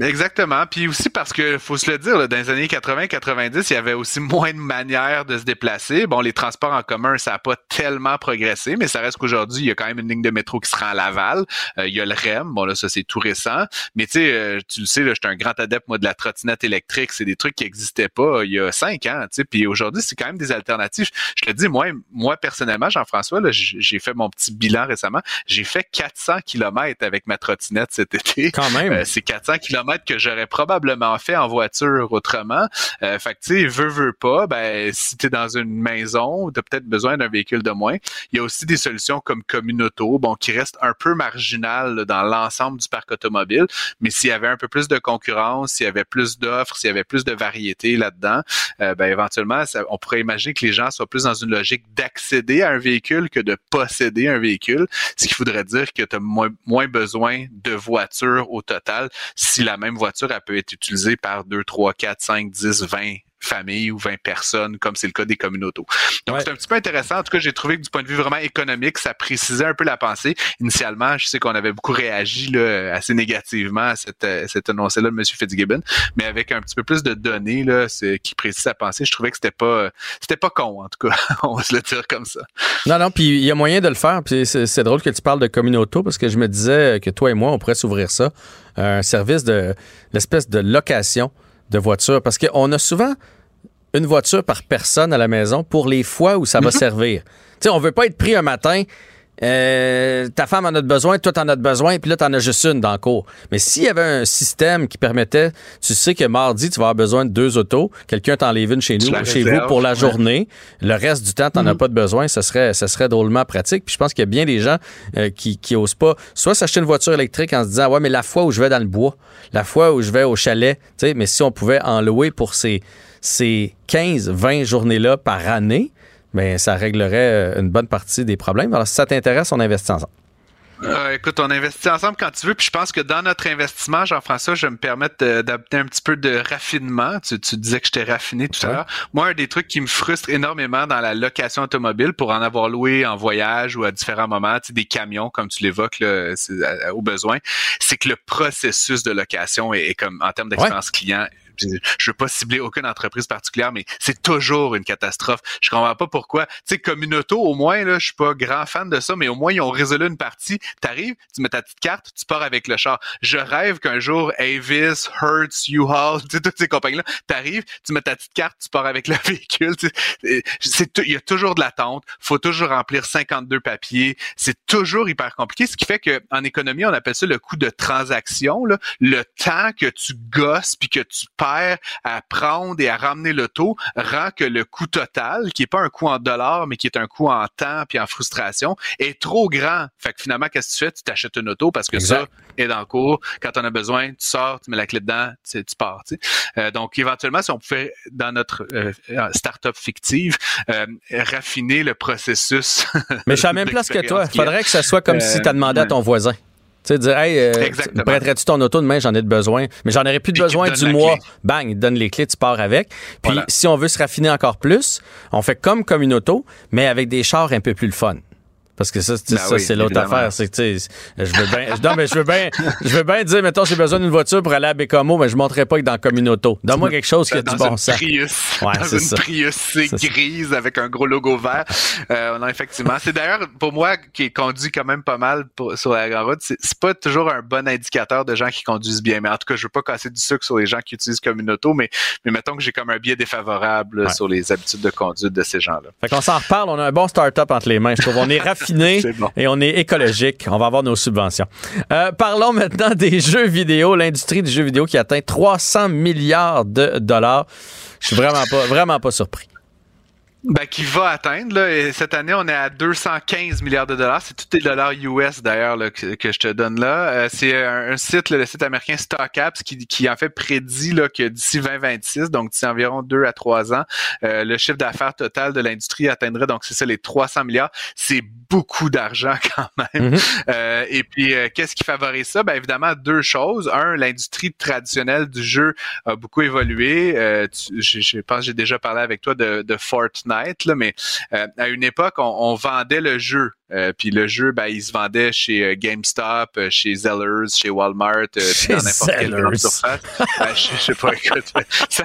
Exactement. Puis aussi parce que faut se le dire, dans les années 80-90, il y avait aussi moins de manières de se déplacer. Bon, les transports en commun, ça n'a pas tellement progressé, mais ça reste qu'aujourd'hui, il y a quand même une ligne de métro qui se rend à Laval. Euh, il y a le REM. Bon, là, ça, c'est tout récent. Mais tu sais, euh, tu le sais, là, j'étais un grand adepte, moi, de la trottinette électrique. C'est des trucs qui n'existaient pas il y a cinq ans. Tu sais, puis aujourd'hui, c'est quand même des alternatives. Je te dis, moi, moi personnellement, Jean-François, j'ai fait mon petit bilan récemment. J'ai fait 400 kilomètres avec ma trottinette cet été. Quand même. Euh, c'est 400 que j'aurais probablement fait en voiture autrement. Euh, fait que tu sais, veux, veux pas, ben si tu es dans une maison, tu as peut-être besoin d'un véhicule de moins. Il y a aussi des solutions comme Communauto, bon, qui restent un peu marginales dans l'ensemble du parc automobile, mais s'il y avait un peu plus de concurrence, s'il y avait plus d'offres, s'il y avait plus de variété là-dedans, euh, ben éventuellement, on pourrait imaginer que les gens soient plus dans une logique d'accéder à un véhicule que de posséder un véhicule, ce qui voudrait dire que tu as moins, moins besoin de voitures au total si la même voiture, elle peut être utilisée par 2, 3, 4, 5, 10, 20 familles ou 20 personnes, comme c'est le cas des communautés. Donc, c'est un petit peu intéressant. En tout cas, j'ai trouvé que du point de vue vraiment économique, ça précisait un peu la pensée. Initialement, je sais qu'on avait beaucoup réagi là, assez négativement à cette, euh, cette là de M. Fitzgibbon, mais avec un petit peu plus de données là, qui précisent sa pensée, je trouvais que c'était pas c'était pas con, en tout cas. [LAUGHS] On va se le dire comme ça. Non, non, puis il y a moyen de le faire. Puis c'est drôle que tu parles de communauté parce que je me disais que toi et moi, on pourrait s'ouvrir ça. Un service de l'espèce de location de voitures. Parce qu'on a souvent une voiture par personne à la maison pour les fois où ça va [LAUGHS] servir. Tu sais, on veut pas être pris un matin. Euh, ta femme en a besoin, toi t'en as besoin, puis là t'en as juste une dans le cours. Mais s'il y avait un système qui permettait, tu sais que mardi tu vas avoir besoin de deux autos, quelqu'un t'enlève une chez nous, chez vous pour la journée, le reste du temps t'en as mhm. pas de besoin, ça serait, ça serait drôlement pratique. Puis je pense qu'il y a bien des gens euh, qui, qui osent pas, soit s'acheter une voiture électrique en se disant ouais mais la fois où je vais dans le bois, la fois où je vais au chalet, tu sais, mais si on pouvait en louer pour ces ces 15-20 journées-là par année, mais ça réglerait euh, une bonne partie des problèmes. Alors, si ça t'intéresse, on investit ensemble. Euh, écoute, on investit ensemble quand tu veux, puis je pense que dans notre investissement, Jean-François, je vais me permettre d'adapter un petit peu de raffinement. Tu, disais que j'étais raffiné tout à l'heure. Moi, un des trucs qui me frustre énormément dans la location automobile, pour en avoir loué en voyage ou à différents moments, tu sais, des camions, comme tu l'évoques au besoin, c'est que le processus de location est, comme en termes d'expérience client je veux pas cibler aucune entreprise particulière, mais c'est toujours une catastrophe. Je comprends pas pourquoi. Tu sais, Communauto, au moins, là, je suis pas grand fan de ça, mais au moins, ils ont résolu une partie. T'arrives, tu mets ta petite carte, tu pars avec le char. Je rêve qu'un jour, Avis, Hertz, U-Haul, toutes ces compagnies-là, t'arrives, tu mets ta petite carte, tu pars avec le [LAUGHS] véhicule. Il y a toujours de l'attente. Faut toujours remplir 52 papiers. C'est toujours hyper compliqué, ce qui fait que en économie, on appelle ça le coût de transaction, là. le temps que tu gosses puis que tu faire à prendre et à ramener l'auto rend que le coût total, qui est pas un coût en dollars, mais qui est un coût en temps puis en frustration, est trop grand. Fait que finalement, qu'est-ce que tu fais? Tu t'achètes une auto parce que ça est dans le cours. Quand on a besoin, tu sors, tu mets la clé dedans, tu, tu pars. Tu sais. Euh, donc, éventuellement, si on pouvait, dans notre euh, start-up fictive, euh, raffiner le processus. Mais je suis à la même [LAUGHS] place que toi. Il faudrait que ça soit comme si tu as demandé à ton voisin. Tu sais, dire, hey, euh, prêterais-tu ton auto demain? J'en ai de besoin. Mais j'en aurais plus de besoin du mois. Bang, il te donne les clés, tu pars avec. Puis si on veut se raffiner encore plus, on fait comme comme une auto, mais avec des chars un peu plus le fun. Parce que ça, Ben ça oui, c'est l'autre affaire. C'est que, tu sais, je veux bien, non, mais je veux bien, je veux bien dire, mettons, j'ai besoin d'une voiture pour aller à Bécamo, mais je ne monterai pas que dans Communauto. Donne-moi quelque chose qui a dans du bon une sens. Prius, Ouais, dans c'est une ça. Prius ça. grise avec un gros logo vert. Euh, non, effectivement. C'est d'ailleurs, pour moi, qui conduit quand même pas mal pour- sur la grande route, c'est pas toujours un bon indicateur de gens qui conduisent bien. Mais en tout cas, je veux pas casser du sucre sur les gens qui utilisent comme une auto, mais, mais mettons que j'ai comme un biais défavorable Ouais. sur les habitudes de conduite de ces gens-là. Fait qu'on s'en reparle, on a un bon start-up entre les mains. Je trouve on est [LAUGHS] raffiné C'est bon. et on est écologique. On va avoir nos subventions. Euh, parlons maintenant [LAUGHS] des jeux vidéo, l'industrie du jeu vidéo qui atteint 300 milliards de dollars. Je suis vraiment pas, vraiment pas surpris. Ben, qui va atteindre. Là, et cette année, on est à 215 milliards de dollars. C'est tous les dollars US d'ailleurs que, que je te donne là. Euh, c'est un, un site, là, le site américain StockApps, qui, qui en fait prédit là, que d'ici 2026, donc d'ici environ deux à trois ans, euh, le chiffre d'affaires total de l'industrie atteindrait donc c'est ça les 300 milliards. C'est beaucoup d'argent [LAUGHS] quand même. Mhm. Euh, et puis, euh, qu'est-ce qui favorise ça? Ben, évidemment, deux choses. Un, l'industrie traditionnelle du jeu a beaucoup évolué. Euh, tu- je, je pense que j'ai déjà parlé avec toi de, de Fortnite, mais euh, à une époque, on vendait le jeu. Euh, puis le jeu, ben, il se vendait chez euh, GameStop, euh, chez Zellers, chez Walmart, euh, Chez dans n'importe quelle grande surface. Ben, je, je sais pas, écoute, [LAUGHS] ça,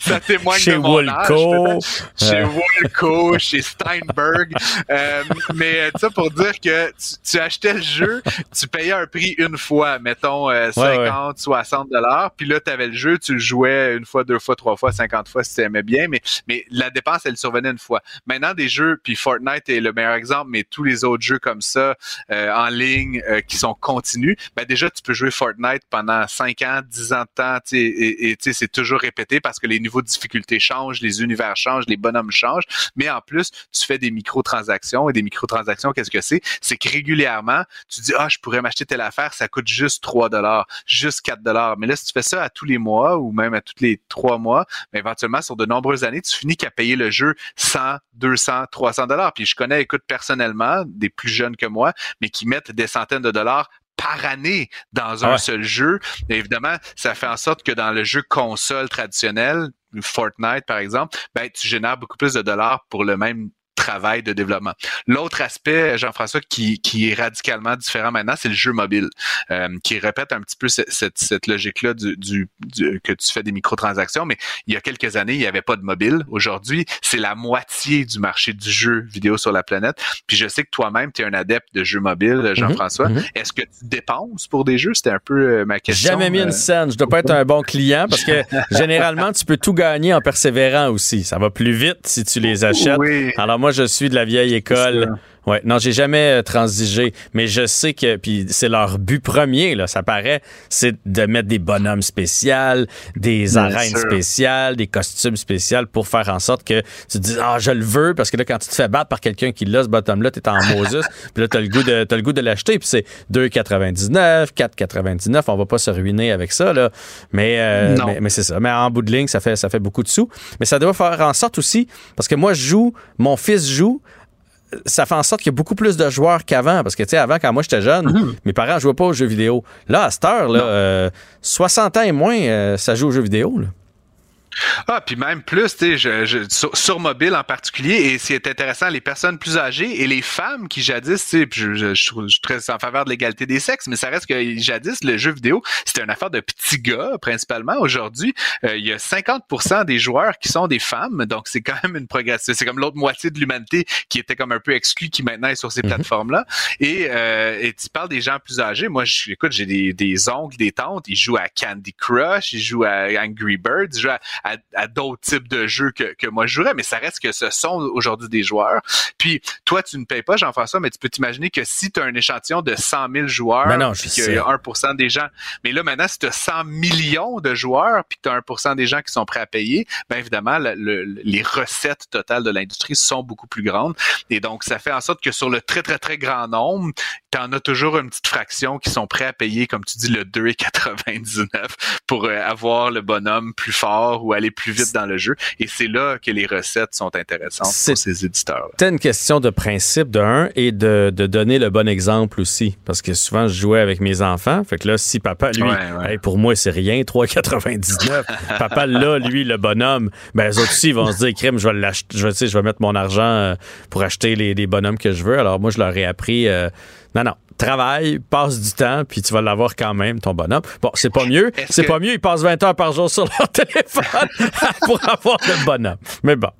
ça témoigne Chez de mon Woolco. Chez. Woolco, chez Steinberg. Euh, mais ça pour dire que tu, tu achetais le jeu, tu payais un prix une fois, mettons euh, 50, 60 dollars, puis là tu avais le jeu, tu le jouais une fois, deux fois, trois fois, 50 fois si tu aimais bien, mais mais la dépense elle survenait une fois. Maintenant des jeux, puis Fortnite est le meilleur exemple, mais tous les autres jeux comme ça euh, en ligne euh, qui sont continus, ben déjà tu peux jouer Fortnite pendant 5 ans, 10 ans de temps, tu sais, et et, c'est toujours répété parce que les niveaux de difficulté changent, les univers changent, les bonhommes changent, mais en plus, tu fais des microtransactions et des microtransactions, qu'est-ce que c'est? C'est que régulièrement, tu dis, ah, je pourrais m'acheter telle affaire, ça coûte juste 3 dollars, juste 4 dollars. Mais là, si tu fais ça à tous les mois ou même à tous les trois mois, ben, éventuellement, sur de nombreuses années, tu finis qu'à payer le jeu 100, 200, 300 dollars. Puis je connais, écoute, personnellement, des plus jeunes que moi, mais qui mettent des centaines de dollars par année dans un Ah ouais. seul jeu. Et évidemment, ça fait en sorte que dans le jeu console traditionnel, Fortnite par exemple, ben, tu génères beaucoup plus de dollars pour le même travail de développement. L'autre aspect, Jean-François, qui, qui est radicalement différent maintenant, c'est le jeu mobile, euh, qui répète un petit peu cette, cette, cette logique-là du, du, du- que tu fais des microtransactions, mais il y a quelques années, il n'y avait pas de mobile. Aujourd'hui, c'est la moitié du marché du jeu vidéo sur la planète. Puis je sais que toi-même, tu es un adepte de jeux mobiles, Jean-François. mhm. Est-ce que tu dépenses pour des jeux? C'était un peu euh, ma question. Jamais mis euh, une scène. Je dois pas être un bon client parce que [LAUGHS] généralement, tu peux tout gagner en persévérant aussi. Ça va plus vite si tu les achètes. Oui. Alors moi, je suis de la vieille école. Ouais, non, j'ai jamais euh, transigé, mais je sais que puis c'est leur but premier là, ça paraît, c'est de mettre des bonhommes spéciaux, des Bien arènes sûr. spéciales, des costumes spéciaux pour faire en sorte que tu te dis ah je le veux parce que là quand tu te fais battre par quelqu'un qui l'a ce bottom là, t'es en Moses, [LAUGHS] puis là t'as le goût de t'as le goût de l'acheter puis c'est 2,99, 4,99, on va pas se ruiner avec ça là, mais euh, mais, mais c'est ça, mais en bout de ligne ça fait ça fait beaucoup de sous, mais ça doit faire en sorte aussi parce que moi je joue, mon fils joue ça fait en sorte qu'il y a beaucoup plus de joueurs qu'avant. Parce que, tu sais, avant, quand moi j'étais jeune, Mhm. mes parents jouaient pas aux jeux vidéo. Là, à cette heure, là, euh, 60 ans et moins, euh, ça joue aux jeux vidéo. là. Ah, puis même plus, tu sais, je, je- sur, sur mobile en particulier, et ce qui est intéressant, les personnes plus âgées et les femmes qui jadis, tu sais, je, je, je, je suis très en faveur de l'égalité des sexes, mais ça reste que jadis, le jeu vidéo, c'était une affaire de petits gars, principalement. Aujourd'hui, euh, il y a 50% des joueurs qui sont des femmes, donc c'est quand même une progression. C'est comme l'autre moitié de l'humanité qui était comme un peu exclue, qui maintenant est sur ces plateformes-là. Et, euh, et tu parles des gens plus âgés. Moi, je, écoute, j'ai des, des oncles, des tantes, ils jouent à Candy Crush, ils jouent à Angry Birds, ils jouent à, à, à d'autres types de jeux que, que moi je jouerais, mais ça reste que ce sont aujourd'hui des joueurs. Puis toi, tu ne payes pas, Jean-François, mais tu peux t'imaginer que si tu as un échantillon de 100 000 joueurs, Ben non, je puis qu'il y a 1% des gens, mais là maintenant, si tu as 100 millions de joueurs, puis que tu as 1% des gens qui sont prêts à payer, ben évidemment, le- le- les recettes totales de l'industrie sont beaucoup plus grandes. Et donc, ça fait en sorte que sur le très, très, très grand nombre, tu en as toujours une petite fraction qui sont prêts à payer, comme tu dis, le 2,99 pour euh, avoir le bonhomme plus fort ou aller plus vite dans le jeu. Et c'est là que les recettes sont intéressantes C'est- pour ces éditeurs. C'était une question de principe de un et de, de donner le bon exemple aussi. Parce que souvent, je jouais avec mes enfants. Fait que là, si papa, lui, Ouais, ouais. hey, pour moi, c'est rien, 3,99. [LAUGHS] papa, là, lui, le bonhomme, ben, eux autres aussi, ils vont se dire, crime, je vais l'acheter, je, vais- je vais mettre mon argent euh, pour acheter les, les bonhommes que je veux. Alors, moi, je leur ai appris, euh, non, non, travaille, passe du temps, puis tu vas l'avoir quand même, ton bonhomme. Bon, c'est pas mieux. C'est que- pas mieux, ils passent 20 heures par jour sur leur [LAUGHS] téléphone [LAUGHS] pour avoir le bonhomme. Mais bon.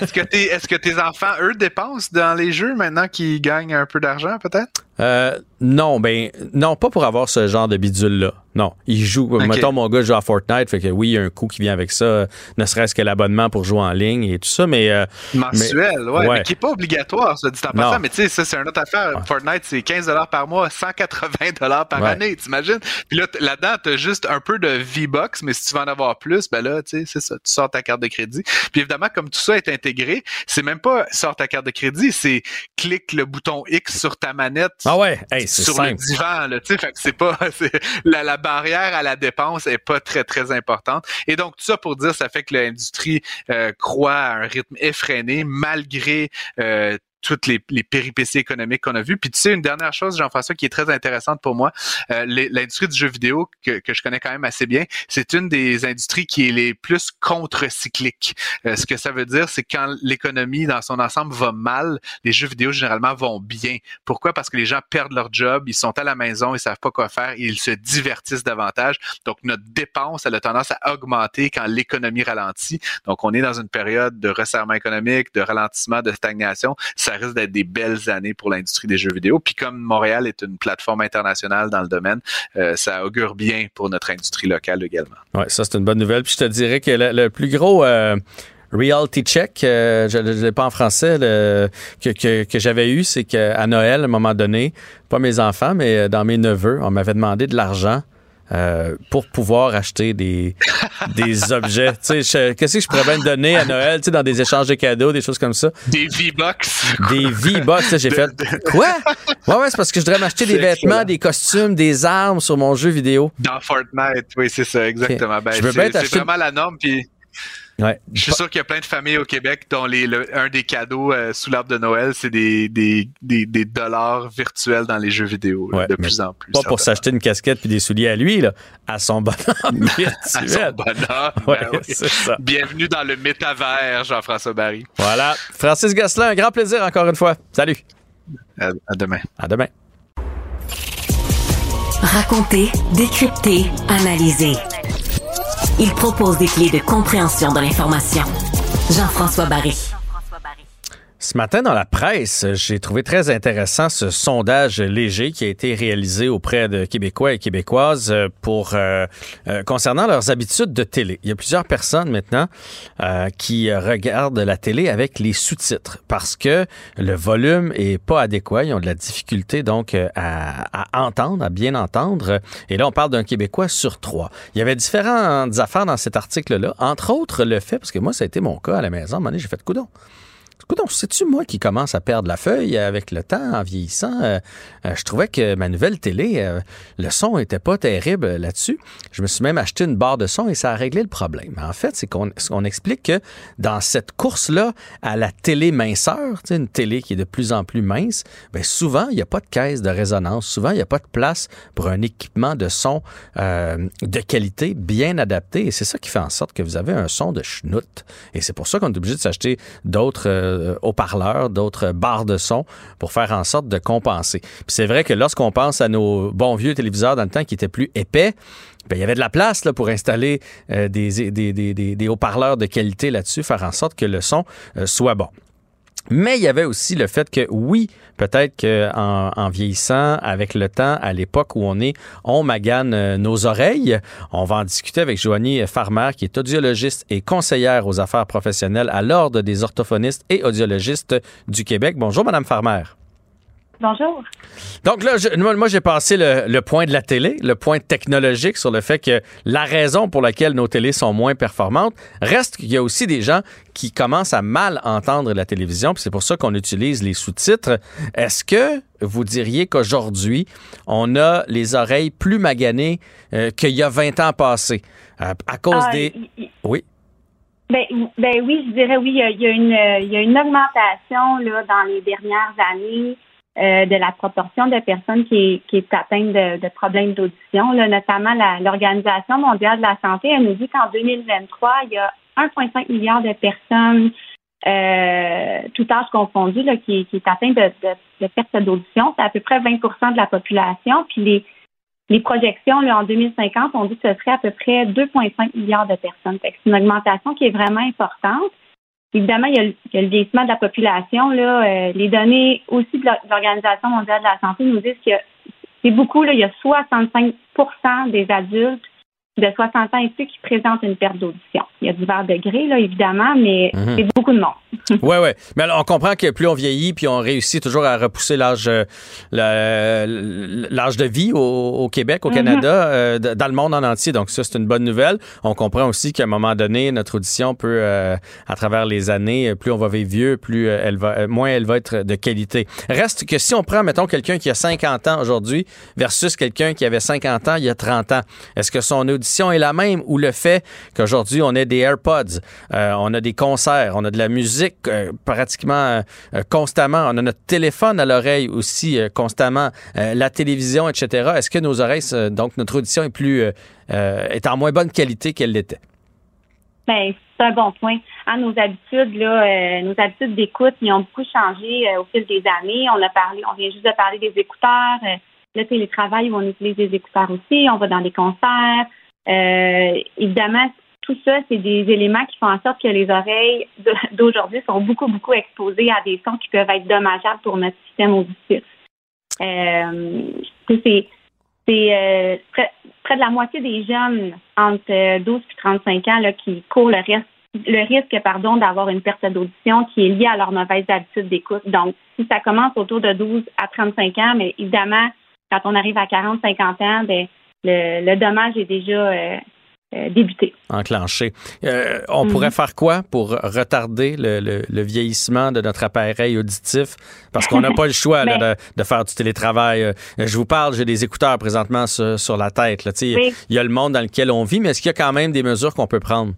Est-ce que, tes- est-ce que tes enfants, eux, dépensent dans les jeux maintenant qu'ils gagnent un peu d'argent, peut-être? Euh, non, ben non, pas pour avoir ce genre de bidule-là. Non, il joue. Mettons, mon gars joue à Fortnite, fait que oui, il y a un coût qui vient avec ça, ne serait-ce que l'abonnement pour jouer en ligne et tout ça, mais... euh, Mensuel, mais- ouais, ouais. mais qui est pas obligatoire, ça dit en passant. Mais tu sais, ça, c'est une autre affaire. Fortnite, c'est 15 par mois, 180 par Ouais. année, t'imagines? Puis là, là-dedans, t'as juste un peu de V-Bucks, mais si tu veux en avoir plus, ben là, tu sais, c'est ça, tu sors ta carte de crédit. Puis évidemment, comme tout ça est intégré, c'est même pas sors ta carte de crédit, c'est clique le bouton X sur ta manette. Ah ouais, hey, c'est sur le divan, là, tu sais, c'est pas, [LAUGHS] la, la barrière à la dépense est pas très, très importante. Et donc, tout ça pour dire, ça fait que l'industrie euh, croît à un rythme effréné, malgré euh, toutes les, les péripéties économiques qu'on a vues. Puis tu sais, une dernière chose, Jean-François, qui est très intéressante pour moi, euh, l'industrie du jeu vidéo, que, que je connais quand même assez bien, c'est une des industries qui est les plus contre-cycliques. Euh, ce que ça veut dire, c'est quand l'économie dans son ensemble va mal, les jeux vidéo généralement vont bien. Pourquoi? Parce que les gens perdent leur job, ils sont à la maison, ils savent pas quoi faire, ils se divertissent davantage. Donc, notre dépense, elle a tendance à augmenter quand l'économie ralentit. Donc, on est dans une période de resserrement économique, de ralentissement, de stagnation. Risque d'être des belles années pour l'industrie des jeux vidéo. Puis comme Montréal est une plateforme internationale dans le domaine, euh, ça augure bien pour notre industrie locale également. Ouais, ça, c'est une bonne nouvelle. Puis je te dirais que le, plus gros euh, reality check, euh, je ne l'ai pas en français, que, que, j'avais eu, c'est qu'à Noël, à un moment donné, pas mes enfants, mais dans mes neveux, on m'avait demandé de l'argent. Euh, pour pouvoir acheter des, des [LAUGHS] objets. Tu sais, je- qu'est-ce que je pourrais bien donner à Noël, tu sais, dans des échanges de cadeaux, des choses comme ça? Des V-Bucks. Des V-Bucks, là, j'ai fait. Quoi? Ouais, ouais, c'est parce que je voudrais m'acheter des vêtements, excellent. des costumes, des armes sur mon jeu vidéo. Dans Fortnite, oui, c'est ça, exactement. Ben, Je veux c'est vraiment la norme. Puis Ouais. je suis sûr qu'il y a plein de familles au Québec dont les, le- un des cadeaux euh, sous l'arbre de Noël, c'est des, des, des, des dollars virtuels dans les jeux vidéo, Ouais, de plus en plus. Pas pour s'acheter une casquette puis des souliers à lui, là, à son bonhomme [LAUGHS] À virtuel. son bonheur. Ouais, Ben oui. c'est ça. Bienvenue dans le métavers, Jean-François Barry. Voilà. Francis Gosselin, un grand plaisir encore une fois. Salut. À, à demain. À demain. Raconter, décrypter, analyser. Il propose des clés de compréhension de l'information. Jean-François Barry. Ce matin, dans la presse, j'ai trouvé très intéressant ce sondage léger qui a été réalisé auprès de Québécois et Québécoises pour euh, euh, concernant leurs habitudes de télé. Il y a plusieurs personnes maintenant euh, qui regardent la télé avec les sous-titres parce que le volume est pas adéquat. Ils ont de la difficulté donc euh, à, à entendre, à bien entendre. Et là, on parle d'un Québécois sur trois. Il y avait différentes affaires dans cet article-là, entre autres le fait, parce que moi, ça a été mon cas à la maison. À un moment donné, j'ai fait coudon. Écoute, c'est-tu moi qui commence à perdre la feuille avec le temps, en vieillissant? Euh, euh, je trouvais que ma nouvelle télé, euh, le son était pas terrible là-dessus. Je me suis même acheté une barre de son et ça a réglé le problème. En fait, c'est qu'on on explique que dans cette course-là à la télé minceur, une télé qui est de plus en plus mince, ben souvent, il n'y a pas de caisse de résonance. Souvent, il n'y a pas de place pour un équipement de son de qualité bien adapté. Et c'est ça qui fait en sorte que vous avez un son de schnout. Et c'est pour ça qu'on est obligé de s'acheter d'autres euh, haut-parleurs, d'autres barres de son pour faire en sorte de compenser. C'est vrai que lorsqu'on pense à nos bons vieux téléviseurs dans le temps qui étaient plus épais, ben, il y avait de la place là, pour installer euh, des haut-parleurs de qualité là-dessus, faire en sorte que le son euh, soit bon. Mais il y avait aussi le fait que oui, peut-être qu'en en, vieillissant avec le temps, à l'époque où on est, on magane euh, nos oreilles. On va en discuter avec Joanie Farmer, qui est audiologiste et conseillère aux affaires professionnelles à l'Ordre des orthophonistes et audiologistes du Québec. Bonjour, Madame Farmer. Bonjour. Donc là, je, moi, j'ai passé le, le, point de la télé, le point technologique sur le fait que la raison pour laquelle nos télés sont moins performantes reste qu'il y a aussi des gens qui commencent à mal entendre la télévision, puis c'est pour ça qu'on utilise les sous-titres. Est-ce que vous diriez qu'aujourd'hui, on a les oreilles plus maganées euh, qu'il y a 20 ans passés à, à cause Ah, des... y- y- Oui? Ben, ben oui, je dirais oui. Il y a, il y a une, il y a une augmentation là, dans les dernières années euh, de la proportion de personnes qui qui est atteinte de, de problèmes d'audition. Notamment l'Organisation mondiale de la santé, elle nous dit qu'en 2023, il y a 1,5 milliard de personnes, euh, tout âge confondu, là, qui, qui est atteinte de, de, de perte d'audition. C'est à peu près 20% de la population. Puis les, les projections là, en 2050, on dit que ce serait à peu près 2,5 milliards de personnes. C'est une augmentation qui est vraiment importante. Évidemment, il y a le, y a le vieillissement de la population. Là, Euh, les données aussi de l'Organisation mondiale de la santé nous disent que c'est beaucoup. Là, il y a 65% des adultes de 60 ans et plus qui présentent une perte d'audition. Il y a divers degrés, là, évidemment, mais Mhm. c'est beaucoup de monde. [LAUGHS] Oui, oui. Mais alors, on comprend que plus on vieillit, puis on réussit toujours à repousser l'âge euh, l'âge de vie au, au Québec, au Mhm. Canada, euh, dans le monde en entier. Donc, ça, c'est une bonne nouvelle. On comprend aussi qu'à un moment donné, notre audition peut, euh, à travers les années, plus on va vivre vieux, plus elle va, moins elle va être de qualité. Reste que si on prend, mettons, quelqu'un qui a 50 ans aujourd'hui versus quelqu'un qui avait 50 ans il y a 30 ans, est-ce que son audition est la même ou le fait qu'aujourd'hui, on ait des AirPods, euh, on a des concerts, on a de la musique euh, pratiquement euh, constamment, on a notre téléphone à l'oreille aussi constamment, la télévision, etc. Est-ce que nos oreilles, donc notre audition est plus est en moins bonne qualité qu'elle l'était? Ben, c'est un bon point. Nos habitudes, là, nos habitudes d'écoute, ils ont beaucoup changé au fil des années. On a parlé, on vient juste de parler des écouteurs. Le télétravail, où on utilise des écouteurs aussi. On va dans des concerts. Euh, évidemment, tout ça, c'est des éléments qui font en sorte que les oreilles [LAUGHS] d'aujourd'hui sont beaucoup, beaucoup exposées à des sons qui peuvent être dommageables pour notre système auditif. Euh, c'est euh, près, de la moitié des jeunes entre euh, 12 et 35 ans qui courent le risque le risque pardon d'avoir une perte d'audition qui est liée à leur mauvaise habitude d'écoute. Donc, si ça commence autour de 12 à 35 ans, mais évidemment, quand on arrive à 40, 50 ans, ben, le, le dommage est déjà euh, euh, débuté. enclenché. Euh, on Mhm. pourrait faire quoi pour retarder le, le- le vieillissement de notre appareil auditif? Parce qu'on n'a pas le choix [LAUGHS] là, Ben- de, de faire du télétravail. Je vous parle, j'ai des écouteurs présentement sur, sur la tête. là. Oui. Il y a le monde dans lequel on vit, mais est-ce qu'il y a quand même des mesures qu'on peut prendre?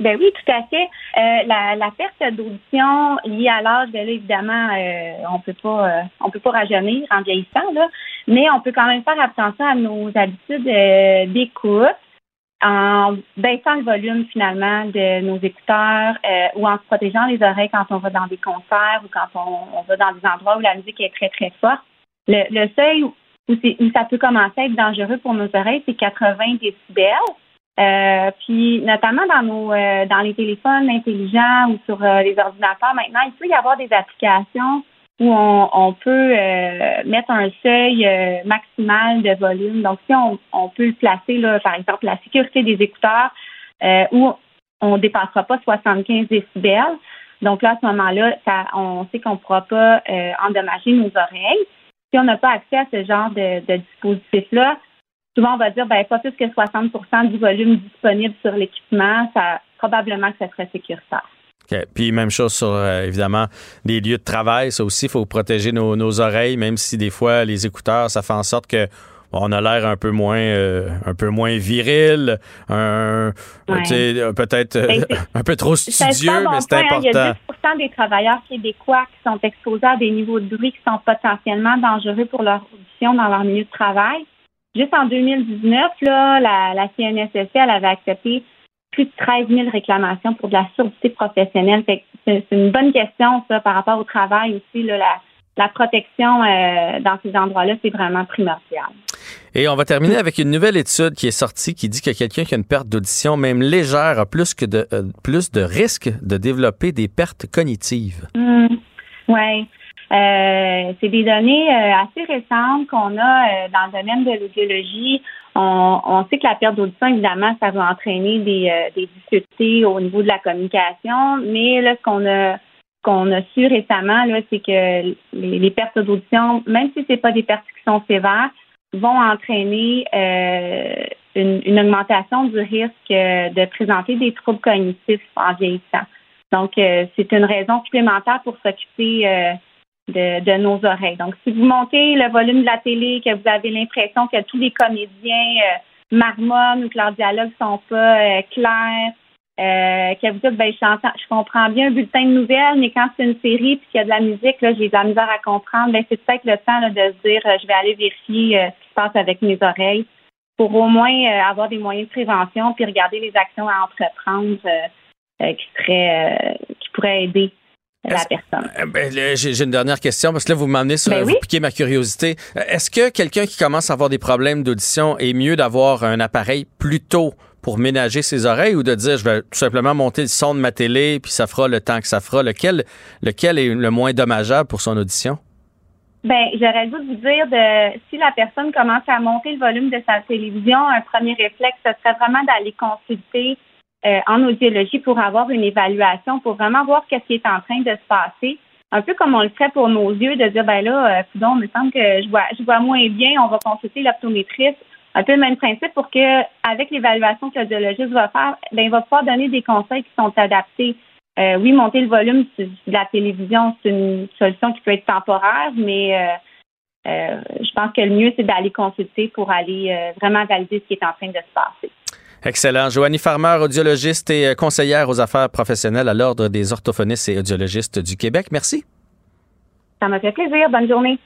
Ben oui, tout à fait. Euh, la, la perte d'audition liée à l'âge, ben là, évidemment, euh, on peut pas euh, on peut pas rajeunir en vieillissant, là, mais on peut quand même faire attention à nos habitudes euh, d'écoute en baissant le volume finalement de nos écouteurs euh, ou en se protégeant les oreilles quand on va dans des concerts ou quand on, va dans des endroits où la musique est très, très forte. Le, le seuil où, ça peut commencer à être dangereux pour nos oreilles, c'est 80 décibels. Euh, puis notamment dans nos dans les téléphones intelligents ou sur les ordinateurs maintenant, il peut y avoir des applications où on, on peut euh, mettre un seuil euh, maximal de volume. Donc si on, on peut le placer là, par exemple la sécurité des écouteurs euh, où on dépassera pas 75 décibels. Donc là à ce moment-là, on sait qu'on ne pourra pas euh, endommager nos oreilles. Si on n'a pas accès à ce genre de, de dispositif-là, souvent on va dire ben pas plus que 60% du volume disponible sur l'équipement, ça probablement que ça serait sécuritaire. OK. Puis même chose sur, euh, évidemment, les lieux de travail. Ça aussi, il faut protéger nos, nos oreilles, même si des fois, les écouteurs, ça fait en sorte que on a l'air un peu moins euh, un peu moins viril, un, Ouais. euh, peut-être euh, Ben, c'est- [LAUGHS] un peu trop studieux, bon mais c'est point, hein. Il y important. a 10 des travailleurs québécois qui sont exposés à des niveaux de bruit qui sont potentiellement dangereux pour leur audition dans leur milieu de travail. Juste en 2019, là, la, la CNSSC, elle avait accepté plus de 13 000 réclamations pour de la surdité professionnelle. C'est une bonne question, ça, par rapport au travail aussi. Là, la, la protection euh, dans ces endroits-là, c'est vraiment primordial. Et on va terminer avec une nouvelle étude qui est sortie qui dit que quelqu'un qui a une perte d'audition, même légère, a plus, que de, euh, plus de risques de développer des pertes cognitives. oui. Euh, c'est des données assez récentes qu'on a dans le domaine de l'audiologie. On, on, sait que la perte d'audition, évidemment, ça va entraîner des, des difficultés au niveau de la communication, mais là, ce qu'on a qu'on a su récemment, c'est que les, pertes d'audition, même si c'est pas des pertes qui sont sévères, vont entraîner euh, une, augmentation du risque euh, de présenter des troubles cognitifs en vieillissant. Donc, euh, c'est une raison supplémentaire pour s'occuper de, nos oreilles. Donc, si vous montez le volume de la télé, que vous avez l'impression que tous les comédiens marmonnent ou que leurs dialogues sont pas clairs, euh, que vous dites, ben, je, je comprends bien un bulletin de nouvelles, mais quand c'est une série puis qu'il y a de la musique, là, j'ai de la à comprendre, ben, c'est peut-être le temps de se dire, euh, je vais aller vérifier euh, ce qui se passe avec mes oreilles pour au moins euh, avoir des moyens de prévention puis regarder les actions à entreprendre qui seraient, qui pourraient aider la personne. Ben, j'ai une dernière question parce que là, vous m'amenez sur ben vous piquer ma curiosité. Est-ce que quelqu'un qui commence à avoir des problèmes d'audition est mieux d'avoir un appareil plus tôt pour ménager ses oreilles ou de dire je vais tout simplement monter le son de ma télé puis ça fera le temps que ça fera? Lequel, lequel est le moins dommageable pour son audition? Ben, j'aurais dû vous dire de si la personne commence à monter le volume de sa télévision, un premier réflexe, ce serait vraiment d'aller consulter euh, en audiologie pour avoir une évaluation, pour vraiment voir ce qui est en train de se passer. Un peu comme on le ferait pour nos yeux, de dire ben là, euh, il me semble que je vois, je vois moins bien, on va consulter l'optométriste un peu le même principe pour que, avec l'évaluation que l'audiologiste va faire, ben, il va pouvoir donner des conseils qui sont adaptés. Euh, oui, monter le volume de la télévision, c'est une solution qui peut être temporaire, mais euh, je pense que le mieux, c'est d'aller consulter pour aller vraiment valider ce qui est en train de se passer. Excellent. Joanie Farmer, audiologiste et conseillère aux affaires professionnelles à l'Ordre des orthophonistes et audiologistes du Québec. Merci. Ça m'a fait plaisir. Bonne journée.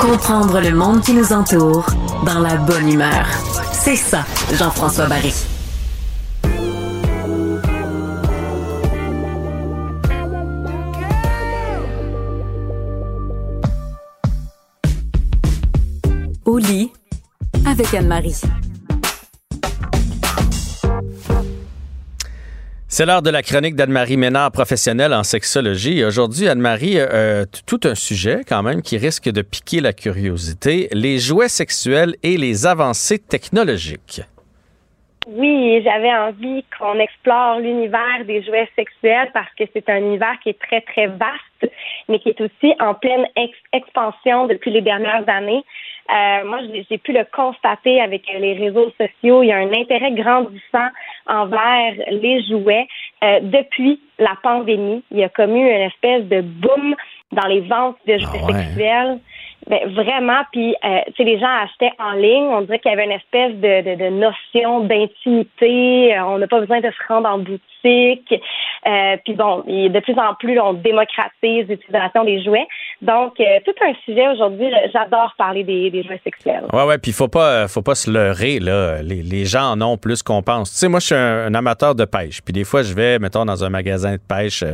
Comprendre le monde qui nous entoure dans la bonne humeur. C'est ça, Jean-François Barry. Au lit avec Anne-Marie. C'est l'heure de la chronique d'Anne-Marie Ménard, professionnelle en sexologie. Aujourd'hui, Anne-Marie, euh, tout un sujet quand même qui risque de piquer la curiosité, les jouets sexuels et les avancées technologiques. Oui, j'avais envie qu'on explore l'univers des jouets sexuels parce que c'est un univers qui est très, très vaste, mais qui est aussi en pleine expansion depuis les dernières années. Euh, moi, j'ai pu le constater avec les réseaux sociaux. Il y a un intérêt grandissant envers les jouets. Euh, depuis la pandémie, il y a comme eu une espèce de boom dans les ventes de jouets ah sexuels. Ben, vraiment, puis euh, tu sais, les gens achetaient en ligne. On dirait qu'il y avait une espèce de, de, de notion d'intimité. Euh, on n'a pas besoin de se rendre en boutique. Euh, puis bon, de plus en plus, on démocratise l'utilisation des jouets. Donc, euh, tout un sujet aujourd'hui. J'adore parler des, des, jouets sexuels. Ouais, ouais. Puis faut pas, faut pas se leurrer là. Les, gens en ont plus qu'on pense. Tu sais, moi, je suis un, amateur de pêche. Puis des fois, je vais, mettons, dans un magasin de pêche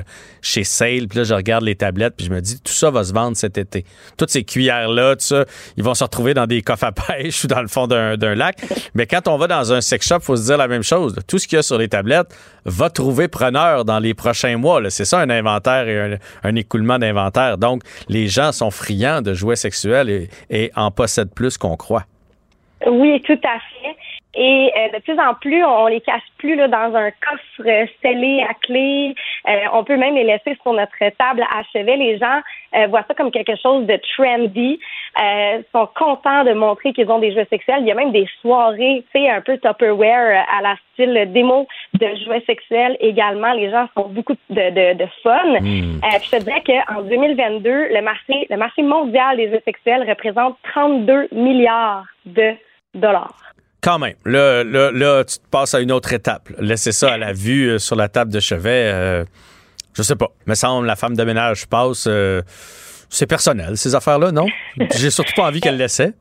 chez Sale. Puis là, je regarde les tablettes. Puis je me dis, tout ça va se vendre cet été. Toutes ces cuillères là tout ça, ils vont se retrouver dans des coffres à pêche [LAUGHS] ou dans le fond d'un lac. Mais quand on va dans un sex shop, il faut se dire la même chose. Tout ce qu'il y a sur les tablettes va trouver preneur dans les prochains mois. C'est ça, un inventaire et un, écoulement d'inventaire. Donc, les gens sont friands de jouets sexuels et, et en possèdent plus qu'on croit. Oui, tout à fait. Et euh, de plus en plus, on les cache plus là, dans un coffre scellé à clé. Euh, on peut même les laisser sur notre table à chevet. Les gens euh, voient ça comme quelque chose de trendy. sont contents de montrer qu'ils ont des jeux sexuels. Il y a même des soirées, tu sais, un peu Tupperware à la style démo de jouets sexuels également. Les gens font beaucoup de, de, de fun. Hmm. je te dirais qu'en 2022, le marché, le marché mondial des jeux sexuels représente 32 milliards de dollars. Quand même. Là, là, tu te passes à une autre étape. Laisser ça à la vue euh, sur la table de chevet, euh, je sais pas. Me semble la femme de ménage passe. Euh, c'est personnel, ces affaires-là, non? [LAUGHS] J'ai surtout pas envie qu'elle laissait.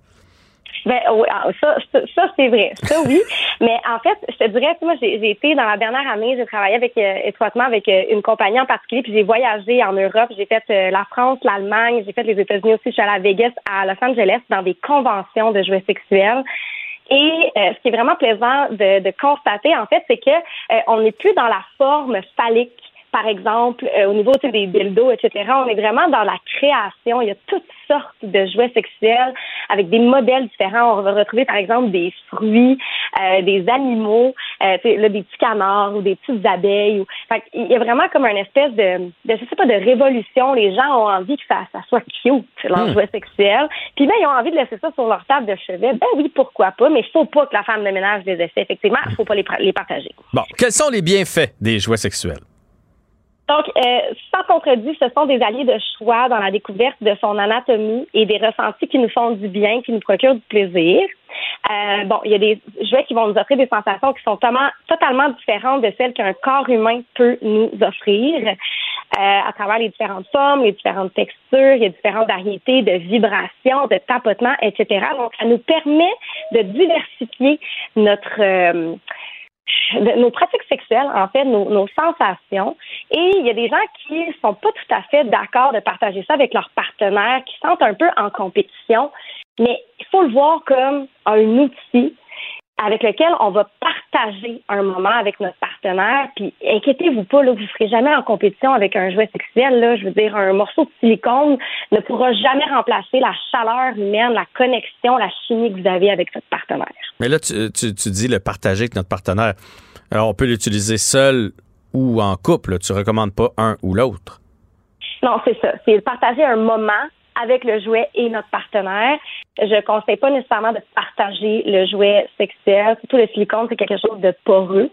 Ben oui, ah, ça, ça, ça, c'est vrai. Ça oui. [LAUGHS] Mais en fait, je te dirais, moi, j'ai j'ai été dans la dernière année, j'ai travaillé avec euh, étroitement avec euh, une compagnie en particulier, puis j'ai voyagé en Europe. J'ai fait euh, la France, l'Allemagne, j'ai fait les États-Unis aussi. Je suis allée à Vegas, à Los Angeles, dans des conventions de jouets sexuels. Et euh, ce qui est vraiment plaisant de, de constater, en fait, c'est que euh, on n'est plus dans la forme phallique par exemple, euh, au niveau des dildos, etc., on est vraiment dans la création. Il y a toutes sortes de jouets sexuels avec des modèles différents. On va retrouver, par exemple, des fruits, euh, des animaux, euh, là, des petits canards ou des petites abeilles. Ou... Fait il y a vraiment comme une espèce de, de, je sais pas, de révolution. Les gens ont envie que ça, ça soit cute, leur Hmm. jouet sexuel. Puis ben, ils ont envie de laisser ça sur leur table de chevet. Ben oui, pourquoi pas, mais il faut pas que la femme de ménage les essaie. Effectivement, il faut pas les, les partager. Bon, quels sont les bienfaits des jouets sexuels? Donc, euh, sans contredit, ce sont des alliés de choix dans la découverte de son anatomie et des ressentis qui nous font du bien, qui nous procurent du plaisir. Euh, bon, il y a des jouets qui vont nous offrir des sensations qui sont totalement, totalement différentes de celles qu'un corps humain peut nous offrir. Euh, à travers les différentes formes, les différentes textures, a différentes variétés de vibrations, de tapotements, etc. Donc, ça nous permet de diversifier notre euh, nos pratiques sexuelles, en fait, nos, nos sensations. Et il y a des gens qui sont pas tout à fait d'accord de partager ça avec leurs partenaires, qui se sentent un peu en compétition. Mais il faut le voir comme un outil avec lequel on va partager un moment avec notre partenaire. Puis inquiétez-vous pas, là, vous ne serez jamais en compétition avec un jouet sexuel. Là, je veux dire, un morceau de silicone ne pourra jamais remplacer la chaleur humaine, la connexion, la chimie que vous avez avec votre partenaire. Mais là, tu, tu- tu dis le partager avec notre partenaire. Alors, on peut l'utiliser seul ou en couple. Tu recommandes pas un ou l'autre. Non, c'est ça. C'est partager un moment avec le jouet et notre partenaire. Je conseille pas nécessairement de partager le jouet sexuel. Surtout le silicone, c'est quelque chose de poreux.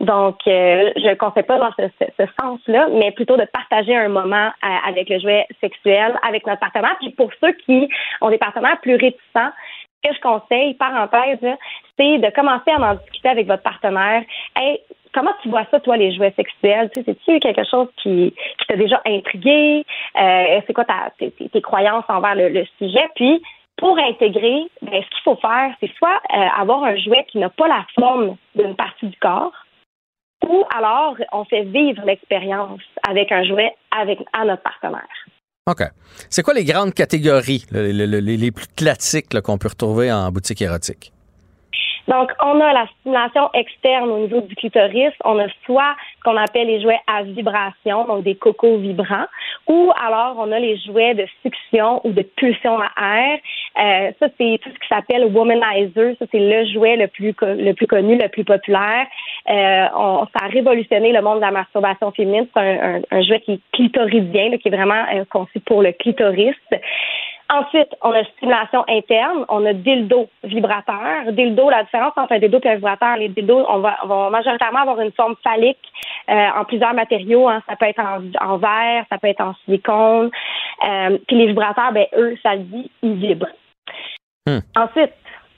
Donc, euh, je ne conseille pas dans ce, sens-là, mais plutôt de partager un moment euh, avec le jouet sexuel, avec notre partenaire. Puis pour ceux qui ont des partenaires plus réticents, ce que je conseille, parenthèse, c'est de commencer à en discuter avec votre partenaire. Comment tu vois ça, toi, les jouets sexuels? C'est-tu quelque chose qui, t'a déjà intrigué? Euh, c'est quoi ta, tes, croyances envers le, sujet? Puis, pour intégrer, ben, ce qu'il faut faire, c'est soit euh, avoir un jouet qui n'a pas la forme d'une partie du corps, ou alors on fait vivre l'expérience avec un jouet avec à notre partenaire. OK. C'est quoi les grandes catégories, les, plus classiques qu'on peut retrouver en boutique érotique? Donc, on a la stimulation externe au niveau du clitoris. On a soit ce qu'on appelle les jouets à vibration, donc des cocos vibrants, ou alors on a les jouets de succion ou de pulsion à air. Euh, ça, c'est tout ce qui s'appelle womanizer. Ça, c'est le jouet le plus le plus connu, le plus populaire. Euh, on, ça a révolutionné le monde de la masturbation féminine. C'est un, un- un jouet qui est clitoridien, là, qui est vraiment euh, conçu pour le clitoris. Ensuite, on a stimulation interne, on a dildo vibrateur. Dildo, la différence entre un dildo et un vibrateur, les dildos, on va, on va majoritairement avoir une forme phallique euh, en plusieurs matériaux. hein. Ça peut être en, en verre, ça peut être en silicone. Euh, puis les vibrateurs, ben eux, ça le dit, ils vibrent. Ensuite,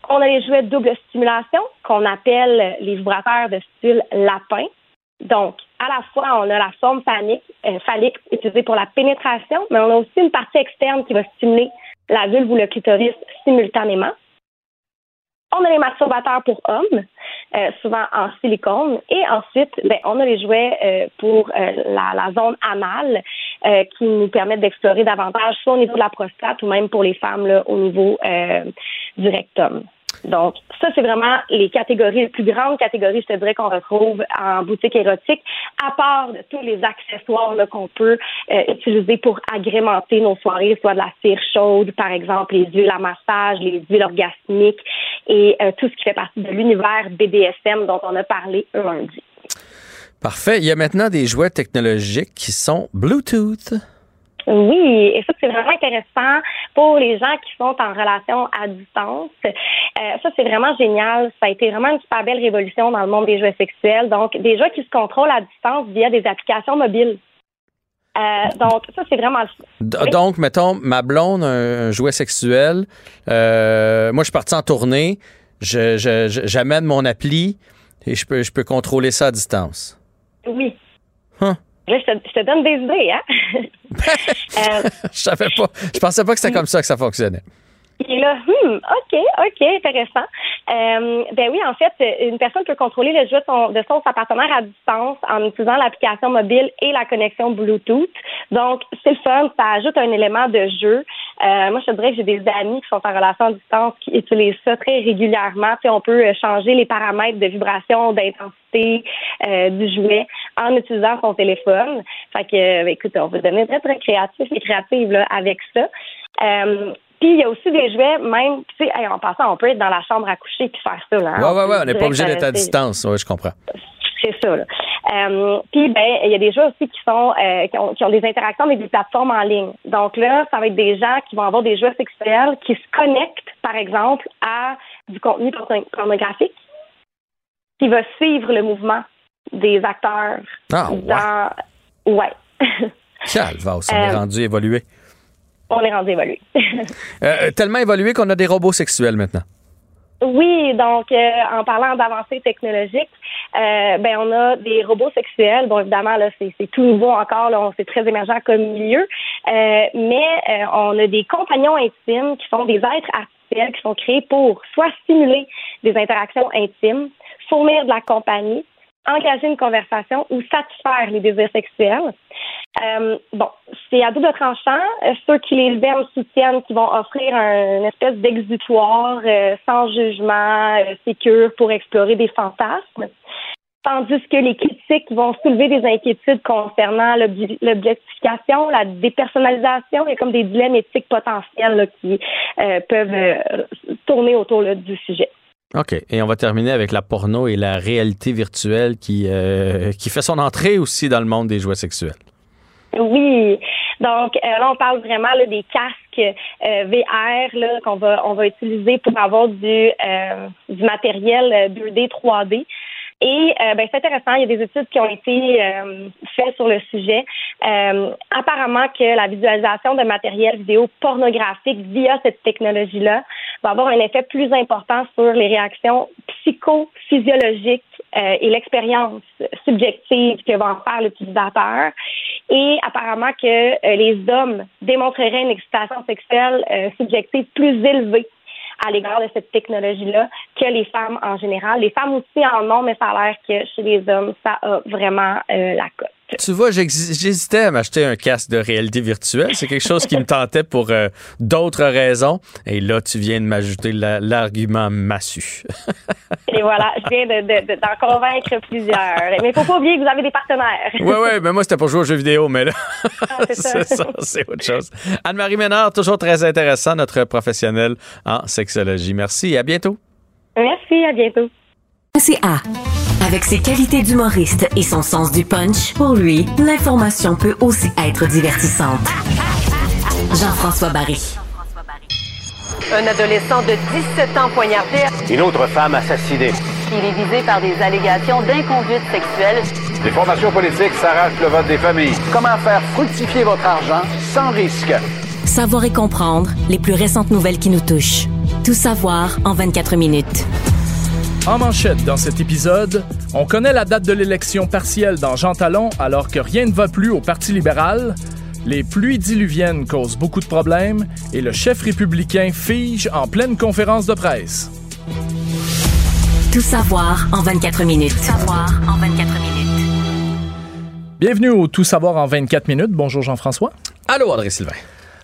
on a les jouets de double stimulation qu'on appelle les vibrateurs de style lapin. Donc, à la fois, on a la forme phallique, euh, phallique utilisée pour la pénétration, mais on a aussi une partie externe qui va stimuler la vulve ou le clitoris simultanément. On a les masturbateurs pour hommes, euh, souvent en silicone. Et ensuite, ben, on a les jouets euh, pour euh, la, la zone anale euh, qui nous permettent d'explorer davantage, soit au niveau de la prostate ou même pour les femmes là, au niveau euh, du rectum. Donc, ça, c'est vraiment les catégories, les plus grandes catégories, je te dirais, qu'on retrouve en boutique érotique, à part de tous les accessoires qu'on peut euh, utiliser pour agrémenter nos soirées, soit de la cire chaude, par exemple, les huiles à massage, les huiles orgasmiques et euh, tout ce qui fait partie de l'univers BDSM dont on a parlé lundi. Parfait. Il y a maintenant des jouets technologiques qui sont Bluetooth. Oui, et ça, c'est vraiment intéressant pour les gens qui sont en relation à distance. Euh, ça, c'est vraiment génial. Ça a été vraiment une super belle révolution dans le monde des jouets sexuels. Donc, des jeux qui se contrôlent à distance via des applications mobiles. Euh, donc, ça, c'est vraiment Donc, mettons, ma blonde, un, un jouet sexuel. euh, moi, je suis parti en tournée. Je, je- je- j'amène mon appli et je peux, je peux contrôler ça à distance. Oui. Huh. Là, je te, je te donne des idées, hein? [LAUGHS] Euh, je savais pas. Je pensais pas que c'était comme ça que ça fonctionnait. Il est là, hmm, OK, OK, intéressant. Euh, ben oui, en fait, une personne peut contrôler le jeu de son, de son sa partenaire à distance en utilisant l'application mobile et la connexion Bluetooth. Donc, c'est le fun, ça ajoute un élément de jeu. Euh, moi, je te dirais que j'ai des amis qui sont en relation à distance qui utilisent ça très régulièrement. Tu sais, on peut changer les paramètres de vibration, d'intensité euh, du jouet en utilisant son téléphone. Fait que, ben, écoute, on va devenir très, très créatif et créative là, avec ça. Euh, puis il y a aussi des jouets, même, tu sais, en passant, on peut être dans la chambre à coucher puis faire ça. Là, hein. Ouais, ouais, ouais, on n'est pas obligé d'être à distance. Oui, je comprends. C'est ça. Là. Euh, puis ben, il y a des jouets aussi qui sont euh, qui, ont, qui, ont, des interactions avec des plateformes en ligne. Donc là, ça va être des gens qui vont avoir des jouets sexuels qui se connectent, par exemple, à du contenu pornographique, qui va suivre le mouvement des acteurs. Ah, dans... ouais. Calva, on est rendu évolué on est rendu évolué. [LAUGHS] euh, tellement évolué qu'on a des robots sexuels maintenant. Oui, donc euh, en parlant d'avancées technologiques, euh, ben on a des robots sexuels. Bon, évidemment là, c'est, tout nouveau encore, là, c'est très émergent comme milieu, euh, mais euh, on a des compagnons intimes qui sont des êtres artificiels qui sont créés pour soit stimuler des interactions intimes, fournir de la compagnie, engager une conversation ou satisfaire les désirs sexuels. Euh, bon, c'est à double tranchant. Euh, ceux qui les aiment soutiennent qu'ils vont offrir un, une espèce d'exutoire euh, sans jugement, sécure pour explorer des fantasmes. Tandis que les critiques vont soulever des inquiétudes concernant l'objectification, la dépersonnalisation. A comme des dilemmes éthiques potentiels qui peuvent tourner autour du sujet. OK. Et on va terminer avec la porno et la réalité virtuelle qui, qui fait son entrée aussi dans le monde des jouets sexuels. Oui. Donc euh, là, on parle vraiment là, des casques euh, VR qu'on va on va utiliser pour avoir du, euh, du matériel 2D, 3D. Et euh, ben, c'est intéressant, il y a des études qui ont été euh, faites sur le sujet. Euh, apparemment que la visualisation de matériel vidéo pornographique via cette technologie-là va avoir un effet plus important sur les réactions psychophysiologiques et l'expérience subjective que va en faire l'utilisateur. Et apparemment que les hommes démontreraient une excitation sexuelle subjective plus élevée à l'égard de cette technologie-là que les femmes en général. Les femmes aussi en ont, mais ça a l'air que chez les hommes, ça a vraiment euh, la cote. Tu vois, j'hésitais à m'acheter un casque de réalité virtuelle. C'est quelque chose qui me tentait pour euh, d'autres raisons. Et là, tu viens de m'ajouter l'argument massu. Et voilà, je viens d'en de, convaincre plusieurs. Mais il faut pas oublier que vous avez des partenaires. Oui, oui, mais moi, c'était pour jouer aux jeux vidéo, mais là, ah, c'est ça, [LAUGHS] c'est autre chose. Anne-Marie Ménard, toujours très intéressant, notre professionnelle en sexologie. Merci et à bientôt. Merci, à bientôt. C'est A. Avec ses qualités d'humoriste et son sens du punch, pour lui, l'information peut aussi être divertissante. Jean-François Barry. Un adolescent de 17 ans poignardé. Une autre femme assassinée. Il est visé par des allégations d'inconduite sexuelle. Les formations politiques s'arrachent le vote des familles. Comment faire fructifier votre argent sans risque? Savoir et comprendre les plus récentes nouvelles qui nous touchent. Tout savoir en 24 minutes. En manchette dans cet épisode, on connaît la date de l'élection partielle dans Jean Talon alors que rien ne va plus au Parti libéral. Les pluies diluviennes causent beaucoup de problèmes et le chef républicain fige en pleine conférence de presse. Tout savoir en 24 minutes. Tout savoir en 24 minutes. Bienvenue au Tout savoir en 24 minutes. Bonjour Jean-François. Allô André Sylvain.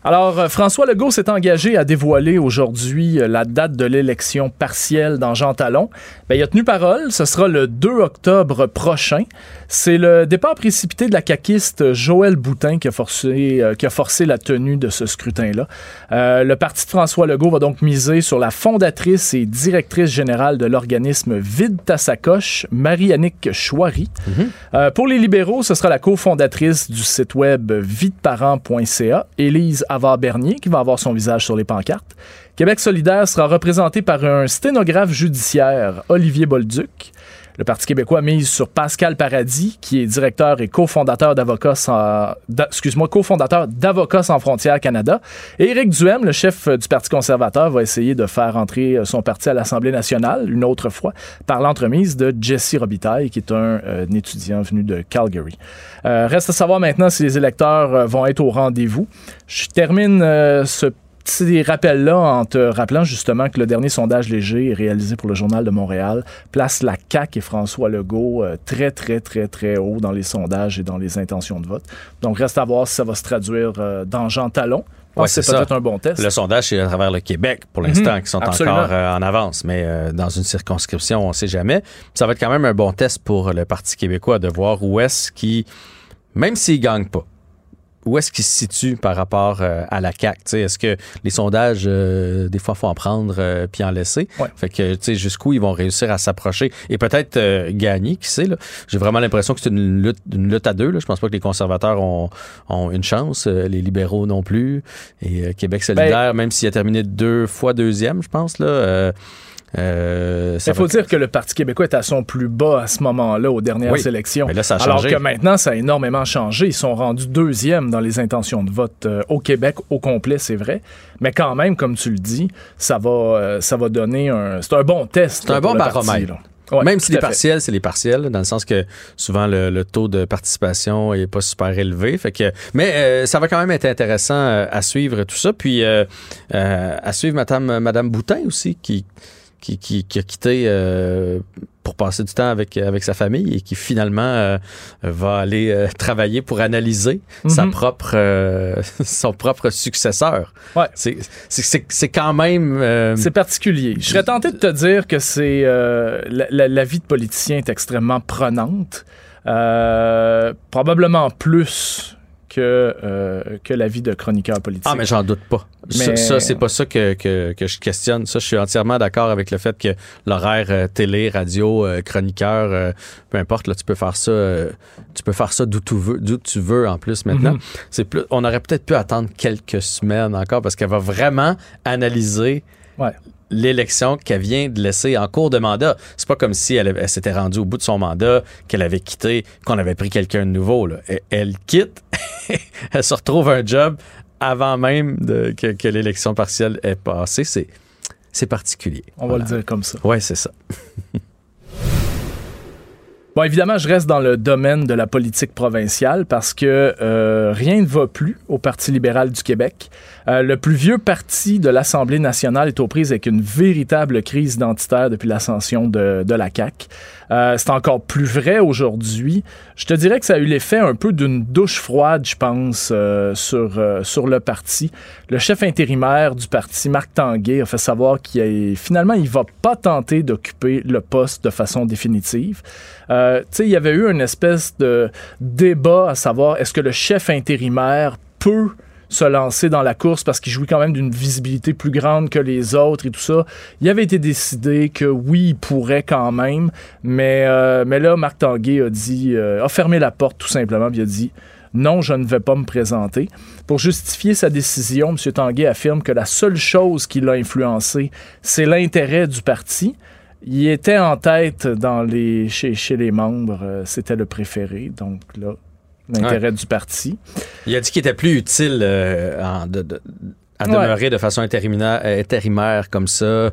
Alors, euh, François Legault s'est engagé à dévoiler aujourd'hui euh, la date de l'élection partielle dans Jean Talon. Ben, il a tenu parole, ce sera le 2 octobre prochain. C'est le départ précipité de la caquiste Joël Boutin qui a forcé, euh, qui a forcé la tenue de ce scrutin-là. Euh, le parti de François Legault va donc miser sur la fondatrice et directrice générale de l'organisme Vide ta sacoche, Marie-Annick Chouari. Mhm. euh, pour les libéraux, ce sera la cofondatrice du site web videparent.ca, Élise Avard-Bernier, qui va avoir son visage sur les pancartes. Québec solidaire sera représenté par un sténographe judiciaire, Olivier Bolduc. Le Parti québécois mise sur Pascal Paradis, qui est directeur et cofondateur d'Avocats sans, excuse-moi, cofondateur d'Avocats sans frontières Canada. Et Éric Duhem, le chef du Parti conservateur, va essayer de faire entrer son parti à l'Assemblée nationale une autre fois par l'entremise de Jesse Robitaille, qui est un, euh, étudiant venu de Calgary. Euh, reste à savoir maintenant si les électeurs euh, vont être au rendez-vous. Je termine euh, ce petit rappel-là en te rappelant justement que le dernier sondage léger réalisé pour le Journal de Montréal place la CAQ et François Legault euh, très, très, très, très haut dans les sondages et dans les intentions de vote. Donc, reste à voir si ça va se traduire euh, dans Jean Talon. Ouais, c'est peut-être un bon test. Le sondage, c'est à travers le Québec pour l'instant Mhm, qui sont absolument. encore euh, en avance, mais euh, dans une circonscription, on ne sait jamais. Ça va être quand même un bon test pour le Parti québécois de voir où est-ce qu'il, même s'il ne gagne pas, où est-ce qu'il se situe par rapport euh, à la sais, Est-ce que les sondages, euh, des fois, faut en prendre euh, puis en laisser? Fait que, tu sais, jusqu'où ils vont réussir à s'approcher? Et peut-être euh, gagner, qui sait, là? J'ai vraiment l'impression que c'est une lutte, une lutte à deux, là. Je pense pas que les conservateurs ont, ont une chance, euh, les libéraux non plus, et euh, Québec solidaire, même s'il a terminé deux fois deuxième, je pense, là. Euh, ça Il faut dire que le Parti québécois est à son plus bas à ce moment-là, aux dernières Oui, élections. mais là, ça a Alors changé. que maintenant, ça a énormément changé. Ils sont rendus deuxième dans les intentions de vote euh, au Québec au complet, c'est vrai. Mais quand même, comme tu le dis, ça va, euh, ça va donner un. C'est un bon test. C'est un bon baromètre. Ouais, Même si les partiels, c'est les partiels, dans le sens que souvent le, le taux de participation est pas super élevé. Fait que, mais euh, ça va quand même être intéressant à suivre tout ça. Puis euh, euh, à suivre Madame, Madame Boutin aussi, qui, qui, qui, qui a quitté euh, pour passer du temps avec, avec sa famille et qui finalement euh, va aller euh, [LAUGHS] travailler pour analyser sa Mhm. propre, euh, [LAUGHS] son propre successeur. C'est- C'est c'est- c'est quand même... euh, C'est particulier. Je serais tenté de te dire que c'est euh, la, la- la vie de politicien est extrêmement prenante, Euh, probablement plus que euh, que la vie de chroniqueur politique. Ah, mais j'en doute pas. Ça, Mais- ça, c'est pas ça que, que, que je questionne. Ça, je suis entièrement d'accord avec le fait que l'horaire euh, télé, radio, euh, chroniqueur, euh, peu importe, là, tu peux faire ça, euh, tu peux faire ça d'où tu veux, d'où tu veux en plus maintenant. Mhm. C'est plus, on aurait peut-être pu attendre quelques semaines encore parce qu'elle va vraiment analyser Ouais. l'élection qu'elle vient de laisser en cours de mandat. C'est pas comme si elle, s'était rendue au bout de son mandat, qu'elle avait quitté, qu'on avait pris quelqu'un de nouveau. Là. Elle, elle quitte, [LAUGHS] elle se retrouve un job avant même de- que, que l'élection partielle ait passé. C'est, c'est particulier. On va le dire comme ça. Ouais, c'est ça. [LAUGHS] Bon, évidemment, je reste dans le domaine de la politique provinciale parce que euh, rien ne va plus au Parti libéral du Québec. Euh, le plus vieux parti de l'Assemblée nationale est aux prises avec une véritable crise identitaire depuis l'ascension de, de la CAQ. Euh, c'est encore plus vrai aujourd'hui. Je te dirais que ça a eu l'effet un peu d'une douche froide, je pense, euh, sur, euh, sur le parti. Le chef intérimaire du parti, Marc Tanguay, a fait savoir qu'il finalement, il va pas tenter d'occuper le poste de façon définitive. Euh, tu sais, il y avait eu une espèce de débat à savoir est-ce que le chef intérimaire peut se lancer dans la course parce qu'il jouit quand même d'une visibilité plus grande que les autres et tout ça. Il avait été décidé que oui, il pourrait quand même, mais, euh, mais là, Marc Tanguay a dit, euh, a fermé la porte tout simplement, puis il a dit non, je ne vais pas me présenter. Pour justifier sa décision, M. Tanguay affirme que la seule chose qui l'a influencé, c'est l'intérêt du parti. Il était en tête dans les, chez, chez les membres, euh, c'était le préféré, donc là, l'intérêt du parti. Il a dit qu'il était plus utile euh, en- de- de- à Ouais. demeurer de façon intérimaire, intérimaire comme ça euh,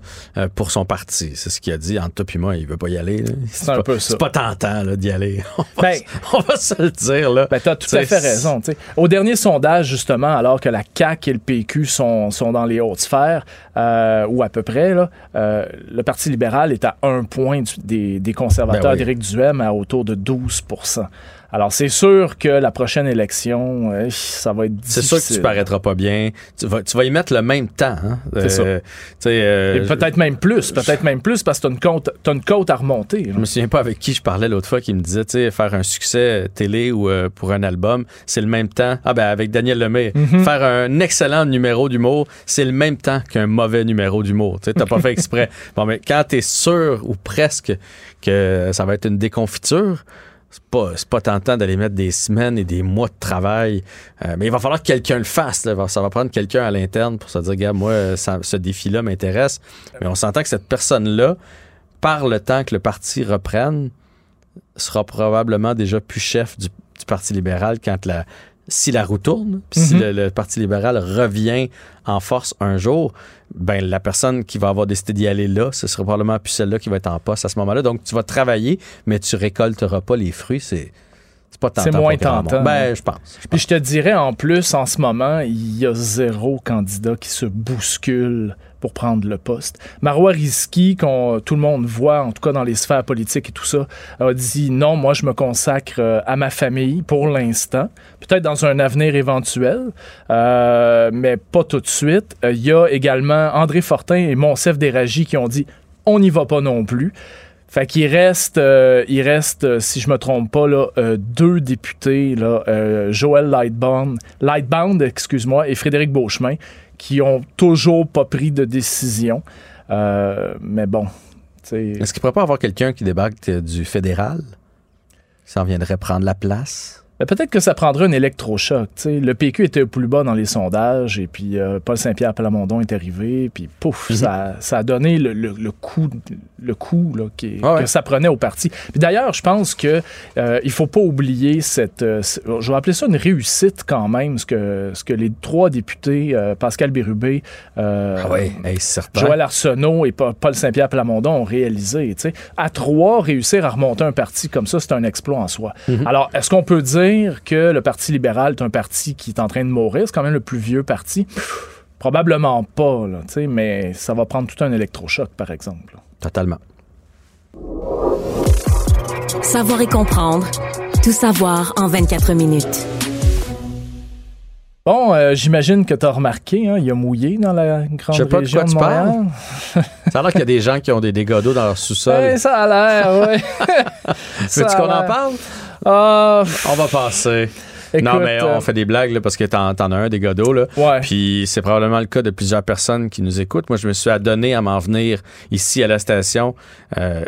pour son parti. C'est ce qu'il a dit. Entre toi et moi, il veut pas y aller. C'est un pas- peu ça. C'est pas tentant d'y aller. [LAUGHS] On va, Ben, se- on va se le dire. Là. Ben, t'as tout à fait raison. t'sais. Au dernier sondage, justement, alors que la CAQ et le PQ sont, sont dans les hautes sphères, euh, ou à peu près, là, euh, le Parti libéral est à un point du- des, des conservateurs Ben oui. d'Éric Duhem à autour de 12 Alors, c'est sûr que la prochaine élection, euh, ça va être C'est difficile. sûr que tu paraîtras pas bien. Tu vas, tu vas y mettre le même temps. Hein? C'est ça. tu sais, euh, Et peut-être même plus, peut-être même plus, parce que t'as une côte, t'as une côte à remonter. là. Je me souviens pas avec qui je parlais l'autre fois qui me disait, tu sais, faire un succès télé ou euh, pour un album, c'est le même temps. Ah ben avec Daniel Lemay, Mhm. faire un excellent numéro d'humour, c'est le même temps qu'un mauvais numéro d'humour. Tu t'as pas [LAUGHS] fait exprès. Bon, mais quand t'es sûr ou presque que ça va être une déconfiture, c'est pas, pas tentant d'aller mettre des semaines et des mois de travail. Euh, mais il va falloir que quelqu'un le fasse. Ça va prendre quelqu'un à l'interne pour se dire, gars, moi, ce défi-là m'intéresse. Mais on s'entend que cette personne-là, par le temps que le parti reprenne, sera probablement déjà plus chef du Parti libéral quand la, si la roue tourne, puis si Mhm. le, le Parti libéral revient en force un jour, ben la personne qui va avoir décidé d'y aller là, ce sera probablement plus celle-là qui va être en poste à ce moment-là. Donc tu vas travailler, mais tu récolteras pas les fruits. C'est C'est pas C'est tentant moins tentant. Ben, je pense. Puis je te dirais, en plus, en ce moment, il y a zéro candidat qui se bouscule pour prendre le poste. Marois Risky, qu'on tout le monde voit, en tout cas dans les sphères politiques et tout ça, a dit non, moi je me consacre euh, à ma famille pour l'instant, peut-être dans un avenir éventuel, euh, mais pas tout de suite. Euh, Il y a également André Fortin et Monsef Déragi qui ont dit on n'y va pas non plus. Fait qu'il reste, euh, il reste, euh, si je me trompe pas, là, euh, deux députés, là, Joël Lightbound, Lightbound, excuse-moi, et Frédéric Beauchemin, qui ont toujours pas pris de décision. Mais bon, Est-ce qu'il pourrait pas avoir quelqu'un qui débarque du fédéral? Qui s'en viendrait prendre la place? Ben, peut-être que ça prendrait un électrochoc. tu sais. Le PQ était au plus bas dans les sondages, et puis euh, Paul Saint-Pierre Plamondon est arrivé, puis pouf, ça, ça a donné le, le- le coup, le coup là, qui- Ah ouais. que ça prenait au parti. D'ailleurs, je pense que euh, il faut pas oublier cette, euh, je vais appeler ça une réussite quand même, ce que, ce que les trois députés, euh, Pascal Bérubé, Ah hey. Joël Arsenault et Pa- Paul Saint-Pierre Plamondon ont réalisé. À trois, réussir à remonter un parti comme ça, c'est un exploit en soi. Mhm. Alors, est-ce qu'on peut dire que le Parti libéral est un parti qui est en train de mourir? C'est quand même le plus vieux parti. Pff, Probablement pas, là, tu sais, mais ça va prendre tout un électrochoc, par exemple. Totalement. Savoir et comprendre. Tout savoir en 24 minutes. Bon, euh, j'imagine que tu as remarqué, hein, il y a mouillé dans la grande Je sais pas de région quoi tu Montréal. parles. [LAUGHS] Ça a l'air qu'il y a des gens qui ont des dégâts d'eau dans leur sous-sol. [LAUGHS] Ouais, ça a l'air, oui. [LAUGHS] Veux-tu qu'on en parle? Ah, On va passer. non, mais euh, on fait des blagues là, parce que t'en, t'en as un des d'eau. Là. Puis c'est probablement le cas de plusieurs personnes qui nous écoutent. Moi, je me suis adonné à m'en venir ici à la station. euh,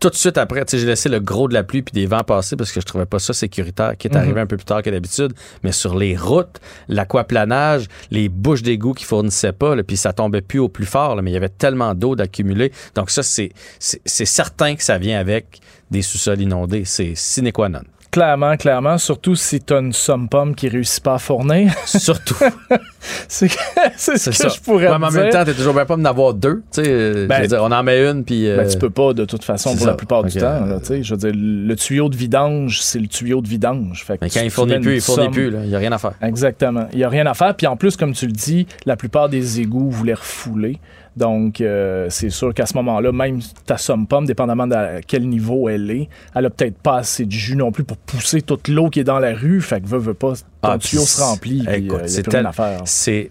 tout de suite après, tu sais, j'ai laissé le gros de la pluie puis des vents passer parce que je trouvais pas ça sécuritaire, qui est Mhm. arrivé un peu plus tard que d'habitude. Mais sur les routes, l'aquaplanage, les bouches d'égout qui fournissaient pas, puis ça tombait plus au plus fort, là, mais il y avait tellement d'eau d'accumuler. Donc ça, c'est, c'est, c'est certain que ça vient avec des sous-sols inondés. C'est sine qua non. Clairement, clairement, surtout si tu as une somme pomme qui réussit pas à fournir. [LAUGHS] Surtout. [LAUGHS] c'est c'est ce que ça. je pourrais Ouais, mais en même temps, t'es toujours bien pas d'en avoir deux. Tu sais, Ben, je veux dire, on en met une, puis. euh, Ben, tu peux pas de toute façon c'est pour ça. la plupart du temps. là, tu sais. je veux dire, le tuyau de vidange, c'est le tuyau de vidange. Fait que Mais quand tu- il fournit plus, il fournit somme- plus. là. Il n'y a rien à faire. Exactement. Il n'y a rien à faire. Puis en plus, comme tu le dis, la plupart des égouts voulaient refouler. Donc, euh, c'est sûr qu'à ce moment-là, même ta somme pomme, dépendamment de quel niveau elle est, elle a peut-être pas assez de jus non plus pour pousser toute l'eau qui est dans la rue. Fait que veut, veut pas, ton Ah, tuyau se remplit. Écoute, euh, c'est plus rien tel- à faire. C'est.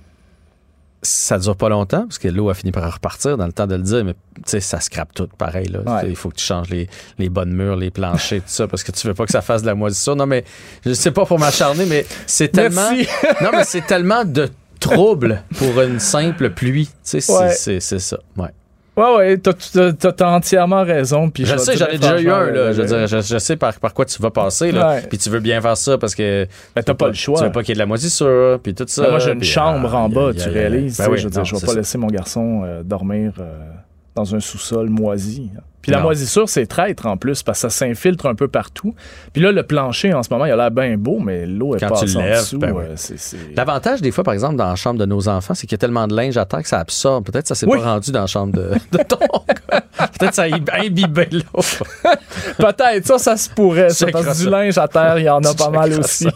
Ça dure pas longtemps, parce que l'eau a fini par repartir dans le temps de le dire, mais tu sais, ça scrape tout pareil. Là. Ouais. Il faut que tu changes les, les bonnes murs, les planchers, tout ça, parce que tu veux pas que ça fasse de la moisissure. Non, mais je sais pas pour m'acharner, mais c'est tellement. [LAUGHS] Non, mais c'est tellement de trouble pour une simple pluie. Tu sais, c'est- Ouais. c'est c'est ça. Ouais. Ouais, ouais, t'as- entièrement raison. Puis Je sais, j'en ai déjà eu un, là. Je veux dire, je, je sais par, par quoi tu vas passer, là. Puis tu veux bien faire ça parce que. Ben, t'as pas le choix. Tu veux pas qu'il y ait de la moisissure, puis tout ça. Ben, moi, j'ai une chambre ah, en bas, a- tu a- réalises. Ben oui, je veux dire, je vais pas ça. laisser mon garçon euh, dormir euh, dans un sous-sol moisi. Puis la moisissure, c'est traître en plus, parce que ça s'infiltre un peu partout. Puis là, le plancher, en ce moment, il a l'air bien beau, mais l'eau est Quand tu en dessous. ben oui. euh, c'est- c'est- L'avantage, des fois, par exemple, dans la chambre de nos enfants, c'est qu'il y a tellement de linge à terre que ça absorbe. Peut-être que ça s'est Oui. pas rendu dans la chambre de, de ton. [LAUGHS] Peut-être que ça a imbibé l'eau. [LAUGHS] Peut-être, ça, ça se pourrait. Ça, parce que du linge à terre, il y en a [LAUGHS] pas mal aussi.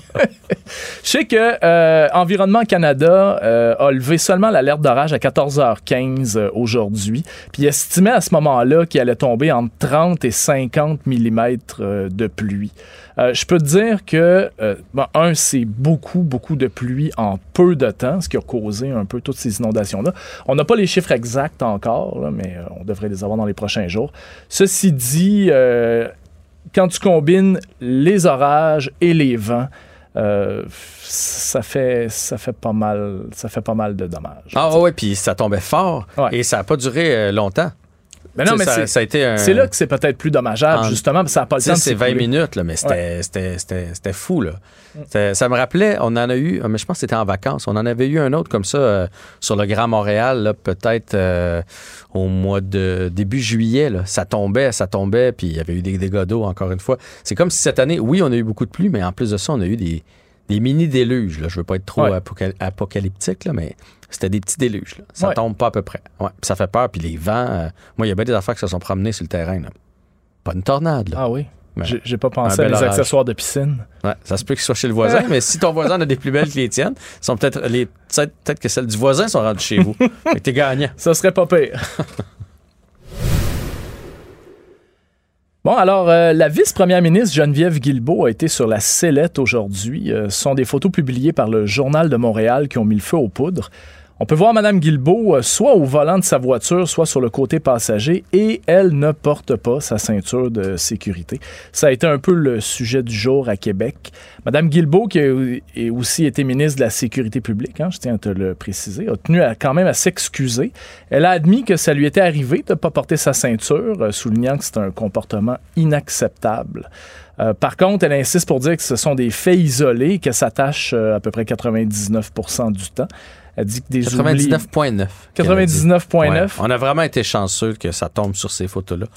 Je sais que euh, Environnement Canada euh, a levé seulement l'alerte d'orage à 14h15 euh, aujourd'hui. Puis il estimait à ce moment-là qu'il allait tomber entre 30 et 50 mm de pluie. Euh, je peux te dire que, euh, bon, un, c'est beaucoup, beaucoup de pluie en peu de temps, ce qui a causé un peu toutes ces inondations-là. On n'a pas les chiffres exacts encore, là, mais euh, on devrait les avoir dans les prochains jours. Ceci dit, euh, quand tu combines les orages et les vents, euh, ça fait ça fait pas mal ça fait pas mal de dommages. Ah ouais, puis ça tombait fort Ouais. et ça n'a pas duré euh, longtemps. Non, mais ça, c'est ça a été un. c'est là que c'est peut-être plus dommageable En- justement parce que ça n'a pas le temps de 10 et 20 s'écouler. minutes, là, mais c'était fou. Là. Ça me rappelait, on en a eu, mais je pense que c'était en vacances, on en avait eu un autre comme ça euh, sur le Grand Montréal, peut-être euh, au mois de début juillet. Là. Ça tombait, ça tombait, puis il y avait eu des dégâts d'eau encore une fois. C'est comme si cette année, oui, on a eu beaucoup de pluie, mais en plus de ça, on a eu des, des mini-déluges. Là. Je veux pas être trop Ouais. apocal- apocalyptique, là, mais c'était des petits déluges. Là. Ça Ouais. tombe pas à peu près. Ouais. Puis ça fait peur, puis les vents, euh, moi, il y a bien des affaires qui se sont promenées sur le terrain. Là. Pas une tornade, là. Ah oui. J'ai pas pensé à les orage. accessoires de piscine. Ouais, ça se peut qu'ils soient chez le voisin, [LAUGHS] mais si ton voisin en a des plus belles que les tiennes, sont peut-être les peut-être que celles du voisin sont rendues chez vous. [LAUGHS] t'es gagnant. Ça serait pas pire. [LAUGHS] Bon, alors, euh, la vice-première ministre Geneviève Guilbeault a été sur la sellette aujourd'hui. Euh, ce sont des photos publiées par le Journal de Montréal qui ont mis le feu aux poudres. On peut voir Mme Guilbeault euh, soit au volant de sa voiture, soit sur le côté passager, et elle ne porte pas sa ceinture de sécurité. Ça a été un peu le sujet du jour à Québec. Mme Guilbeault, qui a aussi été ministre de la Sécurité publique, hein, je tiens à te le préciser, a tenu quand même à s'excuser. Elle a admis que ça lui était arrivé de ne pas porter sa ceinture, euh, soulignant que c'est un comportement inacceptable. Euh, par contre, elle insiste pour dire que ce sont des faits isolés, que ça tâche euh, à peu près 99% du temps. Elle dit que des 99.9. 99.9. Ouais. On a vraiment été chanceux que ça tombe sur ces photos-là.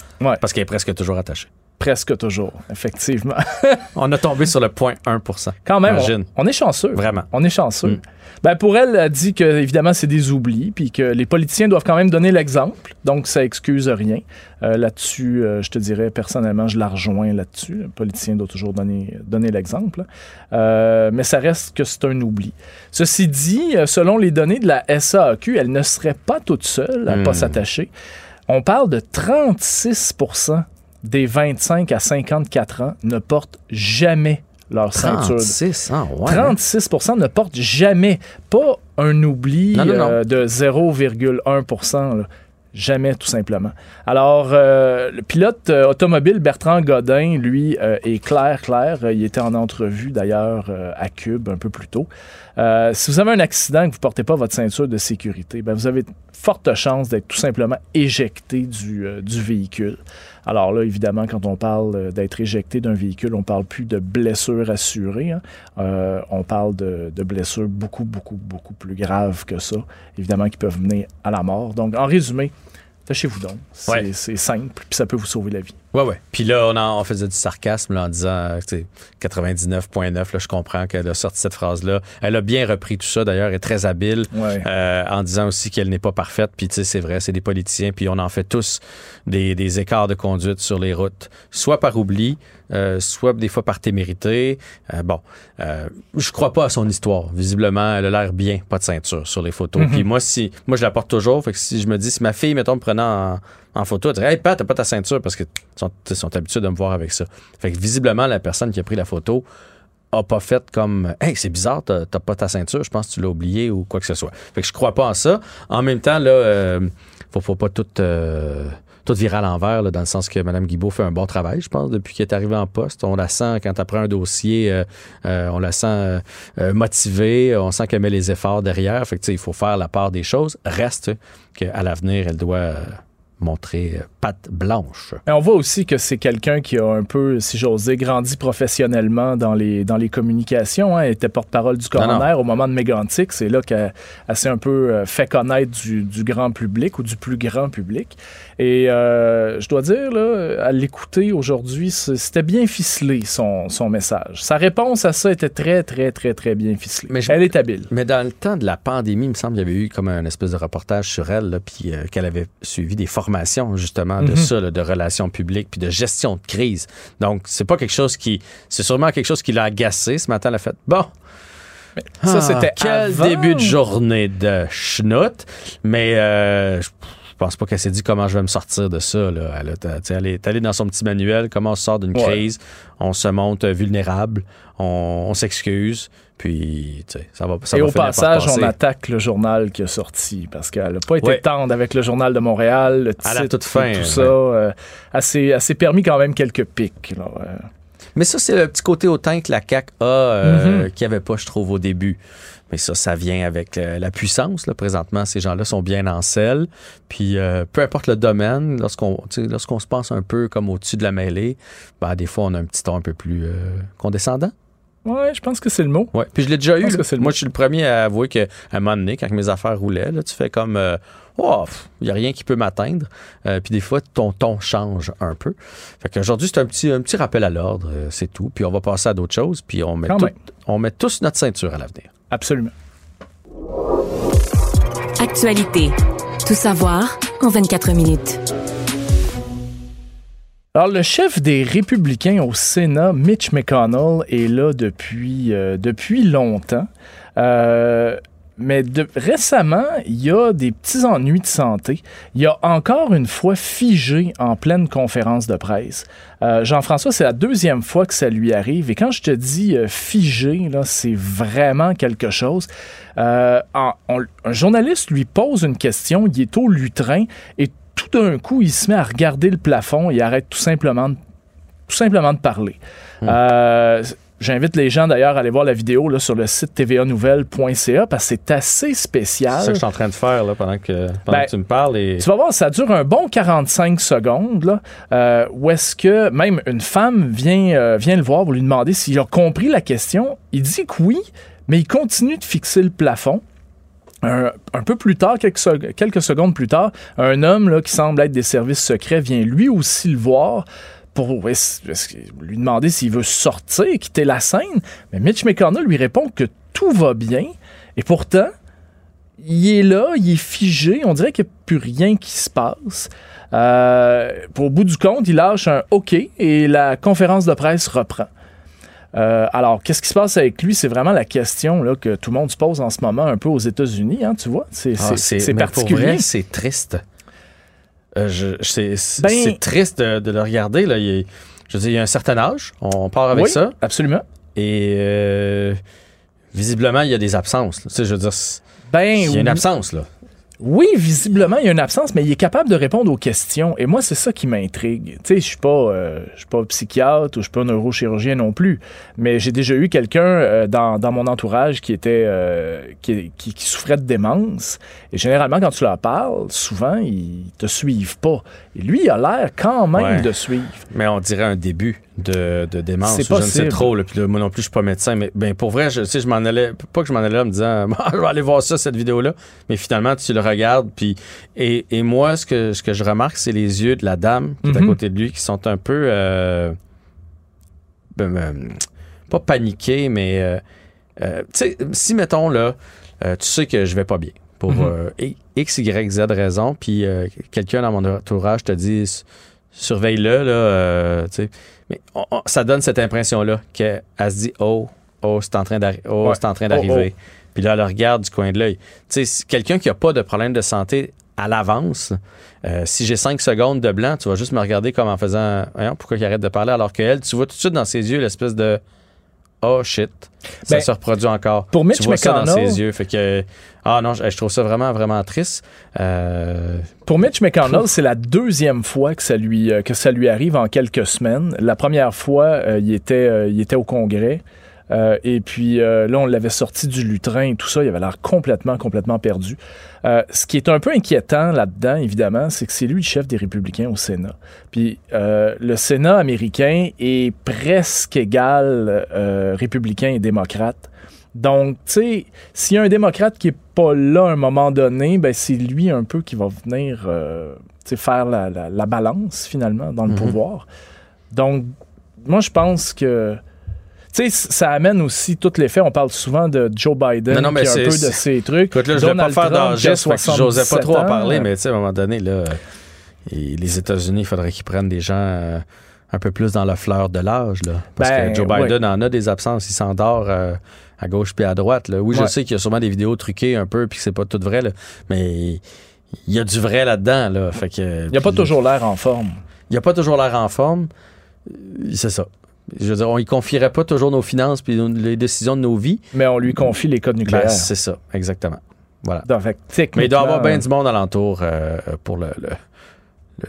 Parce qu'elle est presque toujours attachée. Presque toujours, effectivement. [LAUGHS] On a tombé sur le 0.1% Quand même, on, on est chanceux. Vraiment. On est chanceux. Mm. Ben pour elle, elle dit que évidemment c'est des oublis, puis que les politiciens doivent quand même donner l'exemple, donc ça excuse rien. Euh, là-dessus, euh, je te dirais personnellement, je la rejoins là-dessus. Le politicien doit toujours donner, donner l'exemple. Euh, mais ça reste que c'est un oubli. Ceci dit, selon les données de la SAQ, elle ne serait pas toute seule à ne pas Mm. s'attacher. On parle de 36 des 25 à 54 ans ne portent jamais leur ceinture. 36, ah, ouais. 36% ne portent jamais. Pas un oubli Non, non, non. euh, de 0,1 là. Jamais, tout simplement. Alors, euh, le pilote euh, automobile Bertrand Godin, lui, est clair, clair. Il était en entrevue, d'ailleurs, à Cube un peu plus tôt. Si vous avez un accident et que vous ne portez pas votre ceinture de sécurité, ben, vous avez de fortes chances d'être tout simplement éjecté du, du véhicule. Alors là, évidemment, quand on parle euh, d'être éjecté d'un véhicule, on parle plus de blessures assurées. hein. Euh, on parle de, de blessures beaucoup, beaucoup, beaucoup plus graves que ça, évidemment, qui peuvent mener à la mort. Donc, en résumé, tâchez-vous donc. C'est Ouais. c'est simple, puis ça peut vous sauver la vie. Ouais, ouais. Puis là, on, en- on faisait du sarcasme là, en disant euh, tu sais, 99.9. Là, je comprends qu'elle a sorti cette phrase-là. Elle a bien repris tout ça, d'ailleurs, est très habile Ouais. euh, en disant aussi qu'elle n'est pas parfaite. Puis, tu sais, c'est vrai, c'est des politiciens. Puis, on en fait tous des, des écarts de conduite sur les routes, soit par oubli, euh, soit des fois par témérité. Euh, bon, euh, je crois pas à son histoire. Visiblement, elle a l'air bien, pas de ceinture sur les photos. Mhm. Puis moi, si, moi, je la porte toujours. Fait que si je me dis, si ma fille, mettons, me prenant en, en photo, dirait, hey, Pat, t'as pas ta ceinture parce que sont, sont habitués de me voir avec ça. Fait que visiblement, la personne qui a pris la photo a pas fait comme Hey, c'est bizarre, t'as pas ta ceinture, je pense que tu l'as oublié ou quoi que ce soit. Fait que je crois pas en ça. En même temps, là, euh, faut, faut pas tout, euh, tout virer à l'envers, dans le sens que Mme Guibault fait un bon travail, je pense, depuis qu'elle est arrivée en poste. On la sent quand elle prend un dossier, euh, on la sent motivée, on sent qu'elle met les efforts derrière. Fait que, il faut faire la part des choses. Reste qu'à l'avenir, elle doit montrer euh, patte blanche. Et on voit aussi que c'est quelqu'un qui a un peu, si j'ose dire, grandi professionnellement dans les, dans les communications. hein. Elle était porte-parole du Non, non. coroner au moment de Mégantic. C'est là qu'elle elle s'est un peu euh, fait connaître du, du grand public ou du plus grand public. Et euh, je dois dire, là, à l'écouter aujourd'hui, c'était bien ficelé son, son message. Sa réponse à ça était très, très, très, très bien ficelée. Mais je- Elle est habile. Mais dans le temps de la pandémie, il me semble qu'il y avait eu comme un espèce de reportage sur elle, là, puis euh, qu'elle avait suivi des formations justement de Mhm. ça, là, de relations publiques, puis de gestion de crise. Donc, c'est pas quelque chose qui... C'est sûrement quelque chose qui l'a agacé. Ce matin, elle a fait, bon... ça, ah, c'était Quel avant. début de journée de schnout. Mais euh, pense pas qu'elle s'est dit comment je vais me sortir de ça. Là. Elle, a- est allée dans son petit manuel, comment on sort d'une Ouais. crise, on se montre vulnérable, on, on s'excuse, puis ça va, ça Et va au passage, on attaque le journal qui a sorti parce qu'elle n'a pas été Ouais. tendre avec le journal de Montréal, le À la titre, toute fin, tout ouais. ça. euh, elle s'est- permis quand même quelques pics. là. Mais ça, c'est le petit côté autant que la CAQ a, euh, Mhm. qu'il n'y avait pas, je trouve, au début. Mais ça, ça vient avec euh, la puissance. Là. Présentement, ces gens-là sont bien en selle. Puis, euh, peu importe le domaine, lorsqu'on lorsqu'on se pense un peu comme au-dessus de la mêlée, ben, des fois, on a un petit ton un peu plus euh, condescendant. Ouais, je pense que c'est le mot. Ouais. Puis je l'ai déjà Je eu. que Moi, je suis le premier à avouer qu'à un moment donné, quand mes affaires roulaient, là, tu fais comme euh, Oh, il n'y a rien qui peut m'atteindre. Euh, puis des fois, ton ton change un peu. Fait qu'aujourd'hui, c'est un petit, un petit rappel à l'ordre, c'est tout. Puis on va passer à d'autres choses. Puis on met, tout- on met tous notre ceinture à l'avenir. Absolument. Actualité. Tout savoir en 24 minutes. Alors, le chef des républicains au Sénat, Mitch McConnell, est là depuis, euh, depuis longtemps. Euh, mais de, récemment, il y a des petits ennuis de santé. Il a encore une fois figé en pleine conférence de presse. Euh, Jean-François, c'est la deuxième fois que ça lui arrive. Et quand je te dis euh, figé, là, c'est vraiment quelque chose. Euh, en- on- un journaliste lui pose une question, il est au lutrin, et tout d'un coup, il se met à regarder le plafond et arrête tout simplement de, tout simplement de parler. Euh, J'invite les gens d'ailleurs à aller voir la vidéo là, sur le site tvanouvelle.ca parce que c'est assez spécial. C'est ça que je suis en train de faire là, pendant, que, pendant Ben, que tu me parles. Et... Tu vas voir, ça dure un bon 45 secondes, là, euh, où est-ce que même une femme vient, euh, vient le voir pour lui demander s'il a compris la question. Il dit que oui, mais il continue de fixer le plafond. Un, un peu plus tard, quelques, quelques secondes plus tard, un homme là, qui semble être des services secrets vient lui aussi le voir pour lui demander s'il veut sortir, quitter la scène. Mais Mitch McConnell lui répond que tout va bien. Et pourtant, il est là, il est figé. On dirait qu'il n'y a plus rien qui se passe. Euh, pour au bout du compte, il lâche un OK et la conférence de presse reprend. Euh, alors, qu'est-ce qui se passe avec lui? C'est vraiment la question là, que tout le monde se pose en ce moment un peu aux États-Unis, hein, tu vois? C'est Ah, particulier. c'est triste. Euh, je- c'est c'est- Ben- c'est triste de, de le regarder. Là. Il est- je veux dire, il y a un certain âge. On part avec Oui, ça. Absolument. Et euh, visiblement, il y a des absences. là. Tu sais, je veux dire, Ben, il y a une absence. Là. Oui, visiblement, il y a une absence, mais il est capable de répondre aux questions. Et moi, c'est ça qui m'intrigue. Tu sais, je suis pas, euh, je suis pas psychiatre ou je suis pas neurochirurgien non plus, mais j'ai déjà eu quelqu'un euh, dans, dans mon entourage qui était, euh, qui, qui- qui souffrait de démence. Et généralement, quand tu leur parles, souvent, ils te suivent pas. Et lui, il a l'air quand même Ouais. de suivre. Mais on dirait un début de, de démence. C'est Je ne sais trop. là. Puis là, moi non plus, je suis pas médecin. Mais ben, pour vrai, je, je m'en allais. Pas que je m'en allais là en me disant, [LAUGHS] je vais aller voir ça, cette vidéo-là. Mais finalement, tu le regardes. Puis, et, et moi, ce que, ce que je remarque, c'est les yeux de la dame qui est à Mhm. côté de lui qui sont un peu. euh, ben, ben, pas paniqués, mais. euh, euh, tu sais, si, mettons, là, euh, tu sais que je vais pas bien. Pour euh, X, Y, Z raison. Puis quelqu'un dans mon entourage te dit surveille-le, là, euh, tu sais. Mais on- on- ça donne cette impression-là qu'elle elle se dit Oh, oh, c'est en train d'arri- oh, Ouais. c'est en train Oh, d'arriver. Puis là, elle le regarde du coin de l'œil. Tu sais, quelqu'un qui n'a pas de problème de santé à l'avance, euh, si j'ai cinq secondes de blanc, tu vas juste me regarder comme en faisant Voyons, pourquoi il arrête de parler alors qu'elle, tu vois tout de suite dans ses yeux l'espèce de Oh shit, ça Ben, se reproduit encore. pour Mitch tu vois ça dans McConnell- ses yeux. Fait que, ah non, je, je trouve ça vraiment, vraiment triste. Euh, Pour Mitch McConnell, c'est la deuxième fois que ça lui euh, que ça lui arrive en quelques semaines. La première fois, euh, il était euh, il était au Congrès. Euh, et puis euh, là, on l'avait sorti du lutrin et tout ça. Il avait l'air complètement, complètement perdu. Euh, ce qui est un peu inquiétant là-dedans, évidemment, c'est que c'est lui le chef des républicains au Sénat. Puis le Sénat américain est presque égal républicain et démocrate. Donc, tu sais, s'il y a un démocrate qui est pas là à un moment donné, ben c'est lui un peu qui va venir faire la, la- la balance finalement dans le Mhm. pouvoir. Donc, moi, je pense que. Tu sais, ça amène aussi tous les faits. On parle souvent de Joe Biden, Non, non, mais qui a un peu de ces trucs. Écoute, là, je ne vais pas faire a d'âge, j'osais pas trop en 77 parler, mais tu sais, à un moment donné, là, les États-Unis, il faudrait qu'ils prennent des gens euh, un peu plus dans la fleur de l'âge, là. Parce Ben, que Joe ouais. Biden en a des absences, il s'endort euh, à gauche puis à droite. Là. Oui, je Ouais. sais qu'il y a sûrement des vidéos truquées un peu, puis que c'est pas tout vrai, là, mais il y a du vrai là-dedans, là. Fait que, Il n'y a pas toujours l'air en forme. il a pas toujours l'air en forme. C'est ça. Je veux dire, on y confierait pas toujours nos finances puis les décisions de nos vies. Mais on lui confie les codes nucléaires. Ben, c'est ça, exactement. Voilà. Donc, fait Mais il doit y avoir bien du monde alentour euh, pour le, le, le,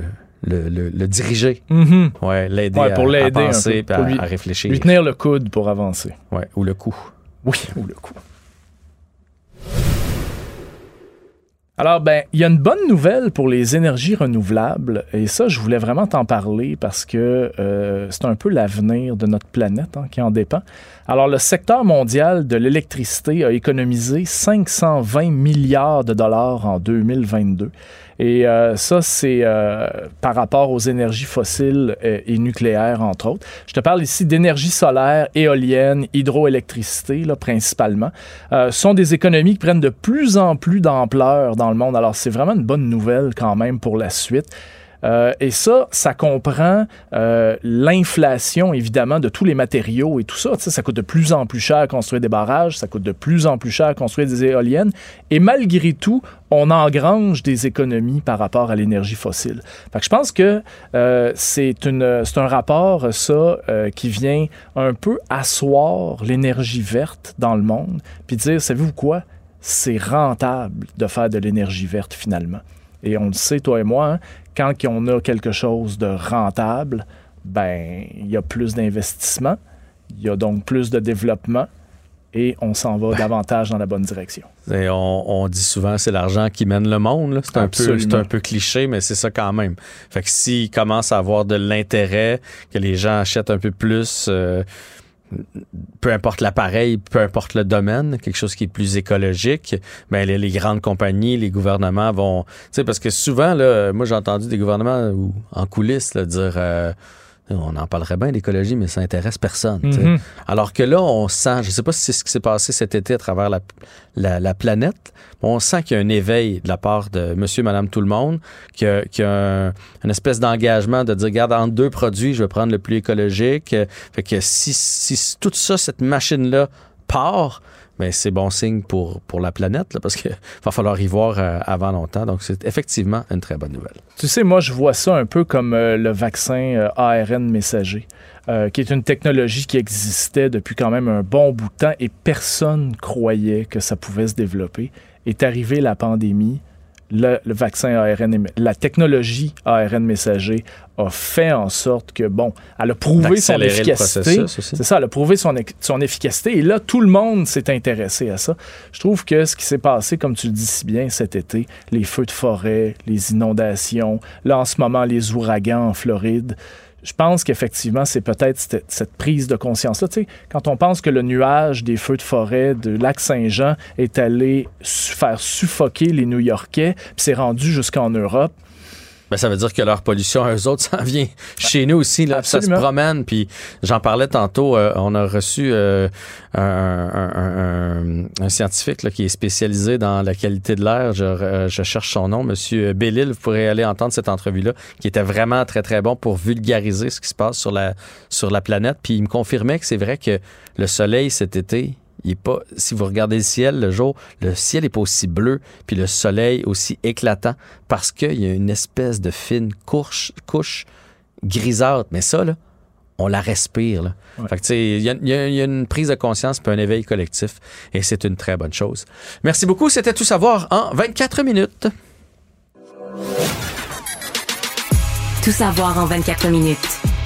le- le- le diriger. Mhm. Ouais, l'aider Ouais, à, pour à un penser peu, pour à, lui- à réfléchir. Lui tenir le coude pour avancer. Ouais, ou le cou. Oui, ou le coup. Alors, ben, il y a une bonne nouvelle pour les énergies renouvelables, et ça, je voulais vraiment t'en parler parce que euh, c'est un peu l'avenir de notre planète hein, qui en dépend. Alors, le secteur mondial de l'électricité a économisé 520 milliards de dollars en 2022. Et euh, ça, c'est euh, par rapport aux énergies fossiles euh, et nucléaires, entre autres. Je te parle ici d'énergie solaire, éolienne, hydroélectricité, là, principalement. Euh, sont des économies qui prennent de plus en plus d'ampleur dans le monde. Alors, c'est vraiment une bonne nouvelle quand même pour la suite. Euh, et ça, ça comprend euh, l'inflation, évidemment, de tous les matériaux et tout ça. Ça coûte de plus en plus cher construire des barrages, ça coûte de plus en plus cher construire des éoliennes. Et malgré tout, on engrange des économies par rapport à l'énergie fossile. Fait que je pense que euh, c'est une c'est un rapport ça euh, qui vient un peu asseoir l'énergie verte dans le monde puis dire savez-vous quoi? C'est rentable de faire de l'énergie verte finalement. Et on le sait toi et moi, hein, quand on a quelque chose de rentable, ben il y a plus d'investissement, il y a donc plus de développement et on s'en va davantage dans la bonne direction. Et on, on dit souvent c'est l'argent qui mène le monde. là. C'est un, peu, Absolument. c'est un peu cliché, mais c'est ça quand même. Fait que s'il commence à avoir de l'intérêt, que les gens achètent un peu plus, euh, peu importe l'appareil, peu importe le domaine, quelque chose qui est plus écologique, ben les, grandes compagnies, les gouvernements vont... Tu sais, parce que souvent, là, moi j'ai entendu des gouvernements ou en coulisses là, dire... euh, on en parlerait bien d'écologie, mais ça intéresse personne. Mhm. Alors que là, on sent, je ne sais pas si c'est ce qui s'est passé cet été à travers la, la, la planète, mais on sent qu'il y a un éveil de la part de monsieur, madame, tout le monde, qu'il y a, qu'il y a un- une espèce d'engagement de dire, regarde, entre deux produits, je vais prendre le plus écologique. Fait que si, si tout ça, cette machine-là part, ben c'est bon signe pour, pour la planète, parce qu'il [LAUGHS] va falloir y voir euh, avant longtemps. Donc, c'est effectivement une très bonne nouvelle. Tu sais, moi, je vois ça un peu comme euh, le vaccin euh, ARN messager, qui est une technologie qui existait depuis quand même un bon bout de temps et personne croyait que ça pouvait se développer. Est arrivée la pandémie, le, le vaccin ARN, la technologie ARN messager a fait en sorte que, bon, elle a prouvé son efficacité. C'est ça, elle a prouvé son, ec- son efficacité. Et là, tout le monde s'est intéressé à ça. Je trouve que ce qui s'est passé, comme tu le dis si bien cet été, les feux de forêt, les inondations, là en ce moment, les ouragans en Floride, je pense qu'effectivement, c'est peut-être cette, prise de conscience-là. Tu sais, quand on pense que le nuage des feux de forêt de lac Saint-Jean est allé faire suffoquer les New-Yorkais, puis c'est rendu jusqu'en Europe, Ben, ça veut dire que leur pollution, [LAUGHS] eux autres, ça vient chez nous aussi. Là, ça se promène. Puis j'en parlais tantôt. euh, on a reçu euh, un, un- un- un- un scientifique là, qui est spécialisé dans la qualité de l'air. Je, euh, je cherche son nom, Monsieur Bellil. Vous pourrez aller entendre cette entrevue-là, qui était vraiment très très bon pour vulgariser ce qui se passe sur la sur la planète. Puis il me confirmait que c'est vrai que le soleil cet été. Il est pas, si vous regardez le ciel le jour, le ciel est pas aussi bleu, puis le soleil aussi éclatant, parce qu'il y a une espèce de fine couche, couche grisâtre. Mais ça, là, on la respire. Là. Fait que, tu sais, il y, a- il y a il y a une prise de conscience puis un éveil collectif, et c'est une très bonne chose. Merci beaucoup. C'était tout savoir en 24 minutes. Tout savoir en 24 minutes.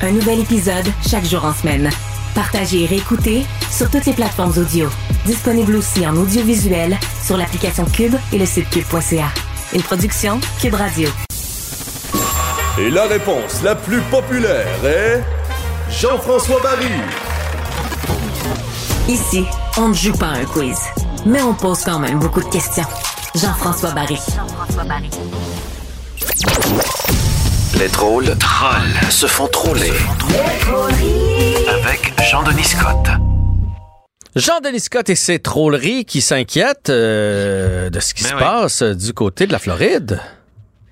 Un nouvel épisode chaque jour en semaine. Partagez et réécoutez sur toutes les plateformes audio. Disponible aussi en audiovisuel sur l'application Cube et le site cube.ca. Une production Cube Radio. Et la réponse la plus populaire est Jean-François Barry. Ici, on ne joue pas à un quiz, mais on pose quand même beaucoup de questions. Jean-François Barry. Les drôles trolls se font troller. Avec Jean-Denis Scott. Jean-Denis Scott et ses trolleries qui s'inquiètent euh, de ce qui Ben se oui. passe euh, du côté de la Floride.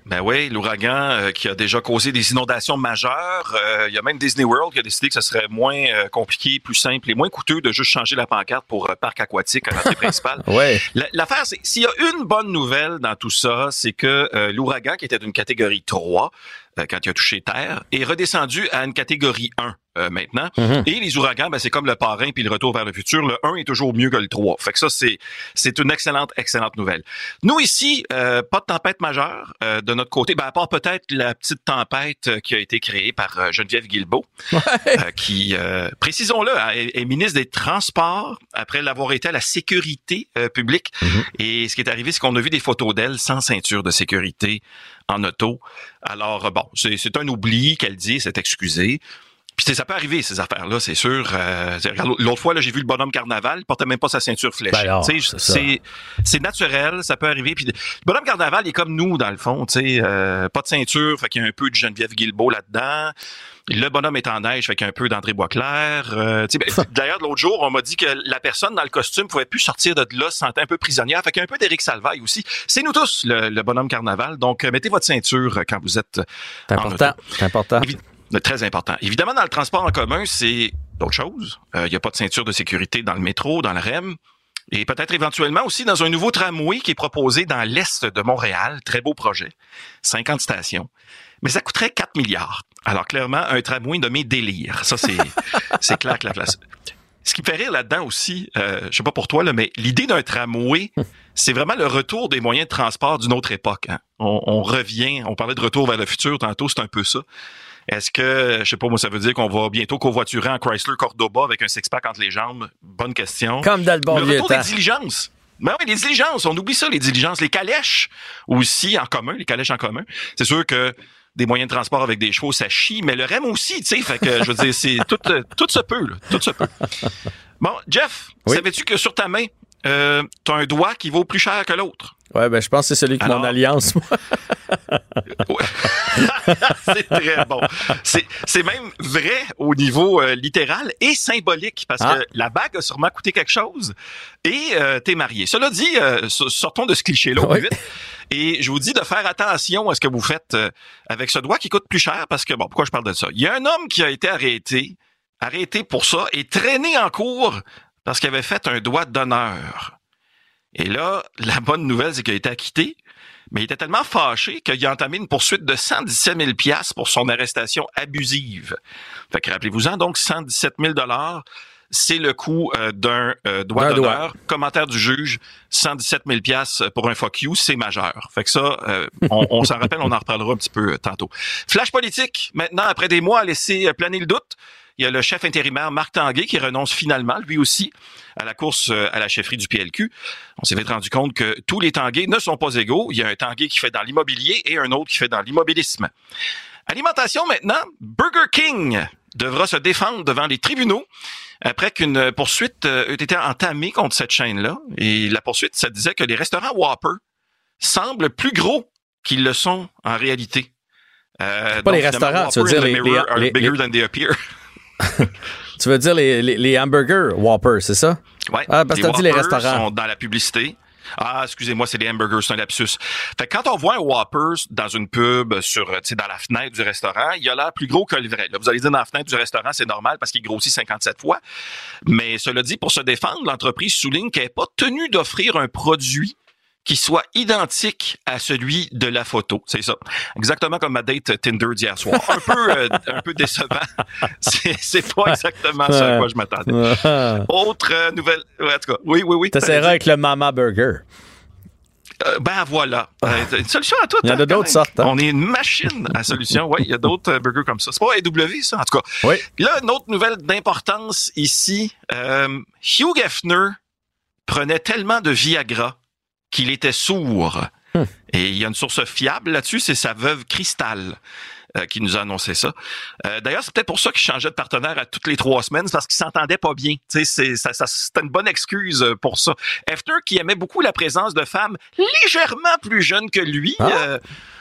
Ben oui, l'ouragan euh, qui a déjà causé des inondations majeures. Euh, Il y a même Disney World qui a décidé que ce serait moins euh, compliqué, plus simple et moins coûteux de juste changer la pancarte pour euh, parc aquatique à l'entrée [LAUGHS] principale. Ouais. La- L'affaire, c'est s'il y a une bonne nouvelle dans tout ça, c'est que euh, l'ouragan, qui était d'une catégorie 3 euh, quand il a touché Terre, est redescendu à une catégorie 1 euh, maintenant. Mhm. Et les ouragans, ben, c'est comme le parrain puis le retour vers le futur. Le 1 est toujours mieux que le 3. Fait que ça, c'est c'est une excellente, excellente nouvelle. Nous, ici, euh, pas de tempête majeure euh, de notre côté, ben, à part peut-être la petite tempête euh, qui a été créée par euh, Geneviève Guilbeault, euh, qui, euh, précisons-le, hein, est, est ministre des Transports après l'avoir été à la sécurité euh, publique. Et ce qui est arrivé, c'est qu'on a vu des photos d'elle sans ceinture de sécurité en auto. Alors, euh, bon, c'est c'est un oubli qu'elle dit, c'est excusé. Puis ça peut arriver, ces affaires-là, c'est sûr. Euh, L'autre fois, là, j'ai vu le bonhomme carnaval, il portait même pas sa ceinture fléchée. Ben c'est naturel, ça peut arriver. Puis le bonhomme carnaval, il est comme nous, dans le fond. tu sais, euh, pas de ceinture, fait qu'il y a un peu de Geneviève Guilbeault là-dedans. Le bonhomme est en neige, fait qu'il y a un peu d'André Boisclair. Euh, ben, [LAUGHS] D'ailleurs, l'autre jour, on m'a dit que la personne dans le costume pouvait plus sortir de là, se sentait un peu prisonnière. Fait qu'il y a un peu d'Éric Salvaille aussi. C'est nous tous, le, le bonhomme carnaval. Donc, euh, mettez votre ceinture quand vous êtes C'est important. C'est important. Évi- Très important. Évidemment, dans le transport en commun, c'est d'autres choses. Euh, Il n'y a pas de ceinture de sécurité dans le métro, dans le REM. Et peut-être éventuellement aussi dans un nouveau tramway qui est proposé dans l'est de Montréal. Très beau projet. 50 stations. Mais ça coûterait 4 milliards. Alors clairement, un tramway nommé Délire. Ça, c'est, [LAUGHS] c'est clair que la place. Ce qui me fait rire là-dedans aussi, euh, je sais pas pour toi, là, mais l'idée d'un tramway, c'est vraiment le retour des moyens de transport d'une autre époque. hein. On, on revient, on parlait de retour vers le futur tantôt, c'est un peu ça. Est-ce que, je sais pas, moi, ça veut dire qu'on va bientôt covoiturer en Chrysler Cordoba avec un six-pack entre les jambes? Bonne question. Comme dans le bon Le retour des diligences. Ben oui, les diligences, on oublie ça, les diligences. Les calèches aussi en commun, les calèches en commun. C'est sûr que des moyens de transport avec des chevaux, ça chie, mais le REM aussi, tu sais. Fait que, je veux dire, c'est tout, euh, tout se peut, là. Tout se peut. Bon, Jeff, savais-tu que sur ta main, euh, t'as un doigt qui vaut plus cher que l'autre? Ouais, ben je pense que c'est celui qui Alors- mon alliance, moi. [LAUGHS] [LAUGHS] c'est très bon. C'est, c'est même vrai au niveau euh, littéral et symbolique parce Ah. que la bague a sûrement coûté quelque chose et euh, t'es marié. Cela dit, euh, so- sortons de ce cliché-là [LAUGHS] vite. Et je vous dis de faire attention à ce que vous faites avec ce doigt qui coûte plus cher parce que, bon, pourquoi je parle de ça? Il y a un homme qui a été arrêté, arrêté pour ça et traîné en cours parce qu'il avait fait un doigt d'honneur. Et là, [LAUGHS] la bonne nouvelle, c'est qu'il a été acquitté, mais il était tellement fâché qu'il a entamé une poursuite de 117 000 piastres pour son arrestation abusive. Fait que rappelez-vous-en, donc 117 000 dollars, c'est le coût euh, d'un euh, doigt d'honneur. Commentaire du juge, 117 000 piastres pour un fuck you, c'est majeur. Fait que ça, euh, on, on s'en rappelle, on en reparlera un petit peu euh, tantôt. Flash politique, maintenant, après des mois à laisser planer le doute, il y a le chef intérimaire Marc Tanguay qui renonce finalement, lui aussi, à la course euh, à la chefferie du PLQ. On s'est vite rendu compte que tous les Tanguay ne sont pas égaux. Il y a un Tanguay qui fait dans l'immobilier et un autre qui fait dans l'immobilisme. Alimentation maintenant, Burger King devra se défendre devant les tribunaux après qu'une poursuite euh, ait été entamée contre cette chaîne-là. Et la poursuite, ça disait que les restaurants Whopper semblent plus gros qu'ils le sont en réalité. Euh, Pas les restaurants, tu veux dire les- [LAUGHS] Tu veux dire les, les, les hamburgers Whopper, c'est ça? Ouais, Ah, parce que t'as dit les Whoppers restaurants. sont dans la publicité. Ah, excusez-moi, c'est les hamburgers, c'est un lapsus. Fait que quand on voit un Whoppers dans une pub sur, dans la fenêtre du restaurant, il a l'air plus gros que le vrai. Là, vous allez dire dans la fenêtre du restaurant, c'est normal parce qu'il grossit 57 fois. Mais cela dit, pour se défendre, l'entreprise souligne qu'elle n'est pas tenue d'offrir un produit qui soit identique à celui de la photo. C'est ça. Exactement comme ma date Tinder d'hier soir. Un peu, euh, un peu décevant. [LAUGHS] C'est, pas exactement ça à quoi je m'attendais. Autre euh, nouvelle. ouais, en tout cas, oui, oui, oui. T'essaieras avec le Mama Burger. Euh, ben voilà. Euh, une solution à tout. Il y en a hein, d'autres sortes, hein. On est une machine à solution. Oui, il y a d'autres euh, burgers comme ça. C'est pas AW, ça, en tout cas. Oui. Puis là, une autre nouvelle d'importance ici. Hugh Hefner prenait tellement de Viagra qu'il était sourd. Hmm. Et il y a une source fiable là-dessus, c'est sa veuve Cristal. euh, qui nous a annoncé ça. Euh, D'ailleurs, c'est peut-être pour ça qu'il changeait de partenaire à toutes les trois semaines, c'est parce qu'il s'entendait pas bien. C'est- ça, ça, c'était une bonne excuse euh, pour ça. Hefner, qui aimait beaucoup la présence de femmes légèrement plus jeunes que lui, euh,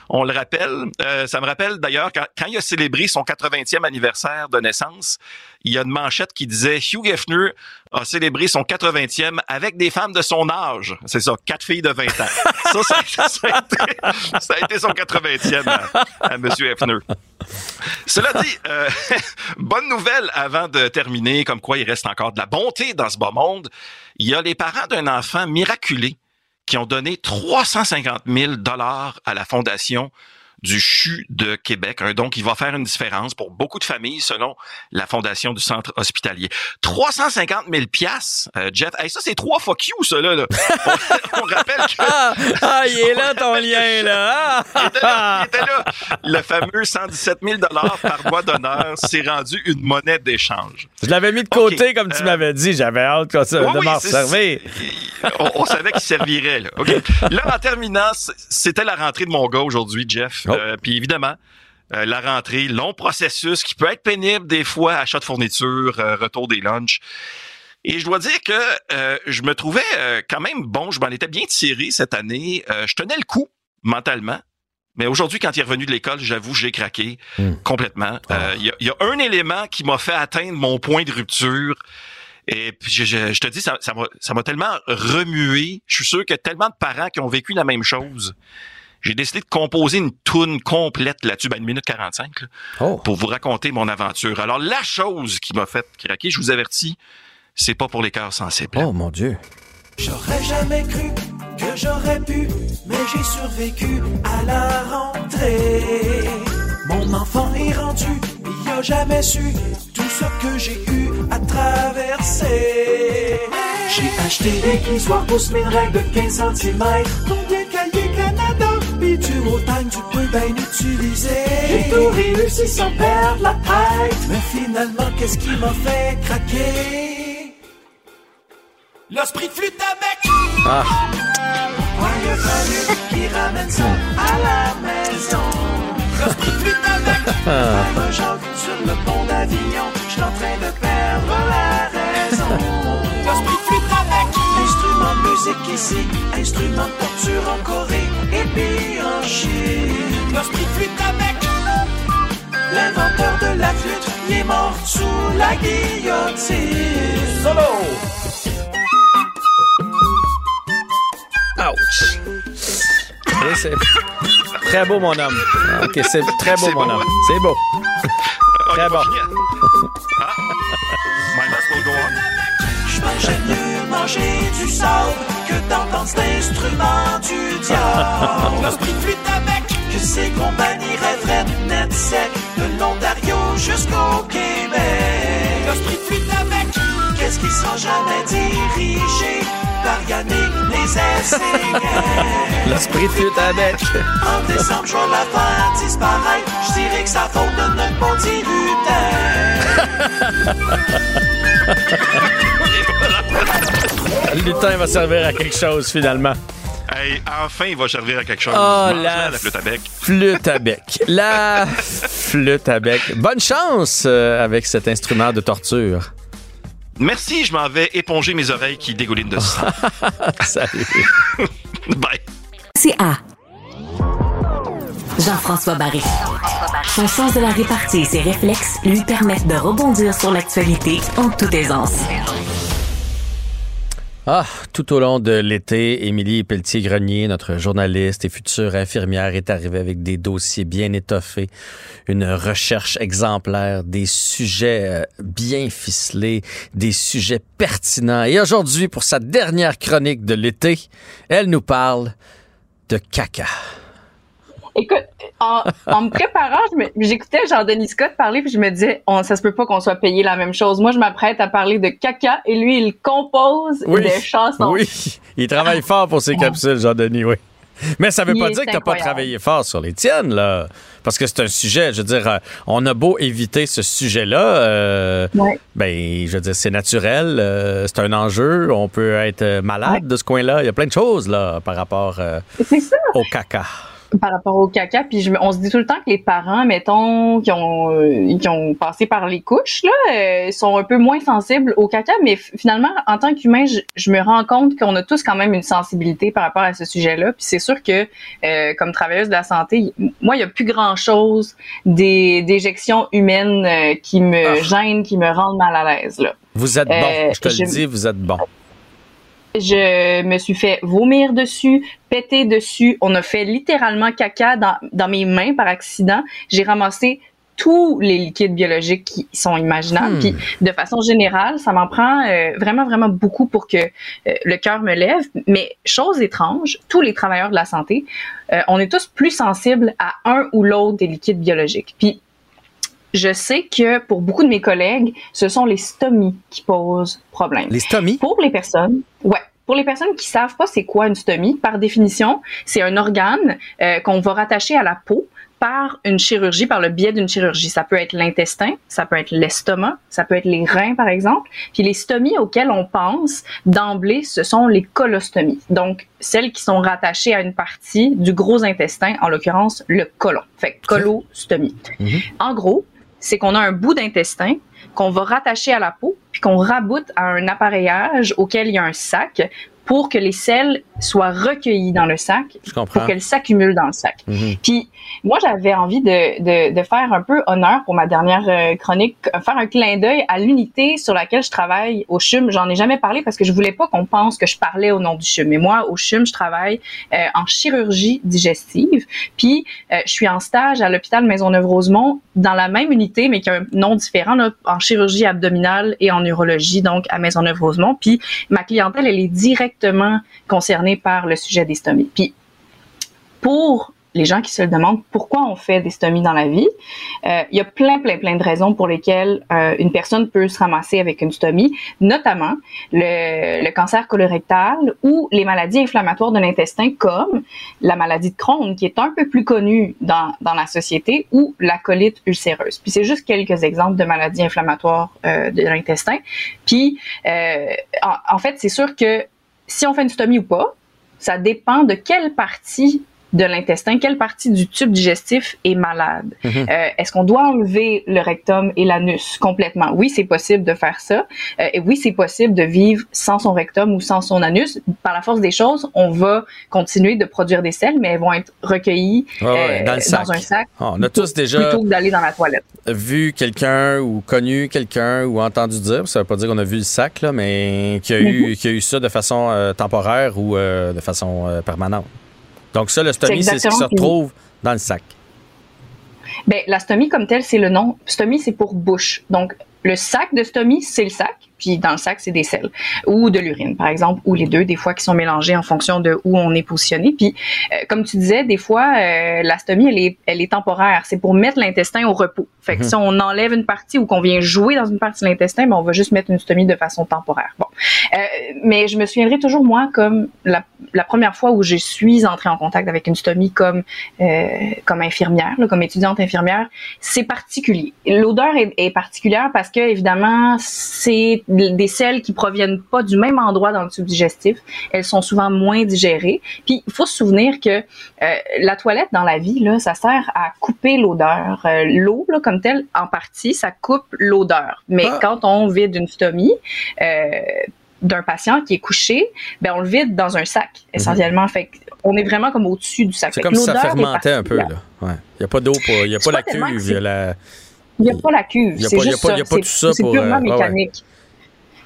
on le rappelle. Euh, ça me rappelle d'ailleurs quand, quand il a célébré son 80e anniversaire de naissance, il y a une manchette qui disait Hugh Hefner a célébré son 80e avec des femmes de son âge. C'est ça, quatre filles de 20 ans. ça, ça, ça a été, ça a été son 80e à, à M. Hefner. Cela dit, euh, [LAUGHS] bonne nouvelle avant de terminer, comme quoi il reste encore de la bonté dans ce bas monde. Il y a les parents d'un enfant miraculé qui ont donné 350 000 dollars à la fondation du CHU de Québec, un don qui va faire une différence pour beaucoup de familles selon la fondation du centre hospitalier. 350 000 piastres, euh, Jeff. Hey, ça, c'est trois fuck you, ça, là. là. On, [LAUGHS] on rappelle que... Ah, ah, il est là ton [LAUGHS] lien, là. Il était là, il était là. Le fameux 117 000 par doigt d'honneur s'est rendu une monnaie d'échange. Je l'avais mis de côté, comme tu m'avais dit. J'avais hâte comme ça, de m'en servir. on, on savait qu'il servirait. Là. Là, en terminant, c'était la rentrée de mon gars aujourd'hui, Jeff. Euh, Puis évidemment, euh, la rentrée, long processus qui peut être pénible des fois, achat de fournitures, euh, retour des lunchs. Et je dois dire que euh, je me trouvais quand même bon, je m'en étais bien tiré cette année. je tenais le coup mentalement. Mais aujourd'hui, quand il est revenu de l'école, j'avoue, j'ai craqué complètement. Il y, a un élément qui m'a fait atteindre mon point de rupture. Et puis je, je, te dis, ça, ça m'a, ça m'a tellement remué. Je suis sûr qu'il y a tellement de parents qui ont vécu la même chose. J'ai décidé de composer une toune complète là-dessus, ben une minute 45, pour vous raconter mon aventure. Alors, la chose qui m'a fait craquer, je vous avertis, c'est pas pour les cœurs sensibles. Oh mon Dieu. J'aurais jamais cru que j'aurais pu, mais j'ai survécu à la rentrée. Mon enfant est rendu, il a jamais su tout ce que j'ai eu à traverser. J'ai acheté des glissoires pour mes règles de 15 cm, dont des cahiers Canada, puis du time tu peux bien utiliser. J'ai tout réussi sans perdre la tête, mais finalement, qu'est-ce qui m'a fait craquer? L'esprit de flûte avec! Ah! Ouais, a qu'il ramène ça à la maison. L'esprit de flûte avec! Même Jacques sur le pont d'Avignon, j'suis en train de perdre la raison. L'esprit flûte avec! Instrument de musique ici, instrument de torture en Corée, et puis en Chine. L'esprit flûte avec! L'inventeur de la flûte, il est mort sous la guillotine. Solo! Ouch! Et c'est très beau, mon homme. OK, c'est très beau, C'est mon beau, homme. C'est beau. [LAUGHS] Très bon. Mangeais mieux manger du sable que d'entendre cet instrument du diable. [LAUGHS] L'esprit de flûte avec que ces compagnies rêveraient de net sec de l'Ontario jusqu'au Québec. L'esprit de flûte avec qu'est-ce qui sera jamais dirigé? Par Yannick les essayants. [LAUGHS] L'esprit de flûte avec. En décembre, je vais la faire disparaître. Je dirais que ça faute de notre bon lutin. [LAUGHS] Le lutin va servir à quelque chose, finalement. Hey, enfin, il va servir à quelque chose. Oh, la la flûte à bec. Flûte à bec. La [LAUGHS] flûte à bec. Bonne chance euh, avec cet instrument de torture. Merci, je m'en vais éponger mes oreilles qui dégoulinent de sang. [LAUGHS] Salut. [LAUGHS] Bye. C'est A. Jean-François Barré. Son sens de la répartie et ses réflexes lui permettent de rebondir sur l'actualité en toute aisance. Ah, tout au long de l'été, Émilie Pelletier-Grenier, notre journaliste et future infirmière, est arrivée avec des dossiers bien étoffés, une recherche exemplaire, des sujets euh, bien ficelés, des sujets pertinents. Et aujourd'hui, pour sa dernière chronique de l'été, elle nous parle de caca. Écoute, en, en me préparant, j'écoutais Jean-Denis Scott parler, puis je me disais, on, ça se peut pas qu'on soit payé la même chose. Moi, je m'apprête à parler de caca, et lui, il compose des chansons. Oui, il travaille fort pour ses capsules, Jean-Denis, oui. Mais ça veut Il pas dire que t'as pas travaillé fort sur les tiennes, là. Parce que c'est un sujet, je veux dire, euh, on a beau éviter ce sujet-là, euh, ben, je veux dire, c'est naturel, euh, c'est un enjeu, on peut être euh, malade de ce coin-là. Il y a plein de choses, là, par rapport euh, au caca. Par rapport au caca. Puis je on se dit tout le temps que les parents, mettons, qui ont, euh, qui ont passé par les couches, là, euh, sont un peu moins sensibles au caca. Mais finalement, en tant qu'humain, je, je me rends compte qu'on a tous quand même une sensibilité par rapport à ce sujet-là. Puis c'est sûr que, euh, comme travailleuse de la santé, moi, il y a plus grand-chose des d'éjections humaines euh, qui me gênent, qui me rendent mal à l'aise. Là. Vous êtes bon, je te je- le dis, vous êtes bon. Je me suis fait vomir dessus, péter dessus. On a fait littéralement caca dans, dans mes mains par accident. J'ai ramassé tous les liquides biologiques qui sont imaginables. Hmm. Puis de façon générale, ça m'en prend euh, vraiment, vraiment beaucoup pour que euh, le cœur me lève. Mais chose étrange, tous les travailleurs de la santé, euh, on est tous plus sensibles à un ou l'autre des liquides biologiques. Puis je sais que pour beaucoup de mes collègues, ce sont les stomies qui posent problème. Les stomies? Pour les personnes, ouais. Pour les personnes qui savent pas c'est quoi une stomie, par définition, c'est un organe euh, qu'on va rattacher à la peau par une chirurgie, par le biais d'une chirurgie. Ça peut être l'intestin, ça peut être l'estomac, ça peut être les reins, par exemple. Puis les stomies auxquelles on pense d'emblée, ce sont les colostomies. Donc, celles qui sont rattachées à une partie du gros intestin, en l'occurrence le colon. Fait colostomie. En gros, c'est qu'on a un bout d'intestin qu'on va rattacher à la peau, puis qu'on raboute à un appareillage auquel il y a un sac pour que les sels soient recueillis dans le sac, pour qu'elles s'accumulent dans le sac. Mhm. Puis moi, j'avais envie de, de, de faire un peu honneur pour ma dernière euh, chronique, euh, faire un clin d'œil à l'unité sur laquelle je travaille au CHUM. J'en ai jamais parlé parce que je voulais pas qu'on pense que je parlais au nom du CHUM. Mais moi, au CHUM, je travaille euh, en chirurgie digestive. Puis euh, je suis en stage à l'hôpital Maisonneuve-Rosemont dans la même unité, mais qui a un nom différent, là, en chirurgie abdominale et en urologie, donc à Maisonneuve-Rosemont. Puis ma clientèle, elle est directement concernée par le sujet des stomies. Puis pour les gens qui se le demandent pourquoi on fait des stomies dans la vie, euh, il y a plein, plein, plein de raisons pour lesquelles euh, une personne peut se ramasser avec une stomie, notamment le, cancer colorectal ou les maladies inflammatoires de l'intestin comme la maladie de Crohn, qui est un peu plus connue dans, dans la société, ou la colite ulcéreuse. Puis c'est juste quelques exemples de maladies inflammatoires euh, de l'intestin. Puis, en fait, c'est sûr que si on fait une stomie ou pas, ça dépend de quelle partie de l'intestin, quelle partie du tube digestif est malade? Mhm. Euh, Est-ce qu'on doit enlever le rectum et l'anus complètement? Oui, c'est possible de faire ça. Euh, et oui, c'est possible de vivre sans son rectum ou sans son anus. Par la force des choses, on va continuer de produire des selles, mais elles vont être recueillies ouais, euh, dans le sac. un sac. Ah, on a tous déjà Plutôt que d'aller dans la toilette. vu quelqu'un ou connu quelqu'un ou entendu dire, ça veut pas dire qu'on a vu le sac, là, mais qui a, eu, Mhm. qui a eu ça de façon euh, temporaire ou euh, de façon euh, permanente. Donc ça, le stomie, c'est ce qui se retrouve dans le sac. Ben, la stomie comme telle, c'est le nom. Stomie, c'est pour bouche. Donc, le sac de stomie, c'est le sac. Puis dans le sac, c'est des selles ou de l'urine, par exemple, ou les deux, des fois qui sont mélangés en fonction de où on est positionné. Puis, euh, comme tu disais, des fois, euh, la stomie, elle est, elle est temporaire. C'est pour mettre l'intestin au repos. Fait que Mhm. si on enlève une partie ou qu'on vient jouer dans une partie de l'intestin, ben, on va juste mettre une stomie de façon temporaire. Bon. Euh, mais je me souviendrai toujours, moi, comme la, la première fois où je suis entrée en contact avec une stomie comme, euh, comme infirmière, là, comme étudiante infirmière, c'est particulier. L'odeur est, est particulière parce que, évidemment, c'est des selles qui proviennent pas du même endroit dans le tube digestif. Elles sont souvent moins digérées. Puis, il faut se souvenir que euh, la toilette dans la vie, là, ça sert à couper l'odeur. Euh, L'eau, là, comme telle, en partie, ça coupe l'odeur. Mais quand on vide une stomie, euh, d'un patient qui est couché, ben on le vide dans un sac essentiellement. Fait on est vraiment comme au-dessus du sac. C'est comme si ça fermentait un peu. particulière. Il n'y a pas d'eau, il n'y a pas pas la cuve, il y a c'est- la... Il n'y a pas la cuve. Il y a c'est pas- y a y a tout ça C'est pour, purement euh, ouais, ouais. mécanique.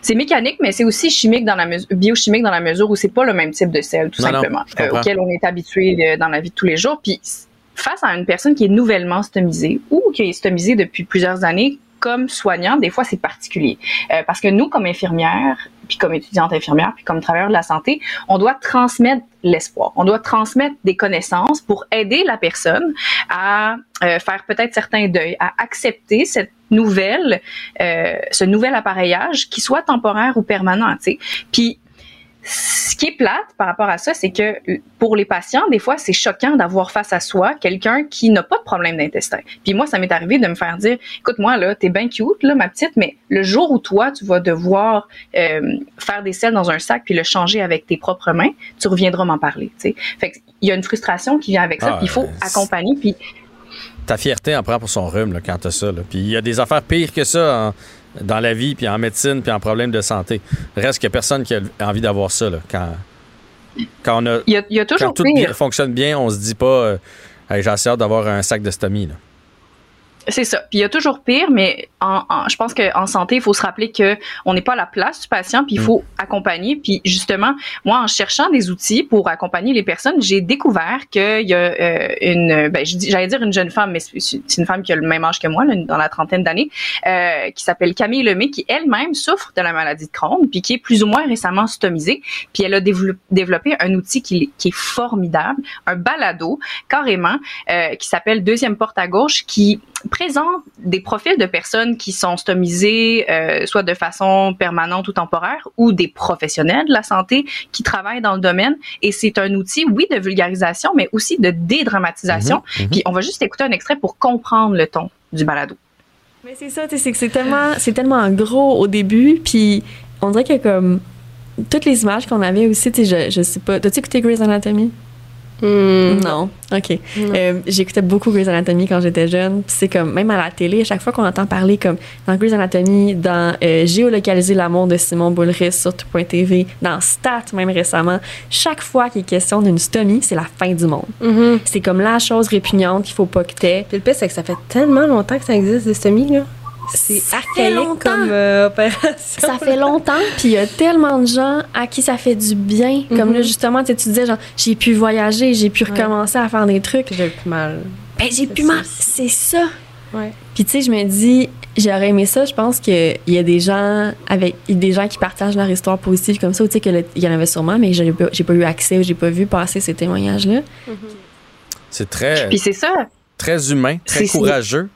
C'est mécanique, mais c'est aussi chimique dans la mesure, biochimique dans la mesure où c'est pas le même type de sel, tout Non, simplement, auquel on est habitué euh, dans la vie de tous les jours. Puis face à une personne qui est nouvellement stomisée ou qui est stomisée depuis plusieurs années, comme soignant, des fois c'est particulier. Euh, parce que nous, comme infirmières, puis comme étudiante infirmière, puis comme travailleur de la santé, on doit transmettre l'espoir. On doit transmettre des connaissances pour aider la personne à euh, faire peut-être certains deuils, à accepter cette nouvelle, euh, ce nouvel appareillage qui soit temporaire ou permanent. Puis ce qui est plate par rapport à ça, c'est que pour les patients, des fois, c'est choquant d'avoir face à soi quelqu'un qui n'a pas de problème d'intestin. Puis moi, ça m'est arrivé de me faire dire, écoute, moi, là, t'es bien cute, là, ma petite, mais le jour où toi, tu vas devoir euh, faire des selles dans un sac puis le changer avec tes propres mains, tu reviendras m'en parler, tu sais. Fait qu'il y a une frustration qui vient avec ça, Ah, puis il faut accompagner, puis Ta fierté en prend pour son rhume là, quand t'as ça. là. Puis il y a des affaires pires que ça en- dans la vie, puis en médecine, puis en problème de santé. Reste qu'il n'y a personne qui a envie d'avoir ça. Là, quand, quand, on a, il y a, il y a toujours quand tout bien- fonctionne bien, on se dit pas euh, Hey, j'ai assez hâte d'avoir un sac de stomie. C'est ça. Puis il y a toujours pire, mais en, en- je pense qu'en santé, il faut se rappeler que on n'est pas à la place du patient, puis il faut accompagner. Puis justement, moi, en cherchant des outils pour accompagner les personnes, j'ai découvert qu'il y a euh, une, ben, j'allais dire une jeune femme, mais c'est une femme qui a le même âge que moi, là, dans la trentaine d'années, euh, qui s'appelle Camille Lemay, qui elle-même souffre de la maladie de Crohn, puis qui est plus ou moins récemment stomisée. Puis elle a dévelop- développé un outil qui, qui est formidable, un balado carrément, euh, qui s'appelle Deuxième porte à gauche, qui présente des profils de personnes qui sont stomisées, euh, soit de façon permanente ou temporaire, ou des professionnels de la santé qui travaillent dans le domaine. Et c'est un outil, oui, de vulgarisation, mais aussi de dédramatisation. Mhm, mhm. Puis on va juste écouter un extrait pour comprendre le ton du balado. Mais c'est ça, tu sais, c'est que c'est tellement, c'est tellement gros au début, puis on dirait que comme toutes les images qu'on avait aussi, tu sais, je, je sais pas, t'as-tu écouté Grey's Anatomy? Non. OK. Euh, J'écoutais beaucoup Grey's Anatomy quand j'étais jeune. C'est comme, même à la télé, à chaque fois qu'on entend parler, comme dans Grey's Anatomy, dans euh, Géolocaliser l'amour de Simon Boulris sur tout.tv, dans Stat, même récemment, chaque fois qu'il est question d'une stomie, c'est la fin du monde. C'est comme la chose répugnante qu'il faut pas que t'aies. Puis le pire, c'est que ça fait tellement longtemps que ça existe, des stomies, là. C'est Ça fait archaïque longtemps. comme euh, opération. Ça fait longtemps, puis il y a tellement de gens à qui ça fait du bien. Comme Mhm. là, justement, tu sais, tu disais, genre, j'ai pu voyager, j'ai pu recommencer à faire des trucs. J'ai plus mal. Ben, j'ai plus mal. C'est ça. Ouais. Puis, tu sais, je me dis, j'aurais aimé ça. Je pense qu'il y a des gens avec des gens qui partagent leur histoire positive comme ça, tu sais, qu'il y en avait sûrement, mais j'ai pas, eu accès ou j'ai pas vu passer ces témoignages-là. C'est très, Puis c'est ça. très humain, très courageux.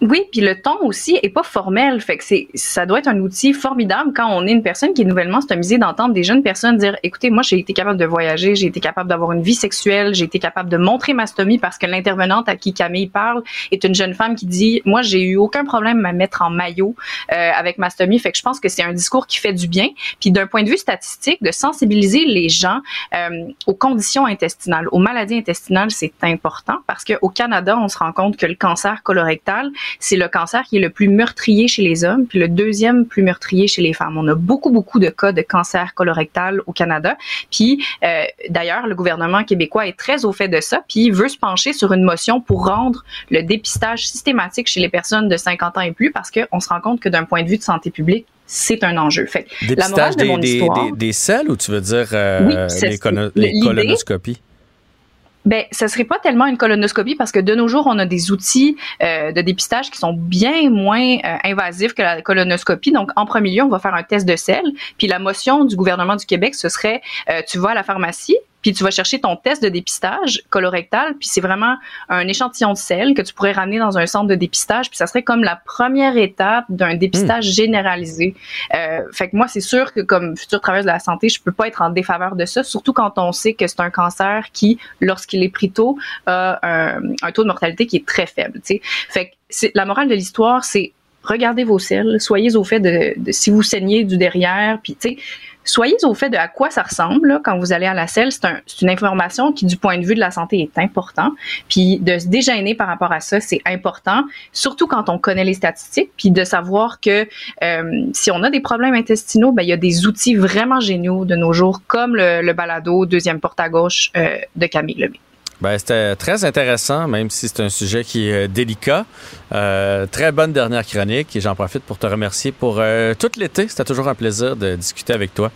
Oui, puis le ton aussi est pas formel, fait que c'est ça doit être un outil formidable quand on est une personne qui est nouvellement stomisée d'entendre des jeunes personnes dire écoutez, moi j'ai été capable de voyager, j'ai été capable d'avoir une vie sexuelle, j'ai été capable de montrer ma stomie parce que l'intervenante à qui Camille parle est une jeune femme qui dit moi j'ai eu aucun problème à me mettre en maillot euh, avec ma stomie, fait que je pense que c'est un discours qui fait du bien, puis d'un point de vue statistique de sensibiliser les gens euh, aux conditions intestinales, aux maladies intestinales, c'est important parce que au Canada, on se rend compte que le cancer colorectal c'est le cancer qui est le plus meurtrier chez les hommes, puis le deuxième plus meurtrier chez les femmes. On a beaucoup, beaucoup de cas de cancer colorectal au Canada. Puis, euh, d'ailleurs, le gouvernement québécois est très au fait de ça, puis il veut se pencher sur une motion pour rendre le dépistage systématique chez les personnes de 50 ans et plus, parce qu'on se rend compte que d'un point de vue de santé publique, c'est un enjeu. Fait la morale de mon des, histoire... des, des selles ou tu veux dire euh, Oui, les, colonoscopies? Ben, ça serait pas tellement une colonoscopie parce que de nos jours, on a des outils euh, de dépistage qui sont bien moins euh, invasifs que la colonoscopie. Donc, en premier lieu, on va faire un test de sel. Puis la motion du gouvernement du Québec, ce serait, euh, tu vas à la pharmacie, puis tu vas chercher ton test de dépistage colorectal, puis c'est vraiment un échantillon de sel que tu pourrais ramener dans un centre de dépistage, puis ça serait comme la première étape d'un dépistage généralisé. Euh, fait que moi, c'est sûr que comme futur travailleuse de la santé, je peux pas être en défaveur de ça, surtout quand on sait que c'est un cancer qui, lorsqu'il est pris tôt, a un, un taux de mortalité qui est très faible. tu sais. Fait que c'est- la morale de l'histoire, c'est regardez vos selles, soyez au fait de, de si vous saignez du derrière, puis tu sais, soyez au fait de à quoi ça ressemble là, quand vous allez à la selle. C'est un, une information qui, du point de vue de la santé, est important. Puis de se dégêner par rapport à ça, c'est important, surtout quand on connaît les statistiques, puis de savoir que euh, si on a des problèmes intestinaux, ben il y a des outils vraiment géniaux de nos jours, comme le, le balado deuxième porte à gauche euh, de Camille Lemay. Ben, c'était très intéressant, même si c'est un sujet qui est euh, délicat. Euh, très bonne dernière chronique et j'en profite pour te remercier pour euh, tout l'été. C'était toujours un plaisir de discuter avec toi.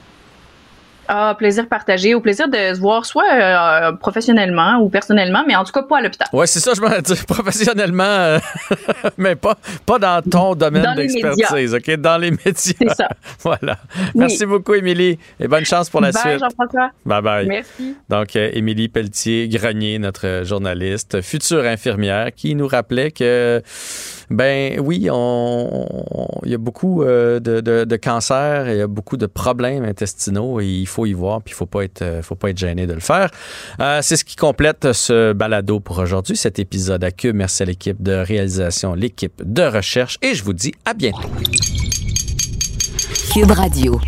Ah, plaisir partagé, au plaisir de se voir soit euh, professionnellement ou personnellement, mais en tout cas pas à l'hôpital. Ouais, c'est ça, je m'en dire [LAUGHS] professionnellement, euh, [LAUGHS] mais pas, pas dans ton domaine d'expertise, OK? Dans les médias. C'est ça. [LAUGHS] voilà. Oui. Merci beaucoup, Émilie, et bonne chance pour la Bye, suite. Jean-François. Bye bye. Merci. Donc, euh, Émilie Pelletier-Grenier, notre journaliste, future infirmière, qui nous rappelait que, ben oui, on, on- il y a beaucoup euh, de, de, de cancers, il y a beaucoup de problèmes intestinaux et il faut y voir, puis il faut pas être, euh, faut pas être gêné de le faire. Euh, C'est ce qui complète ce balado pour aujourd'hui, cet épisode à Cube. Merci à l'équipe de réalisation, l'équipe de recherche et je vous dis à bientôt. Cube Radio.